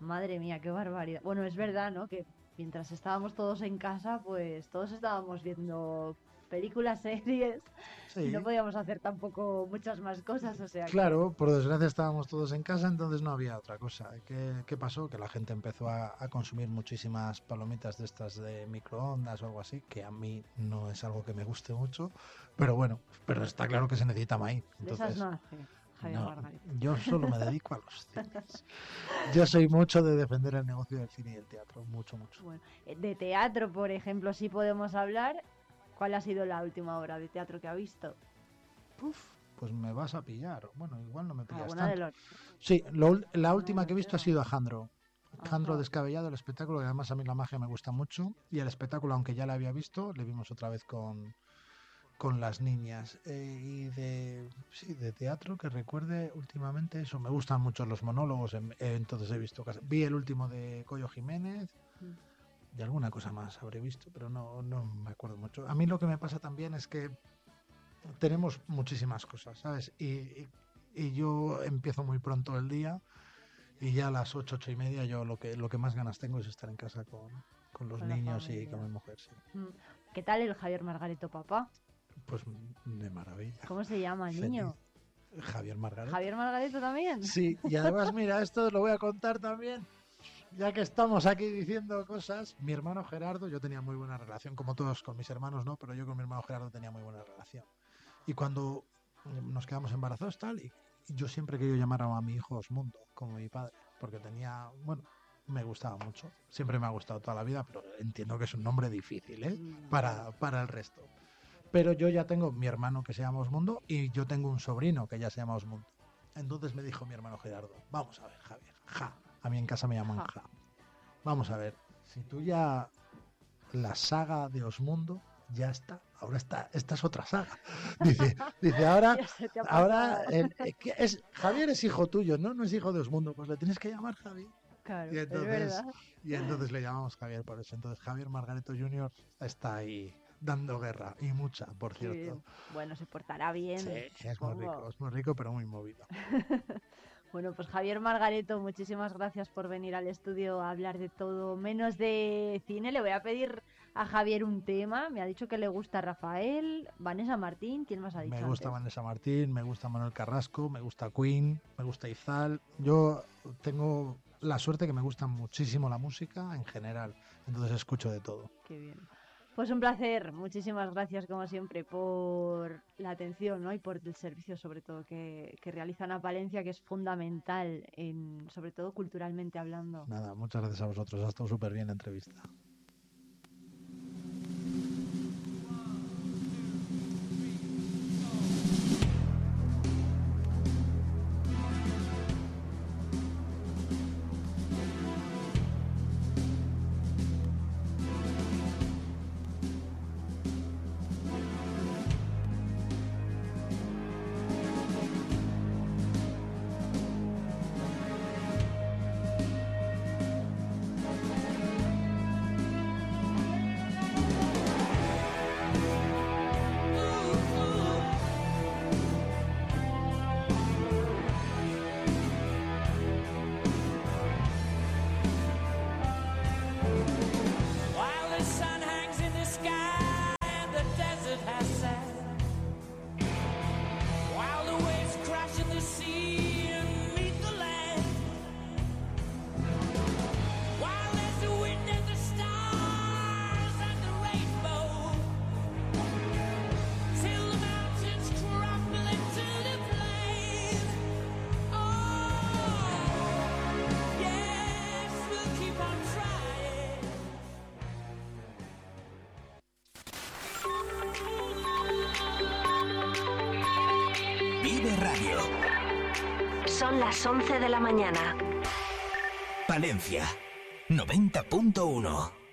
Madre mía, qué barbaridad. Bueno, es verdad, ¿no? Que mientras estábamos todos en casa, pues todos estábamos viendo películas, series, Sí. no podíamos hacer tampoco muchas más cosas, o sea que- Claro, por desgracia estábamos todos en casa, entonces no había otra cosa. ¿Qué, qué pasó? Que la gente empezó a, a consumir muchísimas palomitas de estas de microondas o algo así, que a mí no es algo que me guste mucho, pero bueno, pero está claro que se necesita maíz. de esas Entonces, no hace Javier no, yo solo me dedico a los cines. Yo soy mucho de defender el negocio del cine y el teatro, mucho, mucho. Bueno, eh, de teatro, por ejemplo, sí podemos hablar. ¿Cuál ha sido la última obra de teatro que ha visto? Pues me vas a pillar. Bueno, igual no me pillas Alguna de tanto. los... Sí, lo la última que he visto ha sido Alejandro. Alejandro Descabellado, el espectáculo, que además a mí la magia me gusta mucho. Y el espectáculo, aunque ya la había visto, le vimos otra vez con, con las niñas. Eh, y de, sí, de teatro, que recuerde últimamente eso. Me gustan mucho los monólogos, entonces he visto. casi- Vi el último de Coyo Jiménez. Y alguna cosa más habré visto, pero no, no me acuerdo mucho. A mí lo que me pasa también es que tenemos muchísimas cosas, ¿sabes? Y, y- y yo empiezo muy pronto el día y ya a las ocho, ocho y media yo lo que, lo que más ganas tengo es estar en casa con, con los Con niños y con mi mujer, sí. Mm, ¿Qué tal el Javier Margarito papá? Pues de maravilla. ¿Cómo se llama el niño? Javier Margarita. ¿Javier Margarito también? Sí, y además, mira, esto lo voy a contar también. Ya que estamos aquí diciendo cosas, mi hermano Gerardo, yo tenía muy buena relación, como todos con mis hermanos, no, pero yo con mi hermano Gerardo tenía muy buena relación. Y cuando nos quedamos embarazados, tal, y, yo siempre he querido llamar a mi hijo Osmundo, como mi padre, porque tenía, bueno, me gustaba mucho. Siempre me ha gustado toda la vida, pero entiendo que es un nombre difícil, ¿eh? Para, para el resto. Pero yo ya tengo mi hermano que se llama Osmundo y yo tengo un sobrino que ya se llama Osmundo. Entonces me dijo mi hermano Gerardo, vamos a ver, Javier, ja. A mí en casa me llaman ja. Vamos a ver, si tú ya la saga de Osmundo ya está, ahora está, esta es otra saga. Dice, dice ahora, ahora el- eh, es, Javier es hijo tuyo, no, no es hijo de Osmundo, pues le tienes que llamar Javier. Claro, Y es entonces, y entonces le llamamos Javier por eso. Entonces Javier Margareto Jr. está ahí dando guerra y mucha, por cierto. Bueno, se portará bien. Sí, es muy rico, es muy rico, pero muy movido. Bueno, pues Javier Margareto, muchísimas gracias por venir al estudio a hablar de todo menos de cine. Le voy a pedir a Javier un tema. Me ha dicho que le gusta Rafael, Vanessa Martín. ¿Quién más ha dicho? Me gusta antes? Vanessa Martín, me gusta Manuel Carrasco, me gusta Queen, me gusta Izal. Yo tengo la suerte que me gusta muchísimo la música en general, entonces escucho de todo. Qué bien. Pues un placer. Muchísimas gracias, como siempre, por la atención ¿no? y por el servicio, sobre todo, que, que realizan a Palencia, que es fundamental, en, sobre todo culturalmente hablando. Nada, muchas gracias a vosotros, ha estado súper bien la entrevista. Las 11 de la mañana. Palencia 90.1.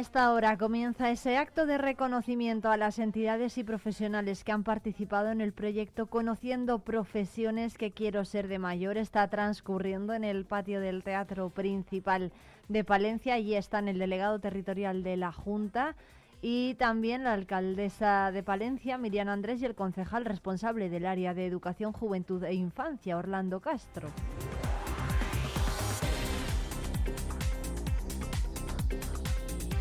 esta hora comienza ese acto de reconocimiento a las entidades y profesionales que han participado en el proyecto Conociendo Profesiones que quiero ser de mayor. Está transcurriendo en el patio del Teatro Principal de Palencia. Allí están el delegado territorial de la Junta y también la alcaldesa de Palencia, Miriam Andrés, y el concejal responsable del área de Educación, Juventud e Infancia, Orlando Castro.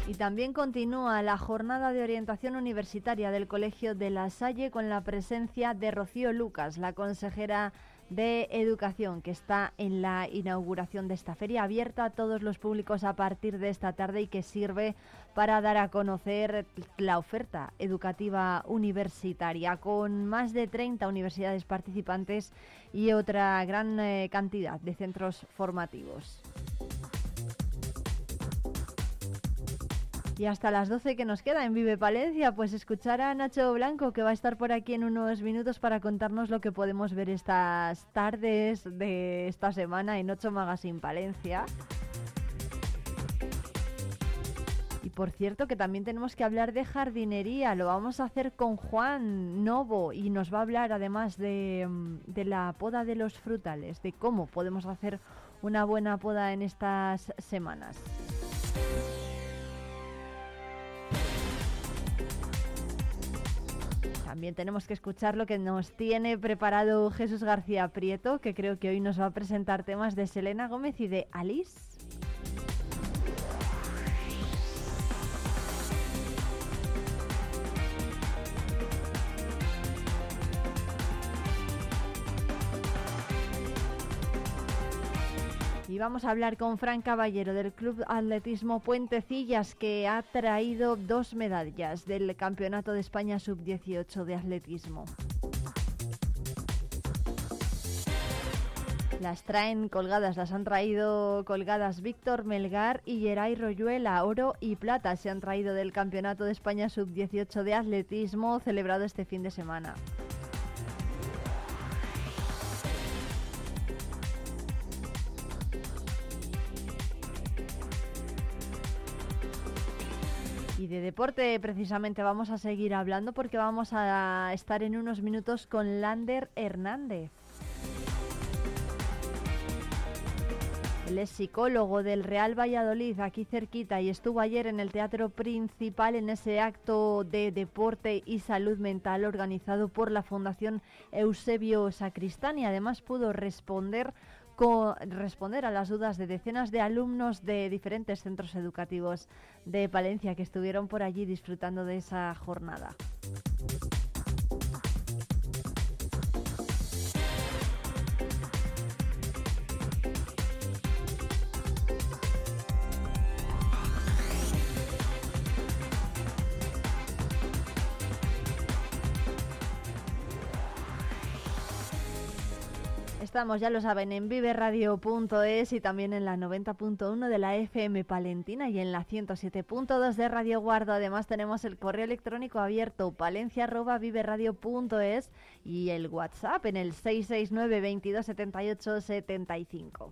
Y también continúa la jornada de orientación universitaria del Colegio de La Salle con la presencia de Rocío Lucas, la consejera de Educación, que está en la inauguración de esta feria abierta a todos los públicos a partir de esta tarde y que sirve para dar a conocer la oferta educativa universitaria, con más de 30 universidades participantes y otra gran eh, cantidad de centros formativos. Y hasta las 12 que nos queda en Vive Palencia, pues escuchar a Nacho Blanco, que va a estar por aquí en unos minutos para contarnos lo que podemos ver estas tardes de esta semana en 8 Magazine Palencia. Y por cierto que también tenemos que hablar de jardinería, lo vamos a hacer con Juan Novo y nos va a hablar además de, de la poda de los frutales, de cómo podemos hacer una buena poda en estas semanas. También tenemos que escuchar lo que nos tiene preparado Jesús García Prieto, que creo que hoy nos va a presentar temas de Selena Gómez y de Alice. Vamos a hablar con Fran Caballero del Club Atletismo Puentecillas, que ha traído dos medallas del Campeonato de España Sub-18 de Atletismo. Las traen colgadas, las han traído colgadas Víctor Melgar y Geray Royuela. Oro y plata se han traído del Campeonato de España Sub-18 de Atletismo celebrado este fin de semana. Y de deporte precisamente vamos a seguir hablando porque vamos a estar en unos minutos con Lander Hernández. Él es psicólogo del Real Valladolid, aquí cerquita, y estuvo ayer en el Teatro Principal en ese acto de deporte y salud mental organizado por la Fundación Eusebio Sacristán y además pudo responder responder a las dudas de decenas de alumnos de diferentes centros educativos de Palencia que estuvieron por allí disfrutando de esa jornada. Estamos, ya lo saben, en viveradio.es y también en la 90.1 de la FM Palentina y en la 107.2 de Radio Guardo. Además tenemos el correo electrónico abierto palencia.viveradio.es y el WhatsApp en el 669 22 78 75.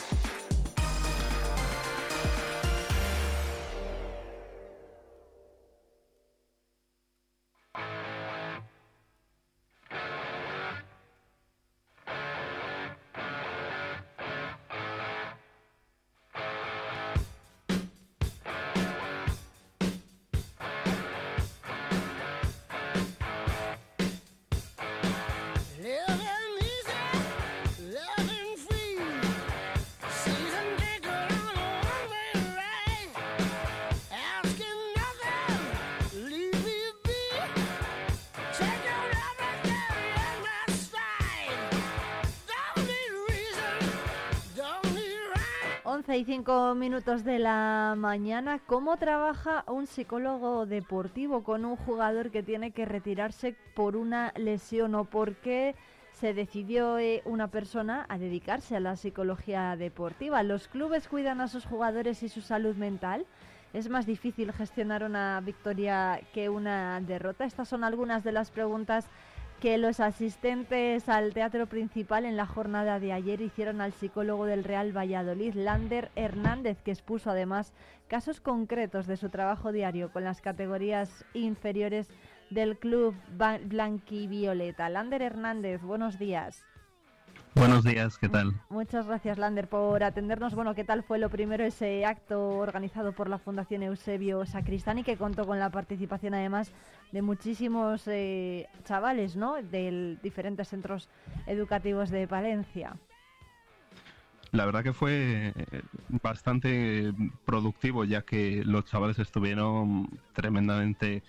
Y cinco minutos de la mañana. ¿Cómo trabaja un psicólogo deportivo con un jugador que tiene que retirarse por una lesión o por qué se decidió eh, una persona a dedicarse a la psicología deportiva. ¿Los clubes cuidan a sus jugadores y su salud mental? ¿Es más difícil gestionar una victoria que una derrota? Estas son algunas de las preguntas que los asistentes al teatro principal en la jornada de ayer hicieron al psicólogo del Real Valladolid, Lander Hernández, que expuso además casos concretos de su trabajo diario con las categorías inferiores del club blanquivioleta. Lander Hernández, buenos días. Buenos días, ¿qué tal? Muchas gracias, Lander, por atendernos. Bueno, ¿qué tal fue lo primero ese acto organizado por la Fundación Eusebio Sacristani que contó con la participación además de muchísimos eh, chavales, ¿no? De diferentes centros educativos de Palencia? La verdad que fue eh, bastante productivo ya que los chavales estuvieron tremendamente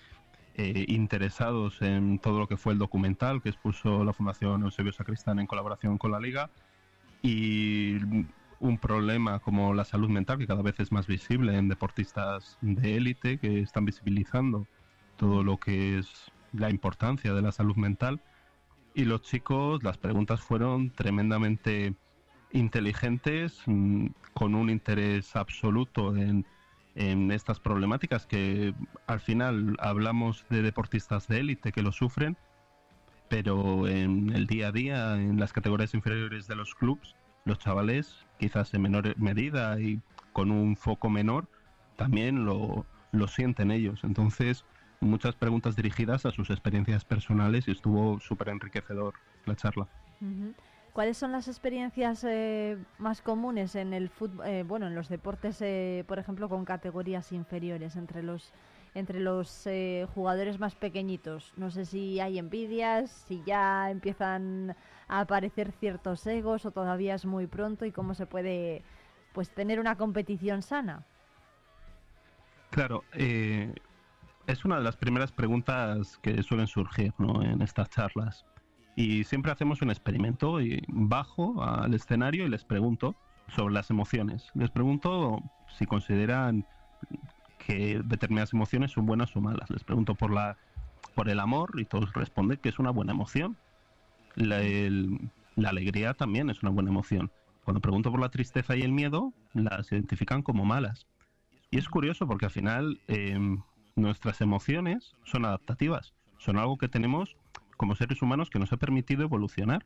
eh, interesados en todo lo que fue el documental que expuso la Fundación Eusebio Sacristán en colaboración con la Liga y un problema como la salud mental que cada vez es más visible en deportistas de élite que están visibilizando todo lo que es la importancia de la salud mental. Y los chicos las preguntas fueron tremendamente inteligentes mm, con un interés absoluto en en estas problemáticas que al final hablamos de deportistas de élite que lo sufren, pero en el día a día, en las categorías inferiores de los clubes, los chavales, quizás en menor medida y con un foco menor, también lo, lo sienten ellos. Entonces, muchas preguntas dirigidas a sus experiencias personales y estuvo súper enriquecedor la charla. ¿Cuáles son las experiencias eh, más comunes en el fútbol, eh, bueno, en los deportes, eh, por ejemplo, con categorías inferiores entre los entre los jugadores más pequeñitos? No sé si hay envidias, si ya empiezan a aparecer ciertos egos o todavía es muy pronto y cómo se puede, pues, tener una competición sana. Claro, es una de las primeras preguntas que suelen surgir ¿no? en estas charlas y siempre hacemos un experimento y bajo al escenario y les pregunto sobre las emociones. Les pregunto si consideran que determinadas emociones son buenas o malas. Les pregunto por la por el amor y todos responden que es una buena emoción. La, alegría también es una buena emoción. Cuando pregunto por la tristeza y el miedo, las identifican como malas. Y es curioso porque al final em, nuestras emociones son adaptativas, son algo que tenemos como seres humanos que nos ha permitido evolucionar.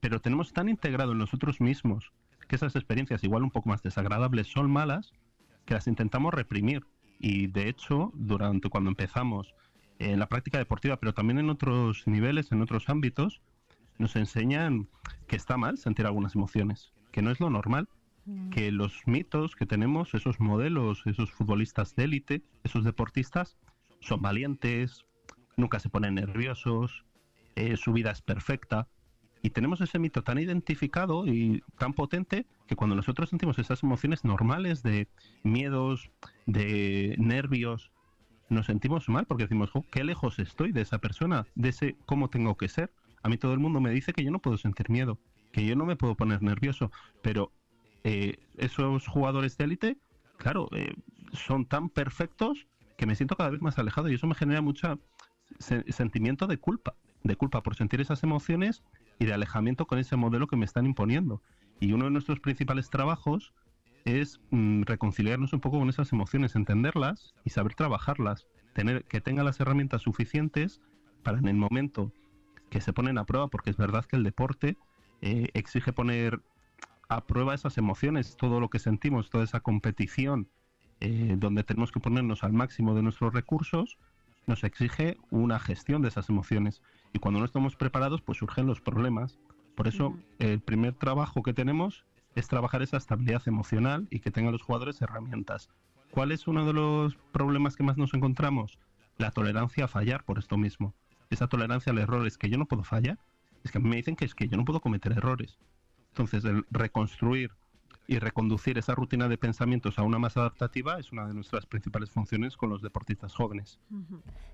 Pero tenemos tan integrado en nosotros mismos que esas experiencias, igual un poco más desagradables, son malas, que las intentamos reprimir. Y de hecho, durante cuando empezamos en la práctica deportiva, pero también en otros niveles, en otros ámbitos, nos enseñan que está mal sentir algunas emociones, que no es lo normal, mm. que los mitos que tenemos, esos modelos, esos futbolistas de élite, esos deportistas, son valientes, nunca se ponen nerviosos, eh, su vida es perfecta. Y tenemos ese mito tan identificado y tan potente que cuando nosotros sentimos esas emociones normales de miedos, de nervios, nos sentimos mal porque decimos, qué lejos estoy de esa persona, de ese cómo tengo que ser. A mí todo el mundo me dice que yo no puedo sentir miedo, que yo no me puedo poner nervioso, pero eh, esos jugadores de élite, claro, eh, son tan perfectos que me siento cada vez más alejado y eso me genera mucho sentimiento de culpa de culpa por sentir esas emociones y de alejamiento con ese modelo que me están imponiendo. Y uno de nuestros principales trabajos es mm, reconciliarnos un poco con esas emociones, entenderlas y saber trabajarlas, tener que tenga las herramientas suficientes para en el momento que se ponen a prueba, porque es verdad que el deporte eh, exige poner a prueba esas emociones, todo lo que sentimos, toda esa competición, eh, donde tenemos que ponernos al máximo de nuestros recursos, nos exige una gestión de esas emociones y cuando no estamos preparados pues surgen los problemas. Por eso el primer trabajo que tenemos es trabajar esa estabilidad emocional y que tengan los jugadores herramientas. ¿Cuál es uno de los problemas que más nos encontramos? La tolerancia a fallar por esto mismo. Esa tolerancia al error es que yo no puedo fallar. Es que a mí me dicen que es que yo no puedo cometer errores. Entonces, el reconstruir y reconducir esa rutina de pensamientos a una más adaptativa es una de nuestras principales funciones con los deportistas jóvenes.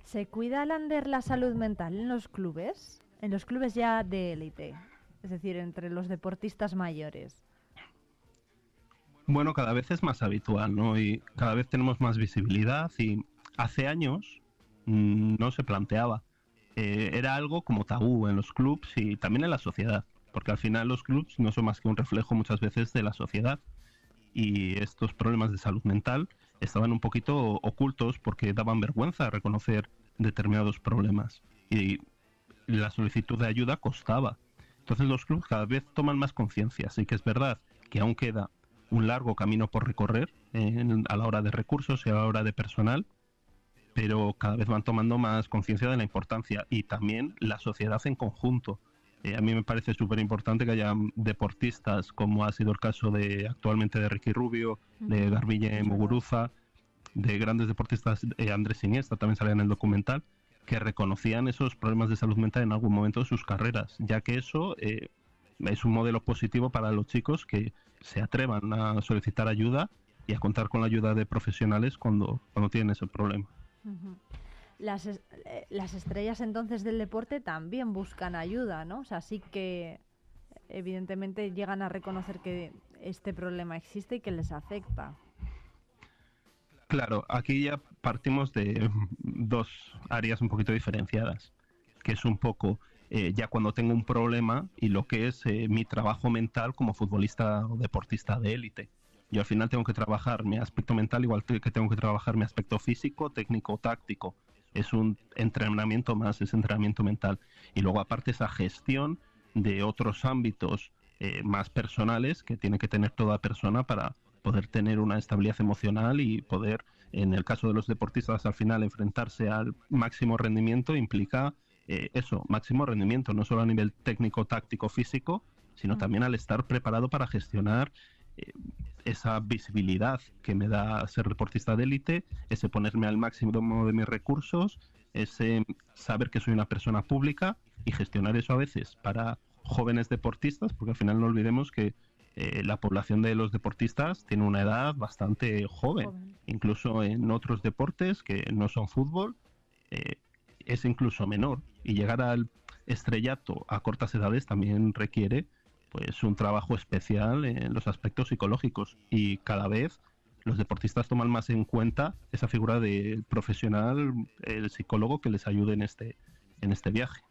¿Se cuida, Lander, la salud mental en los clubes? En los clubes ya de élite, es decir, entre los deportistas mayores. Bueno, cada vez es más habitual, ¿no? Y cada vez tenemos más visibilidad y hace años mm, no se planteaba. eh, era algo como tabú en los clubs y también en la sociedad, porque al final los clubs no son más que un reflejo muchas veces de la sociedad y estos problemas de salud mental estaban un poquito ocultos porque daban vergüenza reconocer determinados problemas y la solicitud de ayuda costaba. Entonces los clubes cada vez toman más conciencia, así que es verdad que aún queda un largo camino por recorrer a la hora de recursos y a la hora de personal, pero cada vez van tomando más conciencia de la importancia y también la sociedad en conjunto. Eh, a mí me parece súper importante que haya deportistas, como ha sido el caso de actualmente de Ricky Rubio, de Garbille Muguruza, de grandes deportistas, eh, Andrés Iniesta también salía en el documental, que reconocían esos problemas de salud mental en algún momento de sus carreras, ya que eso eh, es un modelo positivo para los chicos que se atrevan a solicitar ayuda y a contar con la ayuda de profesionales cuando, cuando tienen ese problema. Las, eh, las estrellas entonces del deporte también buscan ayuda, ¿no? O sea, sí que evidentemente llegan a reconocer que este problema existe y que les afecta. Claro, aquí ya partimos de dos áreas un poquito diferenciadas, que es un poco eh, ya cuando tengo un problema y lo que es eh, mi trabajo mental como futbolista o deportista de élite. Yo al final tengo que trabajar mi aspecto mental igual que tengo que trabajar mi aspecto físico, técnico, táctico. Es un entrenamiento más, es entrenamiento mental. Y luego aparte esa gestión de otros ámbitos eh, más personales que tiene que tener toda persona para poder tener una estabilidad emocional y poder, en el caso de los deportistas, al final enfrentarse al máximo rendimiento implica eh, eso, máximo rendimiento, no solo a nivel técnico, táctico, físico, sino también al estar preparado para gestionar esa visibilidad que me da ser deportista de élite, ese ponerme al máximo de mis recursos, ese saber que soy una persona pública y gestionar eso a veces para jóvenes deportistas, porque al final no olvidemos que eh, la población de los deportistas tiene una edad bastante joven. Incluso en otros deportes que no son fútbol, eh, es incluso menor. Y llegar al estrellato a cortas edades también requiere pues un trabajo especial en los aspectos psicológicos. Y cada vez los deportistas toman más en cuenta esa figura del profesional, el psicólogo que les ayude en este, en este viaje.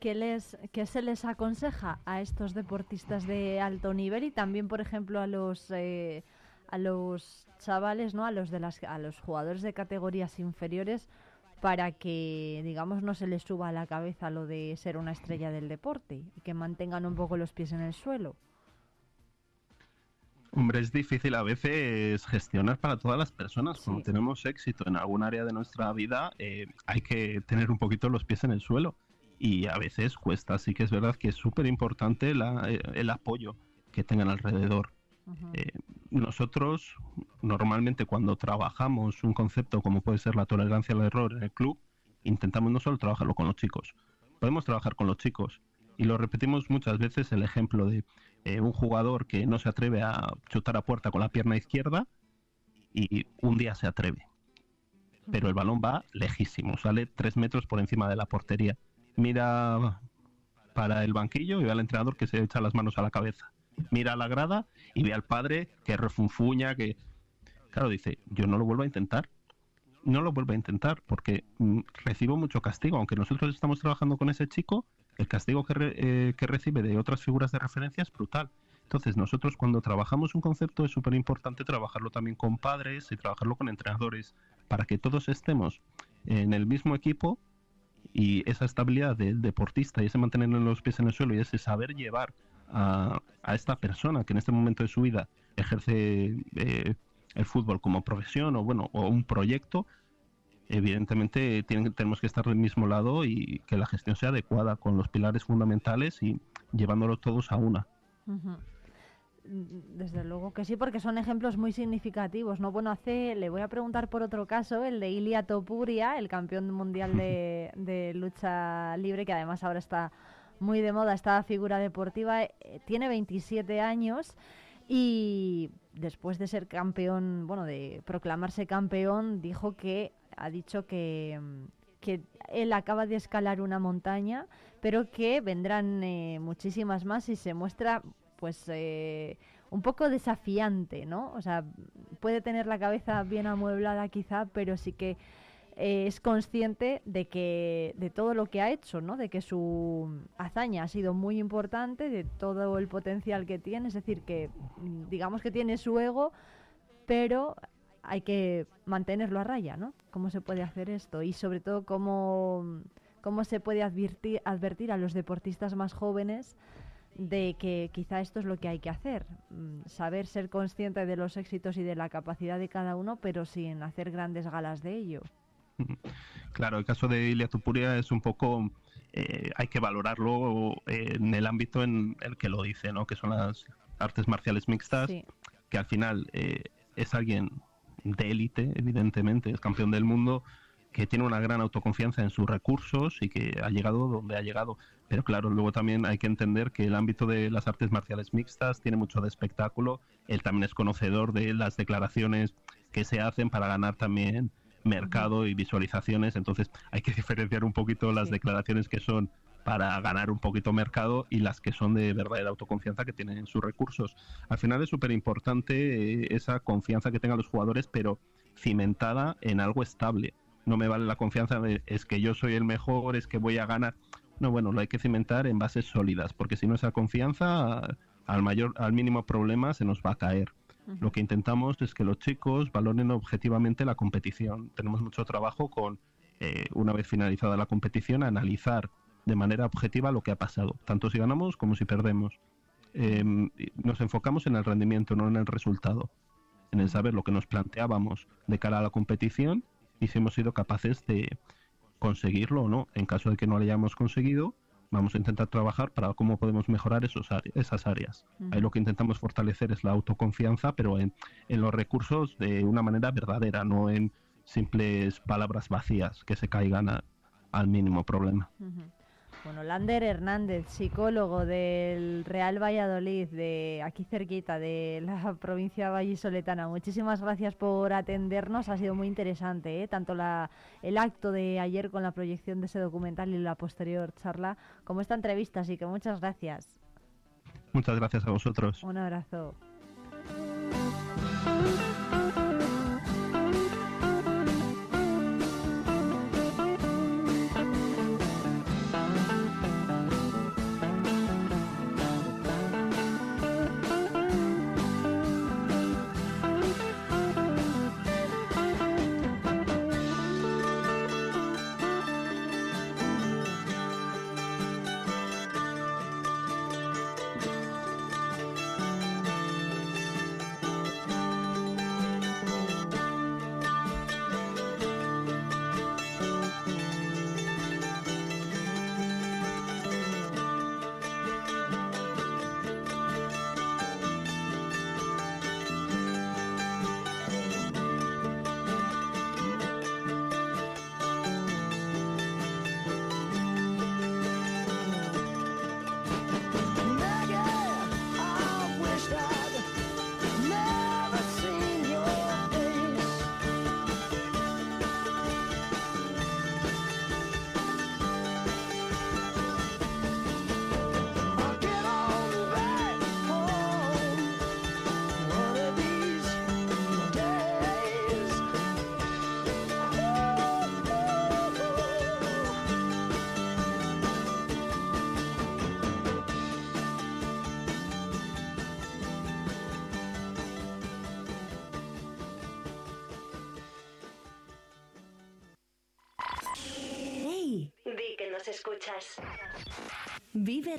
¿Qué, les, ¿Qué se les aconseja a estos deportistas de alto nivel y también, por ejemplo, a los eh, a los chavales, no, a los de las a los jugadores de categorías inferiores para que, digamos, no se les suba a la cabeza lo de ser una estrella del deporte y que mantengan un poco los pies en el suelo? Hombre, es difícil a veces gestionar para todas las personas. Cuando tenemos éxito en algún área de nuestra vida, eh, hay que tener un poquito los pies en el suelo y a veces cuesta. Así que es verdad que es súper importante eh, el apoyo que tengan alrededor. Eh, nosotros normalmente cuando trabajamos un concepto como puede ser la tolerancia al error en el club, intentamos no solo trabajarlo con los chicos, podemos trabajar con los chicos. Y lo repetimos muchas veces el ejemplo de eh, un jugador que no se atreve a chutar a puerta con la pierna izquierda y un día se atreve. Pero el balón va lejísimo, sale tres metros por encima de la portería mira para el banquillo y ve al entrenador que se echa las manos a la cabeza. Mira a la grada y ve al padre que refunfuña, que... Claro, dice, yo no lo vuelvo a intentar. No lo vuelvo a intentar porque mm, recibo mucho castigo. Aunque nosotros estamos trabajando con ese chico, el castigo que, eh, que recibe de otras figuras de referencia es brutal. Entonces, nosotros cuando trabajamos un concepto es súper importante trabajarlo también con padres y trabajarlo con entrenadores para que todos estemos en el mismo equipo y esa estabilidad del deportista y ese mantener los pies en el suelo y ese saber llevar a, esta persona que en este momento de su vida ejerce eh, el fútbol como profesión o bueno o un proyecto evidentemente tienen, tenemos que estar del mismo lado y que la gestión sea adecuada con los pilares fundamentales y llevándolos todos a una. Desde luego que sí, porque son ejemplos muy significativos, ¿no? Bueno, hace, le voy a preguntar por otro caso, el de Ilia Topuria, el campeón mundial de, lucha libre, que además ahora está muy de moda, esta figura deportiva, eh, tiene 27 años y después de ser campeón, bueno, de proclamarse campeón, dijo que, ha dicho que, que él acaba de escalar una montaña, pero que vendrán eh, muchísimas más y se muestra pues eh, un poco desafiante, ¿no? O sea, puede tener la cabeza bien amueblada quizá, pero sí que eh, es consciente de que de todo lo que ha hecho, ¿no? De que su hazaña ha sido muy importante, de todo el potencial que tiene, es decir, que mm, digamos que tiene su ego, pero hay que mantenerlo a raya, ¿no? ¿Cómo se puede hacer esto? Y sobre todo, ¿cómo, cómo se puede advertir, advertir a los deportistas más jóvenes de que quizá esto es lo que hay que hacer? Mm, Saber ser consciente de los éxitos y de la capacidad de cada uno, pero sin hacer grandes galas de ello. Claro, el caso de Ilia Tupuria es un poco, eh, hay que valorarlo en el ámbito en el que lo dice, ¿no? que son las artes marciales mixtas, Sí. que al final eh, es alguien de élite, evidentemente, es campeón del mundo, que tiene una gran autoconfianza en sus recursos y que ha llegado donde ha llegado. Pero claro, luego también hay que entender que el ámbito de las artes marciales mixtas tiene mucho de espectáculo. Él también es conocedor de las declaraciones que se hacen para ganar también mercado y visualizaciones. Entonces hay que diferenciar un poquito las declaraciones que son para ganar un poquito mercado y las que son de verdadera autoconfianza que tienen en sus recursos. Al final es súper importante esa confianza que tengan los jugadores, pero cimentada en algo estable. No me vale la confianza de es que yo soy el mejor, es que voy a ganar. No, bueno, lo hay que cimentar en bases sólidas, porque si no esa confianza, al mayor, al mínimo problema se nos va a caer. Lo que intentamos es que los chicos valoren objetivamente la competición. Tenemos mucho trabajo con, eh, una vez finalizada la competición, analizar de manera objetiva lo que ha pasado, tanto si ganamos como si perdemos. Eh, nos enfocamos en el rendimiento, no en el resultado, en el saber lo que nos planteábamos de cara a la competición y si hemos sido capaces de conseguirlo o no. En caso de que no lo hayamos conseguido, vamos a intentar trabajar para cómo podemos mejorar esos esas áreas. Ahí lo que intentamos fortalecer es la autoconfianza, pero en, en los recursos de una manera verdadera, no en simples palabras vacías que se caigan a- al mínimo problema. Bueno, Lander Hernández, psicólogo del Real Valladolid, de aquí cerquita, de la provincia vallisoletana. Muchísimas gracias por atendernos, ha sido muy interesante, ¿eh? tanto la, el acto de ayer con la proyección de ese documental y la posterior charla, como esta entrevista, así que muchas gracias. Muchas gracias a vosotros. Un abrazo.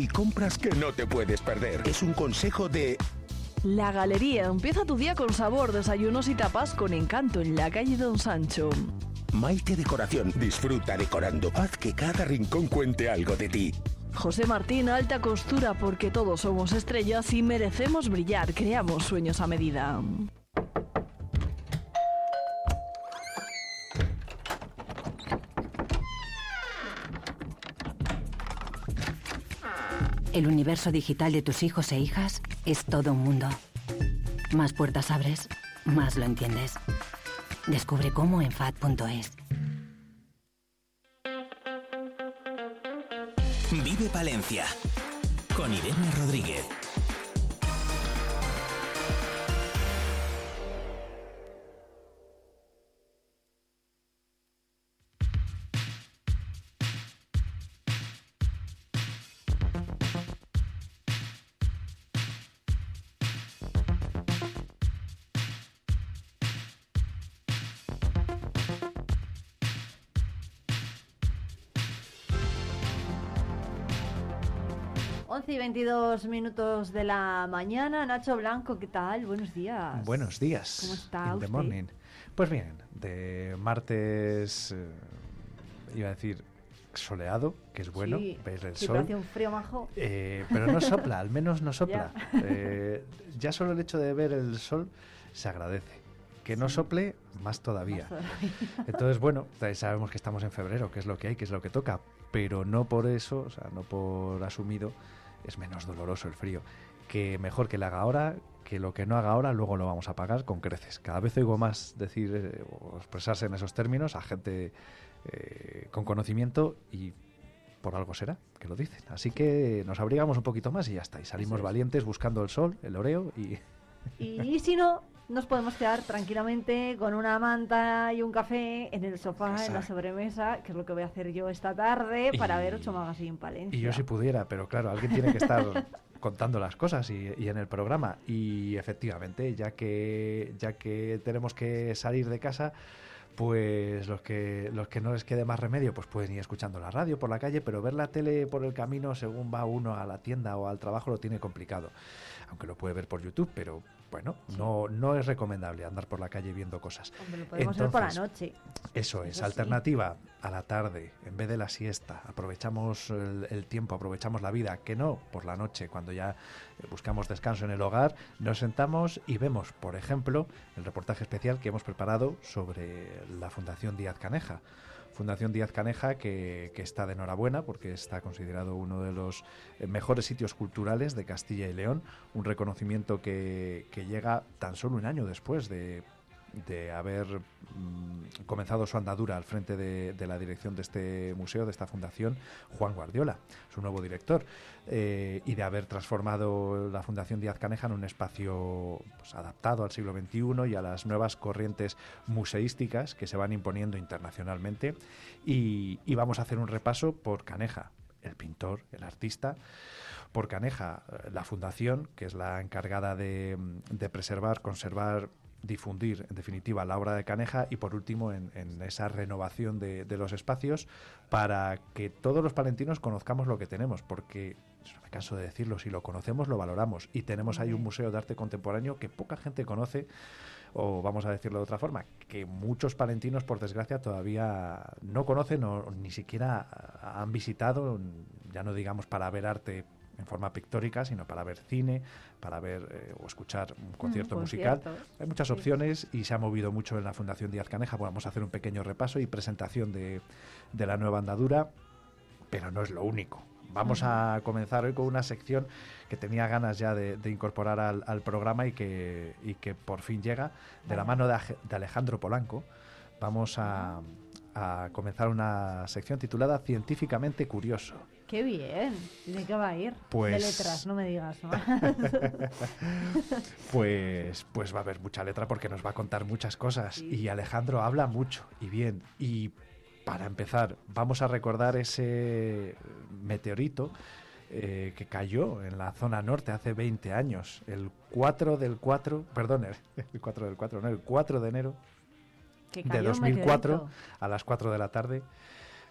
y compras que no te puedes perder. Es un consejo de La Galería. Empieza tu día con sabor, desayunos y tapas con encanto en la calle Don Sancho. Maite Decoración. Disfruta decorando. Haz que cada rincón cuente algo de ti. José Martín, alta costura, porque todos somos estrellas y merecemos brillar. Creamos sueños a medida. El universo digital de tus hijos e hijas es todo un mundo. Más puertas abres, más lo entiendes. Descubre cómo en FAD.es. Vive Palencia con Irene Rodríguez. Once y 22 minutos de la mañana. Nacho Blanco, ¿qué tal? Buenos días. Buenos días. ¿Cómo está In the usted? morning. Pues bien, de martes, eh, iba a decir soleado, que es bueno, Sí, ver el sí, sol. hace un frío majo. Eh, pero no sopla, al menos no sopla. Ya. Eh, ya solo el hecho de ver el sol se agradece. Que no sople, más todavía. Entonces, bueno, sabemos que estamos en febrero, que es lo que hay, que es lo que toca, pero no por eso, o sea, no por asumido, es menos doloroso el frío. Que mejor que le haga ahora, que lo que no haga ahora, luego lo vamos a pagar con creces. Cada vez oigo más decir eh, o expresarse en esos términos a gente eh, con conocimiento y por algo será que lo dicen. Así que nos abrigamos un poquito más y ya está. Y salimos valientes buscando el sol, el oreo. Y, y si no, nos podemos quedar tranquilamente con una manta y un café en el sofá, en la sobremesa, que es lo que voy a hacer yo esta tarde para ver 8 Magazine Palencia. Y yo si pudiera, pero claro, alguien tiene que estar contando las cosas y, y en el programa. Y efectivamente, ya que, ya que tenemos que salir de casa, pues los que, los que no les quede más remedio, pues pueden ir escuchando la radio por la calle, pero ver la tele por el camino según va uno a la tienda o al trabajo lo tiene complicado. Aunque lo puede ver por YouTube, pero bueno, no, no es recomendable andar por la calle viendo cosas. Hombre, lo podemos ver por la Entonces, noche. Eso es, Eso sí. alternativa a la tarde, en vez de la siesta. Aprovechamos el, el tiempo, aprovechamos la vida, que no por la noche, cuando ya eh, buscamos descanso en el hogar, nos sentamos y vemos, por ejemplo, el reportaje especial que hemos preparado sobre la Fundación Díaz Caneja. Fundación Díaz Caneja que, está de enhorabuena porque está considerado uno de los eh, mejores sitios culturales de Castilla y León, un reconocimiento que llega tan solo un año después de, de haber mm, comenzado su andadura al frente de, la dirección de este museo, de esta fundación, Juan Guardiola, su nuevo director, eh, y de haber transformado la Fundación Díaz Caneja en un espacio pues, adaptado al siglo XXI y a las nuevas corrientes museísticas que se van imponiendo internacionalmente. Y, vamos a hacer un repaso por Caneja, el pintor, el artista, por Caneja, eh, la fundación, que es la encargada de preservar, conservar, difundir, en definitiva, la obra de Caneja y, por último, en, en esa renovación de, de los espacios para que todos los palentinos conozcamos lo que tenemos, porque, no me canso de decirlo, si lo conocemos, lo valoramos. Y tenemos ahí un museo de arte contemporáneo que poca gente conoce, o vamos a decirlo de otra forma, que muchos palentinos, por desgracia, todavía no conocen o ni siquiera han visitado, ya no digamos para ver arte en forma pictórica, sino para ver cine, para ver eh, o escuchar un concierto musical. conciertos. Hay muchas opciones y se ha movido mucho en la Fundación Díaz Caneja. Bueno, vamos a hacer un pequeño repaso y presentación de, de la nueva andadura, pero no es lo único. Vamos a comenzar hoy con una sección que tenía ganas ya de, de incorporar al, al programa y que, y que por fin llega de la mano de, de Alejandro Polanco. Vamos a, a comenzar una sección titulada Científicamente Curioso. Qué bien. ¿Y de qué va a ir? Pues- De letras, no me digas más. Pues, pues va a haber mucha letra porque nos va a contar muchas cosas. Y Alejandro habla mucho y bien. Y para empezar, vamos a recordar ese meteorito eh, que cayó en la zona norte hace 20 años. El 4 del 4, perdón, el, el 4 del 4, no, el 4 de enero Que de cayó un 2004 meteorito. a las 4 de la tarde.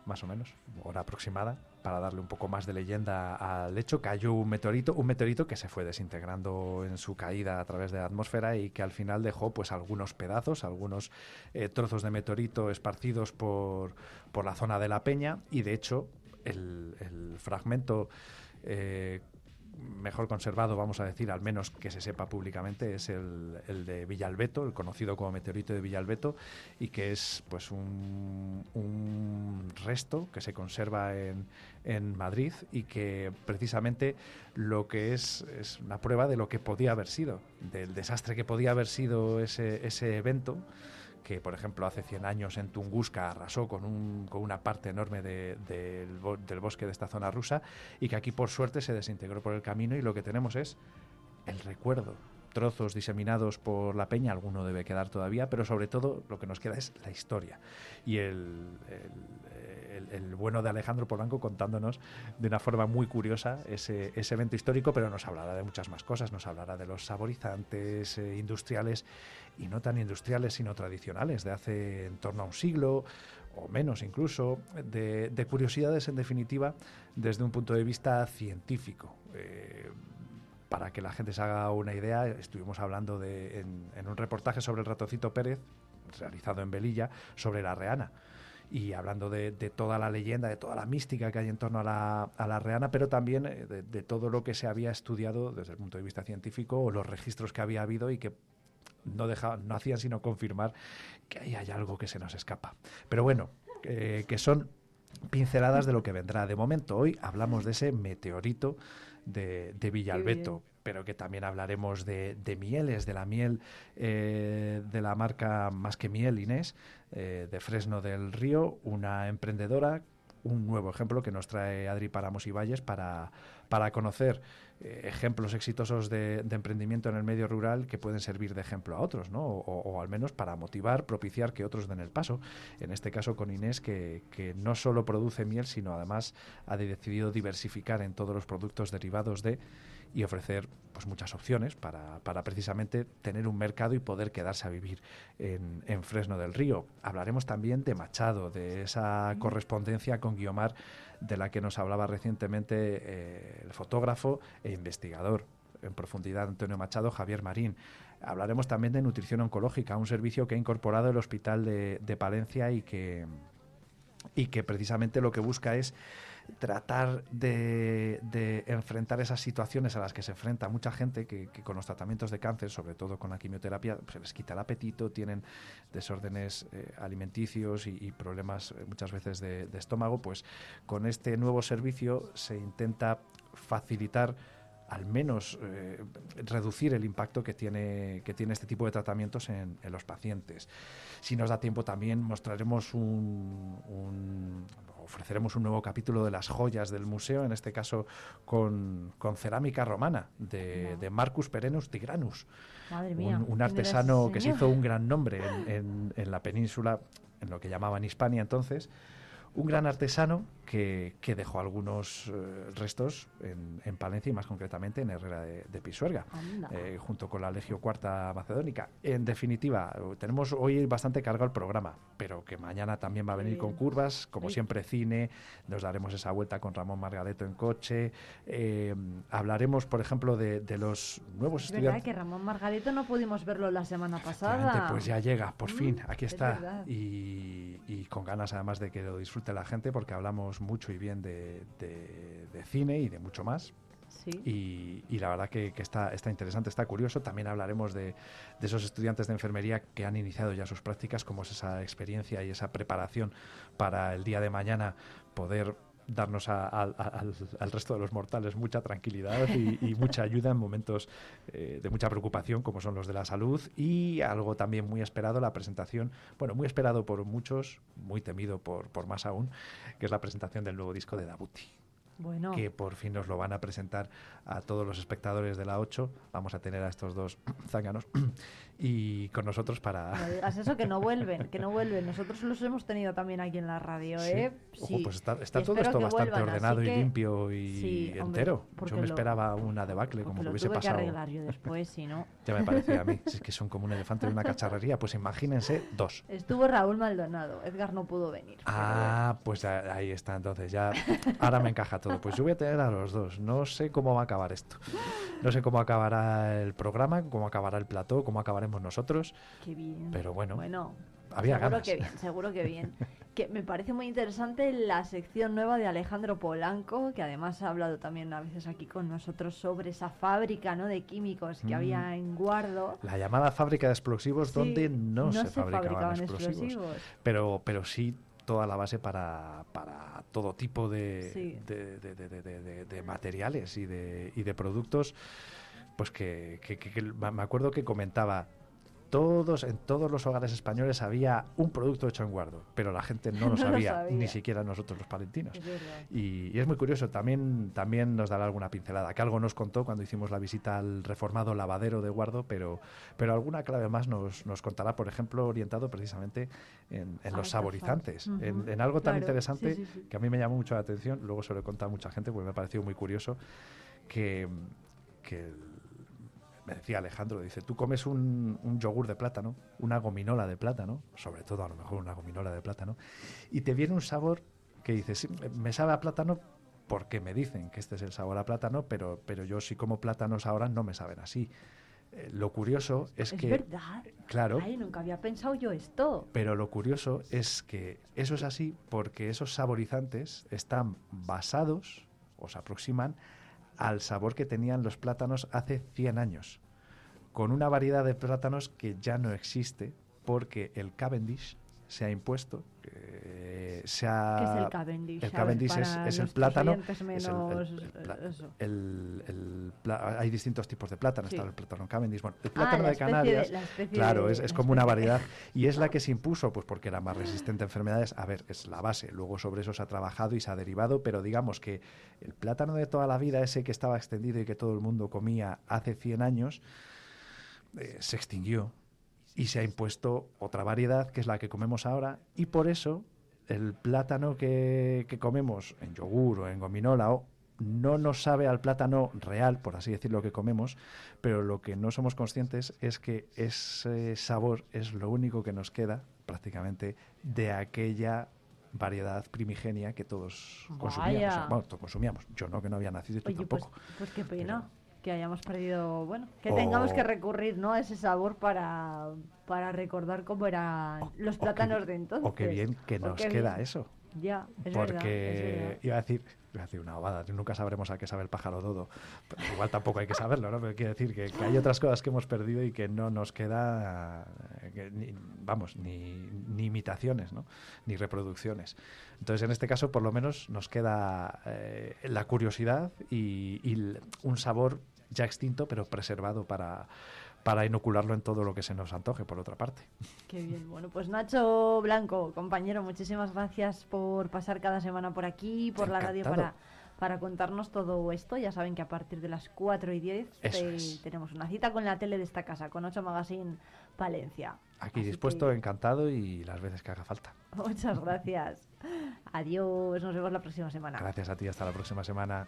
Más o menos, hora aproximada, para darle un poco más de leyenda al hecho, cayó un meteorito, un meteorito que se fue desintegrando en su caída a través de la atmósfera y que al final dejó pues algunos pedazos, algunos eh, trozos de meteorito esparcidos por, por la zona de la peña. Y de hecho el, el fragmento eh, mejor conservado, vamos a decir, al menos que se sepa públicamente, es el, el, de Villalbeto, el conocido como meteorito de Villalbeto, y que es pues un, un resto que se conserva en, en, Madrid y que precisamente lo que es es una prueba de lo que podía haber sido, del desastre que podía haber sido ese, ese evento que por ejemplo hace 100 años en Tunguska arrasó con, un, con una parte enorme de, de, del, del bosque de esta zona rusa y que aquí por suerte se desintegró por el camino y lo que tenemos es el recuerdo, trozos diseminados por la peña, alguno debe quedar todavía, pero sobre todo lo que nos queda es la historia y el, el bueno de Alejandro Polanco contándonos de una forma muy curiosa ese, ese, evento histórico, pero nos hablará de muchas más cosas, nos hablará de los saborizantes eh, industriales y no tan industriales sino tradicionales de hace en torno a un siglo o menos incluso, de, de curiosidades en definitiva desde un punto de vista científico. Eh, para que la gente se haga una idea, estuvimos hablando de, en, en, un reportaje sobre el ratoncito Pérez, realizado en Velilla, sobre la reana. Y hablando de, de, toda la leyenda, de toda la mística que hay en torno a la, reana, pero también eh, de, todo lo que se había estudiado desde el punto de vista científico o los registros que había habido y que no, dejaban, no hacían sino confirmar que ahí hay algo que se nos escapa. Pero bueno, eh, que son pinceladas de lo que vendrá. De momento, hoy hablamos de ese meteorito de, de Villalbeto, pero que también hablaremos de, de mieles, de la miel eh, de la marca Más que Miel Inés, eh, de Fresno del Río, una emprendedora un nuevo ejemplo que nos trae Adri Paramos y Valles para, para conocer eh, ejemplos exitosos de, emprendimiento en el medio rural que pueden servir de ejemplo a otros, ¿no? O, o, al menos para motivar, propiciar que otros den el paso. En este caso con Inés, que, que no solo produce miel, sino además ha decidido diversificar en todos los productos derivados de y ofrecer pues muchas opciones para, para, precisamente tener un mercado y poder quedarse a vivir en, en, Fresno del Río. Hablaremos también de Machado, de esa correspondencia con Guiomar de la que nos hablaba recientemente eh, el fotógrafo e investigador en profundidad Antonio Machado, Javier Marín. Hablaremos también de nutrición oncológica, un servicio que ha incorporado el Hospital de, de Palencia y que, y que precisamente lo que busca es tratar de, enfrentar esas situaciones a las que se enfrenta mucha gente que, con los tratamientos de cáncer, sobre todo con la quimioterapia, se les quita el apetito, tienen desórdenes eh, alimenticios y, problemas eh, muchas veces de estómago, pues con este nuevo servicio se intenta facilitar al menos eh, reducir el impacto que tiene, que tiene este tipo de tratamientos en, en, los pacientes. Si nos da tiempo también mostraremos un, un, ofreceremos un nuevo capítulo de las joyas del museo, en este caso con, con cerámica romana de, no. de, Marcus Perenus Tigranus, mía, un, un, artesano que se hizo un gran nombre en, en, en la península, en lo que llamaban Hispania entonces, un gran artesano que, que dejó algunos eh, restos en, en, Palencia y más concretamente en Herrera de, de Pisuerga, eh, junto con la Legio Cuarta Macedónica. En definitiva, tenemos hoy bastante cargado el programa, pero que mañana también va a venir con curvas, como sí. siempre cine, nos daremos esa vuelta con Ramón Margareto en coche, eh, hablaremos, por ejemplo, de, de los nuevos es estudiantes. verdad que Ramón Margareto no pudimos verlo la semana pasada. Pues ya llega, por mm, fin, aquí está, y, y con ganas además de que lo disfruten la gente porque hablamos mucho y bien de, de, de cine y de mucho más. Sí. Y, y, la verdad que, que, está, está interesante, está curioso. También hablaremos de, de, esos estudiantes de enfermería que han iniciado ya sus prácticas, cómo es esa experiencia y esa preparación para el día de mañana poder darnos a, a, al, al, resto de los mortales mucha tranquilidad y, y mucha ayuda en momentos eh, de mucha preocupación como son los de la salud y algo también muy esperado, la presentación, bueno, muy esperado por muchos, muy temido por, por más aún, que es la presentación del nuevo disco de Dabuti. Bueno. que por fin nos lo van a presentar a todos los espectadores de la 8. Vamos a tener a estos dos zánganos y con nosotros para... No digas eso, que no vuelven, que no vuelven. Nosotros los hemos tenido también aquí en la radio, ¿eh? Ojo, pues está, está todo esto bastante vuelvan, ordenado y que... limpio y sí, entero. Hombre, yo me esperaba una debacle, como lo que hubiese tuve pasado. que arreglar yo después, si no. ya me parecía a mí. Si es que son como un elefante en una cacharrería, pues imagínense dos. Estuvo Raúl Maldonado, Edgar no pudo venir. Ah, pues ahí está, entonces ya. Ahora me encaja todo. Pues yo voy a tener a los dos. No sé cómo va a acabar esto. No sé cómo acabará el programa, cómo acabará el plató, cómo acabaremos nosotros. Qué bien. Pero bueno, bueno había seguro ganas. que bien, seguro que bien. que me parece muy interesante la sección nueva de Alejandro Polanco, que además ha hablado también a veces aquí con nosotros sobre esa fábrica ¿no? de químicos que Mm. había en Guardo. La llamada fábrica de explosivos Sí, donde no, no se, se fabricaban, fabricaban explosivos. explosivos. Pero, pero sí toda la base para, para todo tipo de, Sí. de, de- de- materiales y de, y de productos. Pues que, que- que- que me acuerdo que comentaba, todos, en todos los hogares españoles había un producto hecho en Guardo, pero la gente no lo No lo sabía, ni siquiera nosotros los palentinos. Es. Y, y es muy curioso, también, también nos dará alguna pincelada, que algo nos contó cuando hicimos la visita al reformado lavadero de Guardo, pero, pero alguna clave más nos, nos contará, por ejemplo, orientado precisamente en, en Ah, los saborizantes, en, en algo tan claro, interesante sí, sí, sí. que a mí me llamó mucho la atención, luego se lo he contado a mucha gente porque me ha parecido muy curioso, que, que me decía Alejandro, dice, tú comes un, un yogur de plátano, una gominola de plátano, sobre todo a lo mejor una gominola de plátano, y te viene un sabor que dices, "Sí, me sabe a plátano porque me dicen que este es el sabor a plátano, pero, pero yo si como plátanos ahora no me saben así. Eh, lo curioso es, Es que... verdad. Claro. Ay, nunca había pensado yo esto. Pero lo curioso es que eso es así porque esos saborizantes están basados o se aproximan al sabor que tenían los plátanos hace 100 años, con una variedad de plátanos que ya no existe porque el Cavendish se ha impuesto, eh, se ha- ¿Qué es el Cavendish? El Cavendish es, el plátano. es el- pla- hay distintos tipos de plátano, Sí. está el plátano Cavendish. Bueno, el Ah, plátano de Canarias, claro, de- es, es como una variedad y es la que se impuso, pues porque era más resistente a enfermedades. A ver, es la base. Luego sobre eso se ha trabajado y se ha derivado, pero digamos que el plátano de toda la vida, ese que estaba extendido y que todo el mundo comía hace 100 años, eh, se extinguió y se ha impuesto otra variedad que es la que comemos ahora y por eso el plátano que, que comemos en yogur o en gominola o no nos sabe al plátano real, por así decirlo, que comemos, pero lo que no somos conscientes es que ese sabor es lo único que nos queda prácticamente de aquella variedad primigenia que todos consumíamos. Bueno, todos consumíamos. Yo no, que no había nacido y tú Oye, pues, tampoco. pues qué pena que hayamos perdido, bueno, que O- tengamos que recurrir, ¿no? A ese sabor para, para recordar cómo eran los plátanos de entonces. o qué bien que nos queda bien. eso. Ya, es porque verdad, es verdad. iba a decir iba a decir una bobada nunca sabremos a qué sabe el pájaro dodo pero igual tampoco hay que saberlo no pero quiero decir que, que hay otras cosas que hemos perdido y que no nos queda que ni- vamos ni, ni imitaciones no ni reproducciones entonces en este caso por lo menos nos queda eh, la curiosidad y, un sabor ya extinto pero preservado para para inocularlo en todo lo que se nos antoje por otra parte Qué bien. Bueno, pues Nacho Blanco, compañero, muchísimas gracias por pasar cada semana por aquí, por la radio para, para contarnos todo esto. Ya saben que a partir de las 4 y 10 Eso te- es. tenemos una cita con la tele de esta casa, con 8 Magazine Palencia. aquí Así dispuesto que encantado y las veces que haga falta Muchas gracias. Adiós, nos vemos la próxima semana. Gracias a ti, hasta la próxima semana.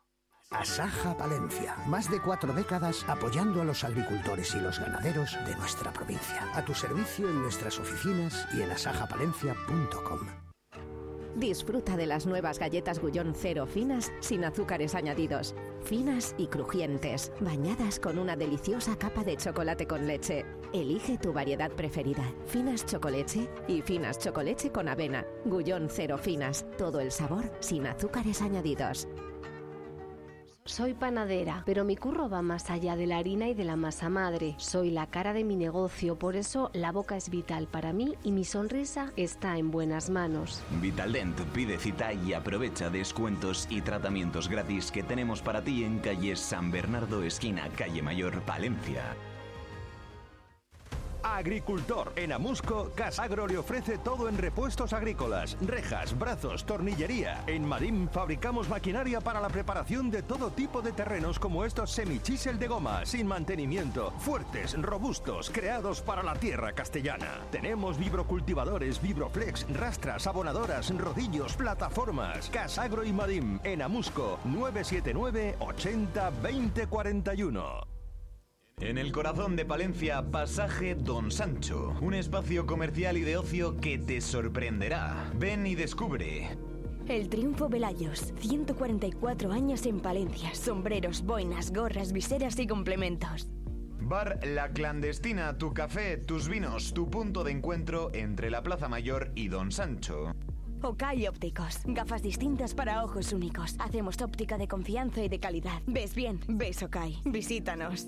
Asaja Palencia. Más de cuatro décadas apoyando a los agricultores y los ganaderos de nuestra provincia. A tu servicio en nuestras oficinas y en asajapalencia.com. Disfruta de las nuevas galletas Gullón Cero finas sin azúcares añadidos. Finas y crujientes, bañadas con una deliciosa capa de chocolate con leche. Elige tu variedad preferida. Finas chocoleche y finas chocoleche con avena. Gullón Cero finas. Todo el sabor sin azúcares añadidos. Soy panadera, pero mi curro va más allá de la harina y de la masa madre. Soy la cara de mi negocio, por eso la boca es vital para mí y mi sonrisa está en buenas manos. Vitaldent pide cita y aprovecha descuentos y tratamientos gratis que tenemos para ti en calle San Bernardo, esquina Calle Mayor, Palencia. Agricultor. En Amusco, Casagro le ofrece todo en repuestos agrícolas, rejas, brazos, tornillería. En Marín fabricamos maquinaria para la preparación de todo tipo de terrenos como estos semichisel de goma, sin mantenimiento, fuertes, robustos, creados para la tierra castellana. Tenemos vibrocultivadores, vibroflex, rastras, abonadoras, rodillos, plataformas. Casagro y Marín. En Amusco, 979 80 20 41. En el corazón de Palencia, Pasaje Don Sancho, un espacio comercial y de ocio que te sorprenderá. Ven y descubre. El Triunfo Velayos, 144 años en Palencia, sombreros, boinas, gorras, viseras y complementos. Bar La Clandestina, tu café, tus vinos, tu punto de encuentro entre la Plaza Mayor y Don Sancho. Okai Ópticos, gafas distintas para ojos únicos. Hacemos óptica de confianza y de calidad. ¿Ves bien? ¿Ves Okai? Visítanos.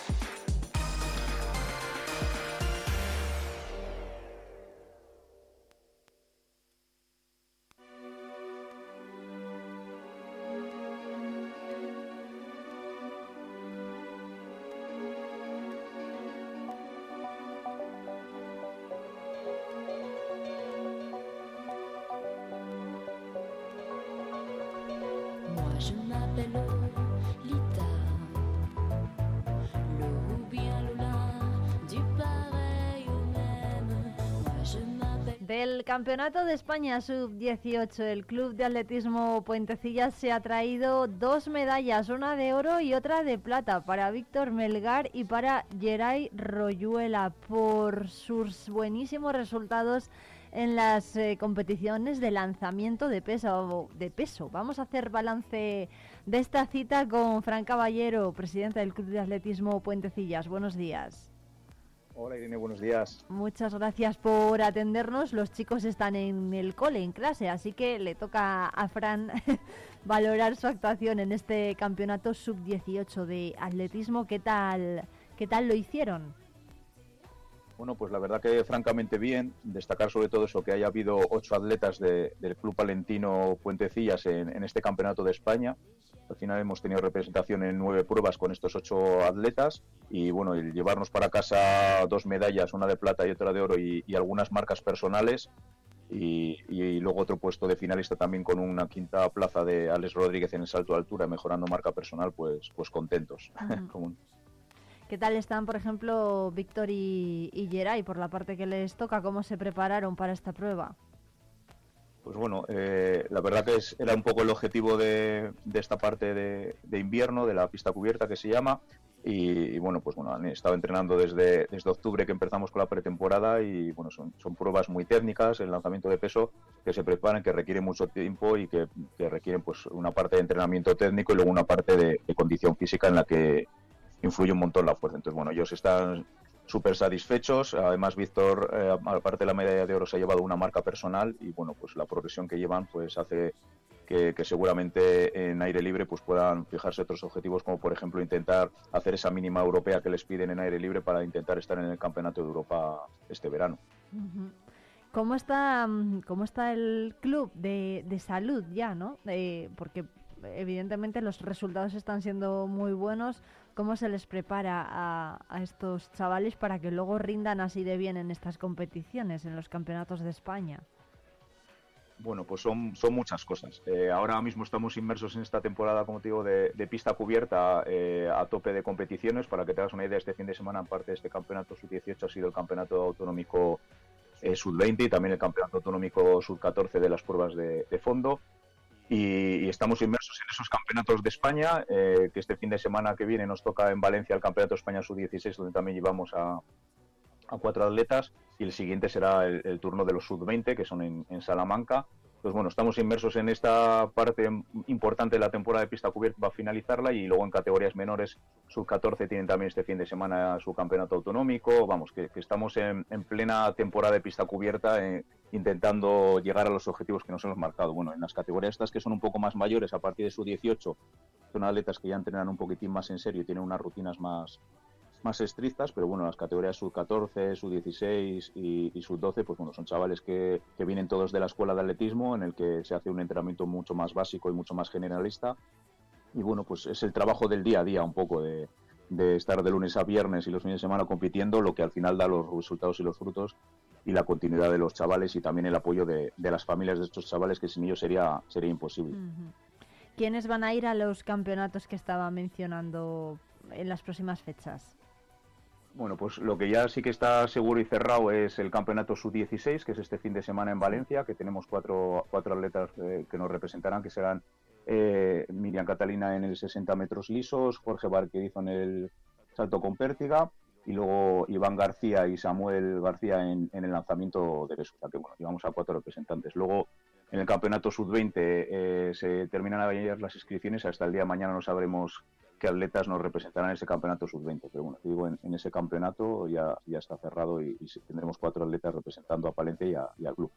Campeonato de España Sub-18, el Club de Atletismo Puentecillas se ha traído dos medallas, una de oro y otra de plata, para Víctor Melgar y para Geray Royuela, por sus buenísimos resultados en las eh, competiciones de lanzamiento de peso, de peso. Vamos a hacer balance de esta cita con Fran Caballero, presidente del Club de Atletismo Puentecillas. Buenos días. Hola Irene, buenos días. Muchas gracias por atendernos. Los chicos están en el cole, en clase, así que le toca a Fran valorar su actuación en este campeonato sub-18 de atletismo. ¿Qué tal, qué tal lo hicieron? Bueno, pues la verdad que francamente bien. Destacar sobre todo eso, que haya habido ocho atletas de- del Club Palentino Puentecillas en, en este campeonato de España. Al final hemos tenido representación en nueve pruebas con estos ocho atletas y bueno, el llevarnos para casa dos medallas, una de plata y otra de oro y, y algunas marcas personales y, y luego otro puesto de finalista también con una quinta plaza de Alex Rodríguez en el salto de altura, mejorando marca personal, pues, pues contentos. ¿Qué tal están, por ejemplo, Víctor y, y Geray por la parte que les toca? ¿Cómo se prepararon para esta prueba? Pues bueno, eh, la verdad que es, era un poco el objetivo de, de esta parte de, invierno, de la pista cubierta que se llama. Y, bueno, pues bueno, han estado entrenando desde, octubre que empezamos con la pretemporada y bueno, son, son pruebas muy técnicas, el lanzamiento de peso que se preparan, que requieren mucho tiempo y que, requieren pues una parte de entrenamiento técnico y luego una parte de condición física en la que influye un montón la fuerza. Entonces, bueno, ellos están súper satisfechos. Además, Víctor, eh, aparte de la medalla de oro, se ha llevado una marca personal y, bueno, pues la progresión que llevan pues hace que, seguramente en aire libre pues puedan fijarse otros objetivos, como por ejemplo intentar hacer esa mínima europea que les piden en aire libre para intentar estar en el Campeonato de Europa este verano. ¿Cómo está, mm, cómo está el club de, de salud ya, no? Eh, porque evidentemente los resultados están siendo muy buenos. ¿Cómo se les prepara a, estos chavales para que luego rindan así de bien en estas competiciones, en los campeonatos de España? Bueno, pues son, muchas cosas. Eh, ahora mismo estamos inmersos en esta temporada, como te digo, de, pista cubierta eh, a tope de competiciones. Para que te hagas una idea, este fin de semana, aparte de este campeonato sub-18, ha sido el campeonato autonómico eh, sub-20 y también el campeonato autonómico sub-14 de las pruebas de fondo. Y, estamos inmersos en esos campeonatos de España, eh, que este fin de semana que viene nos toca en Valencia el Campeonato de España sub-16, donde también llevamos a, cuatro atletas y el siguiente será el, turno de los sub-20, que son en Salamanca. Pues bueno, estamos inmersos en esta parte importante de la temporada de pista cubierta, va a finalizarla y luego en categorías menores, sub-14 tienen también este fin de semana su campeonato autonómico. Vamos, que, estamos en, en, plena temporada de pista cubierta eh, intentando llegar a los objetivos que nos hemos marcado. Bueno, en las categorías estas que son un poco más mayores, a partir de sub-18, son atletas que ya entrenan un poquitín más en serio y tienen unas rutinas más, más estrictas, pero bueno, las categorías sub-14, sub-16 y, y sub-12, pues bueno, son chavales que, que, vienen todos de la escuela de atletismo, en el que se hace un entrenamiento mucho más básico y mucho más generalista. Y bueno, pues es el trabajo del día a día un poco de, estar de lunes a viernes y los fines de semana compitiendo, lo que al final da los resultados y los frutos y la continuidad de los chavales y también el apoyo de, de las familias de estos chavales, que sin ellos sería, sería imposible. ¿Quiénes van a ir a los campeonatos que estaba mencionando en las próximas fechas? Bueno, pues lo que ya sí que está seguro y cerrado es el campeonato sub-16, que es este fin de semana en Valencia, que tenemos cuatro, cuatro atletas eh, que nos representarán, que serán eh, Miriam Catalina en el 60 metros lisos, Jorge Barquerizo en el salto con pértiga, y luego Iván García y Samuel García en, el lanzamiento de peso. Que bueno, llevamos a cuatro representantes. Luego en el campeonato sub-20 eh, se terminan ayer las inscripciones, hasta el día de mañana no sabremos qué atletas nos representarán en ese campeonato sub-20. Pero bueno, digo, en, ese campeonato ya, ya está cerrado y, y, tendremos cuatro atletas representando a Palencia y, al club.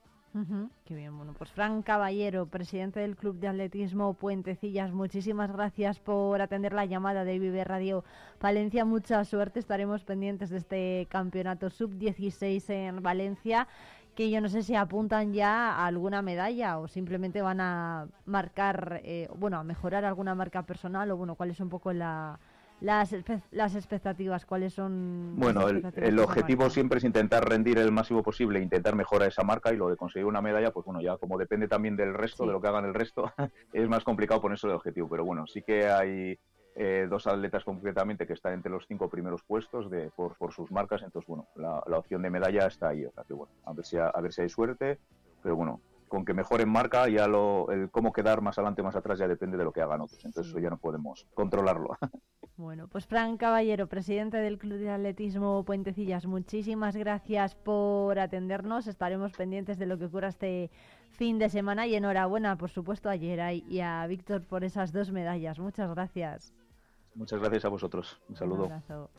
Qué bien, bueno, pues Fran Caballero, presidente del Club de Atletismo Puentecillas, muchísimas gracias por atender la llamada de Vive Radio Valencia. Mucha suerte, estaremos pendientes de este campeonato sub-16 en Valencia que yo no sé si apuntan ya a alguna medalla o simplemente van a marcar, eh, bueno, a mejorar alguna marca personal o bueno, cuál es un poco la, las, las expectativas, cuáles son. Bueno, el, el objetivo siempre es intentar rendir el máximo posible, intentar mejorar esa marca y lo de conseguir una medalla, pues bueno, ya como depende también del resto, sí. de lo que hagan el resto, es más complicado ponerse el objetivo, pero bueno, sí que hay eh, dos atletas concretamente que están entre los cinco primeros puestos de, por, por sus marcas, entonces bueno, la, la, opción de medalla está ahí, o sea que bueno, a ver si, a, a ver si hay suerte, pero bueno, con que mejoren marca, ya lo, el cómo quedar más adelante, más atrás, ya depende de lo que hagan otros. Entonces, sí. eso ya no podemos controlarlo. Bueno, pues Fran Caballero, presidente del Club de Atletismo Puentecillas, muchísimas gracias por atendernos. Estaremos pendientes de lo que ocurra este fin de semana y enhorabuena, por supuesto, a Yeray y a Víctor por esas dos medallas. Muchas gracias. Muchas gracias a vosotros. Un saludo. Un abrazo.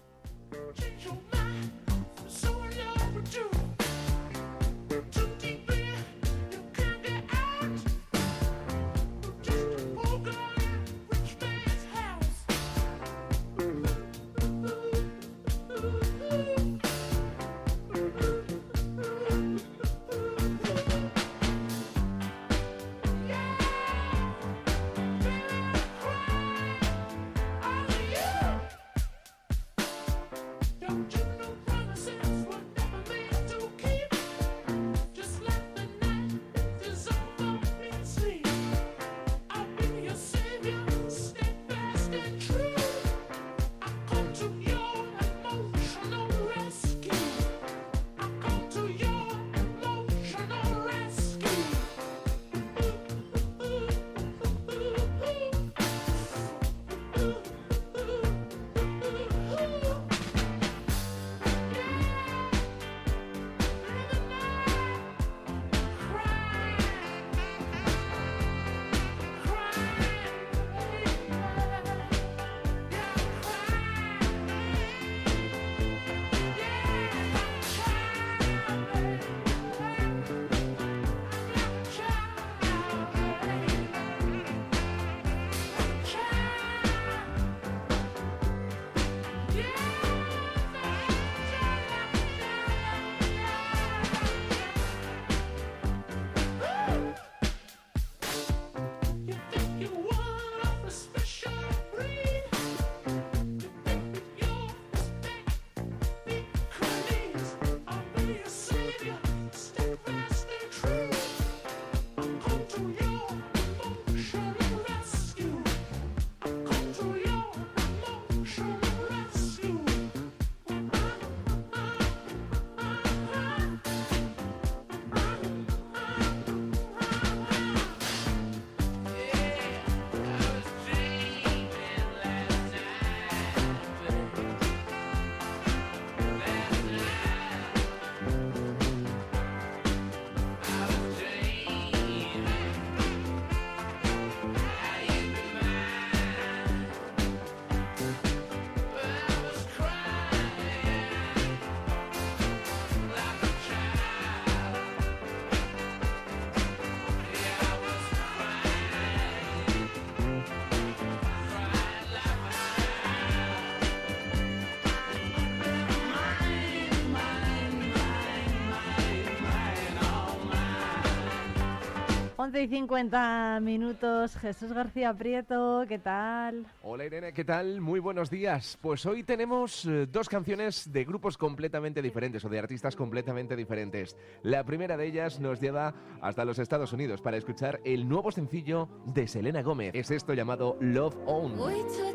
7 y 50 minutos. Jesús García Prieto, ¿qué tal? Hola Irene, ¿qué tal? Muy buenos días. Pues hoy tenemos eh, dos canciones de grupos completamente diferentes o de artistas completamente diferentes. La primera de ellas nos lleva hasta los Estados Unidos para escuchar el nuevo sencillo de Selena Gómez. Es esto llamado Love Own. Wait till I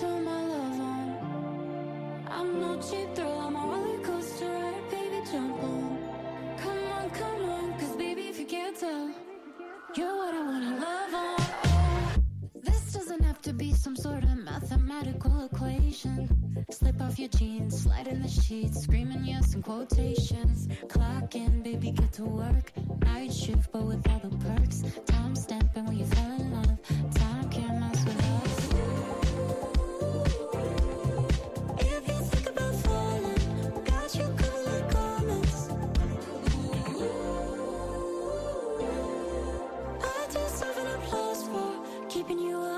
turn my love on. I'm no cheap thrill, I'm a roller coaster ride, baby, jump on. Come on, come on, cause baby, if you can't tell, you're what I wanna love on. This doesn't have to be some sort of mathematical equation. Slip off your jeans, slide in the sheets, screaming yes in quotations. Clock in, baby, get to work. Night shift, but with all the perks. Time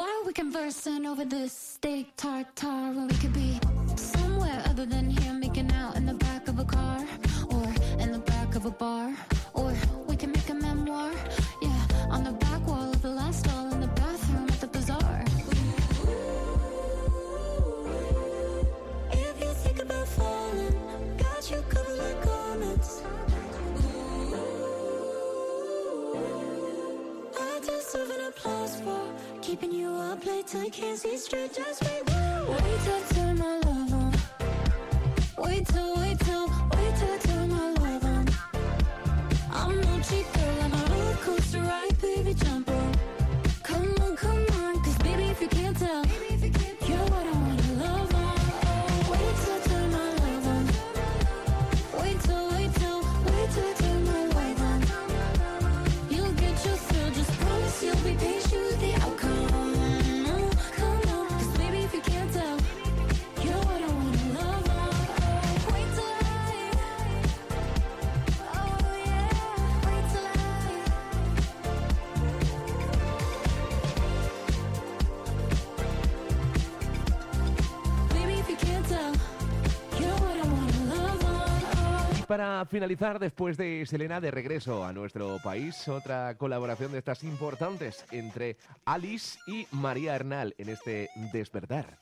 are we conversing over this steak tartare when we could be somewhere other than here, making out in the back of a car or in the back of a bar? Or we can make a memoir, yeah, on the back deserve you up late you can't see straight. Just wait, wait I turn my love on. Wait till, wait till, wait till I turn my love on. I'm no cheap I'm a ride, baby, jump on. Come on, come on, cause baby, if you can't tell, you're para finalizar, después de Selena de regreso a nuestro país, otra colaboración de estas importantes entre Alice y María Hernal en este despertar.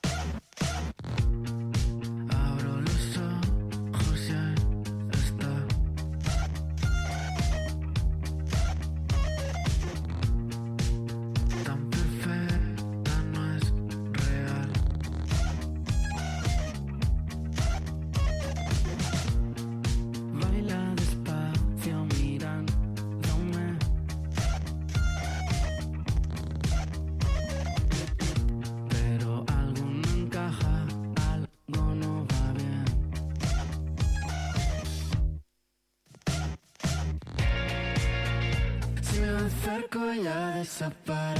Ella desaparece.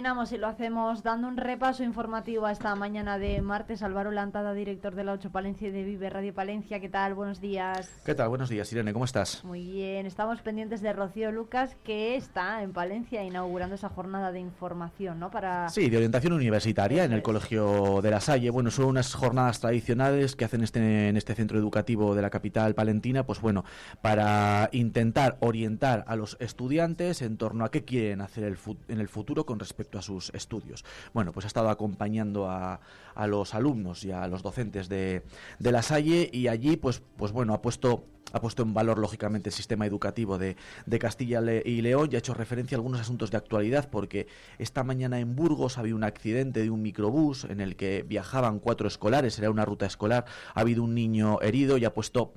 Terminamos y lo hacemos dando un repaso informativo a esta mañana de martes. Álvaro Lantada, director de la 8 Palencia y de Vive Radio Palencia. ¿Qué tal? Buenos días. ¿Qué tal? Buenos días, Irene, ¿cómo estás? Muy bien, estamos pendientes de Rocío Lucas, que está en Palencia inaugurando esa jornada de información, ¿no? Para Sí, de orientación universitaria en el Colegio de la Salle. Bueno, son unas jornadas tradicionales que hacen este, en este centro educativo de la capital palentina, pues bueno, para intentar orientar a los estudiantes en torno a qué quieren hacer el en el futuro con respecto a sus estudios. Bueno, pues ha estado acompañando a, a los alumnos y a los docentes de, de la Salle y allí, pues, pues bueno, ha puesto ha puesto en valor, lógicamente, el sistema educativo de, de Castilla y León y ha hecho referencia a algunos asuntos de actualidad porque esta mañana en Burgos había un accidente de un microbús en el que viajaban cuatro escolares, era una ruta escolar, ha habido un niño herido y ha puesto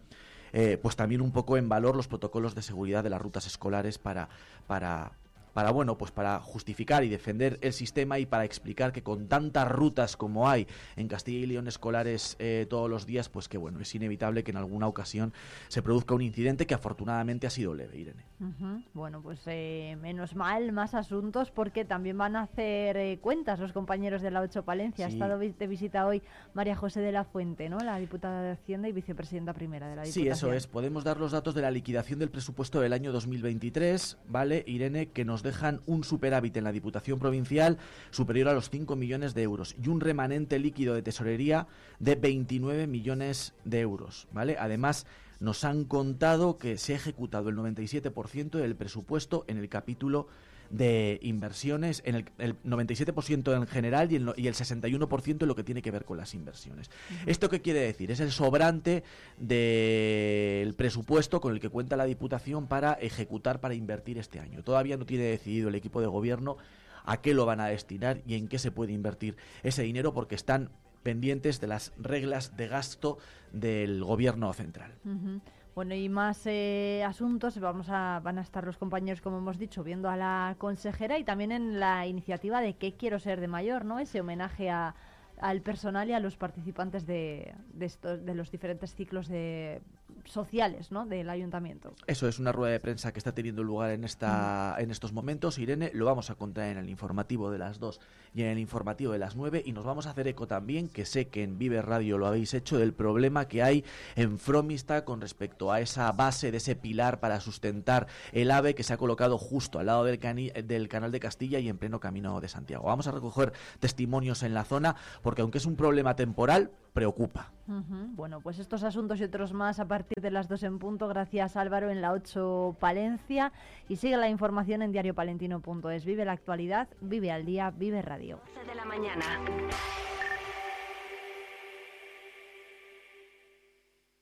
eh, pues también un poco en valor los protocolos de seguridad de las rutas escolares para, para, para bueno, pues para justificar y defender el sistema y para explicar que con tantas rutas como hay en Castilla y León escolares eh, todos los días, pues que bueno, es inevitable que en alguna ocasión se produzca un incidente que afortunadamente ha sido leve, Irene. Bueno, pues eh, menos mal, más asuntos, porque también van a hacer eh, cuentas los compañeros de la 8 Palencia. Ha Sí. estado de visita hoy María José de la Fuente, ¿no? La diputada de Hacienda y vicepresidenta primera de la Sí, Diputación. eso es. Podemos dar los datos de la liquidación del presupuesto del año 2023, ¿vale, Irene? Que nos dejan un superávit en la Diputación Provincial superior a los 5 millones de euros y un remanente líquido de tesorería de 29 millones de euros, ¿vale? Además, nos han contado que se ha ejecutado el 97% del presupuesto en el capítulo de inversiones, en el, el 97% en general y el, y el 61% en lo que tiene que ver con las inversiones. ¿Esto qué quiere decir? Es el sobrante del presupuesto con el que cuenta la Diputación para ejecutar, para invertir este año. Todavía no tiene decidido el equipo de gobierno a qué lo van a destinar y en qué se puede invertir ese dinero porque están pendientes de las reglas de gasto del gobierno central. Bueno, y más eh, asuntos. Vamos a, van a estar los compañeros, como hemos dicho, viendo a la consejera y también en la iniciativa de qué quiero ser de mayor, ¿no? Ese homenaje a, al personal y a los participantes de, de, estos, de los diferentes ciclos de, sociales, ¿no? Del ayuntamiento. Eso es una rueda de prensa que está teniendo lugar en esta en estos momentos. Irene, lo vamos a contar en el informativo de las 2 y en el informativo de las 9 y nos vamos a hacer eco también, que sé que en Vive Radio lo habéis hecho, del problema que hay en Fromista con respecto a esa base de ese pilar para sustentar el AVE que se ha colocado justo al lado del, cani- del canal de Castilla y en pleno camino de Santiago. Vamos a recoger testimonios en la zona porque aunque es un problema temporal, preocupa. Bueno, pues estos asuntos y otros más a de las 2 en punto. Gracias Álvaro en la 8 Palencia. Y sigue la información en diariopalentino.es. Vive la actualidad, vive al día, vive radio.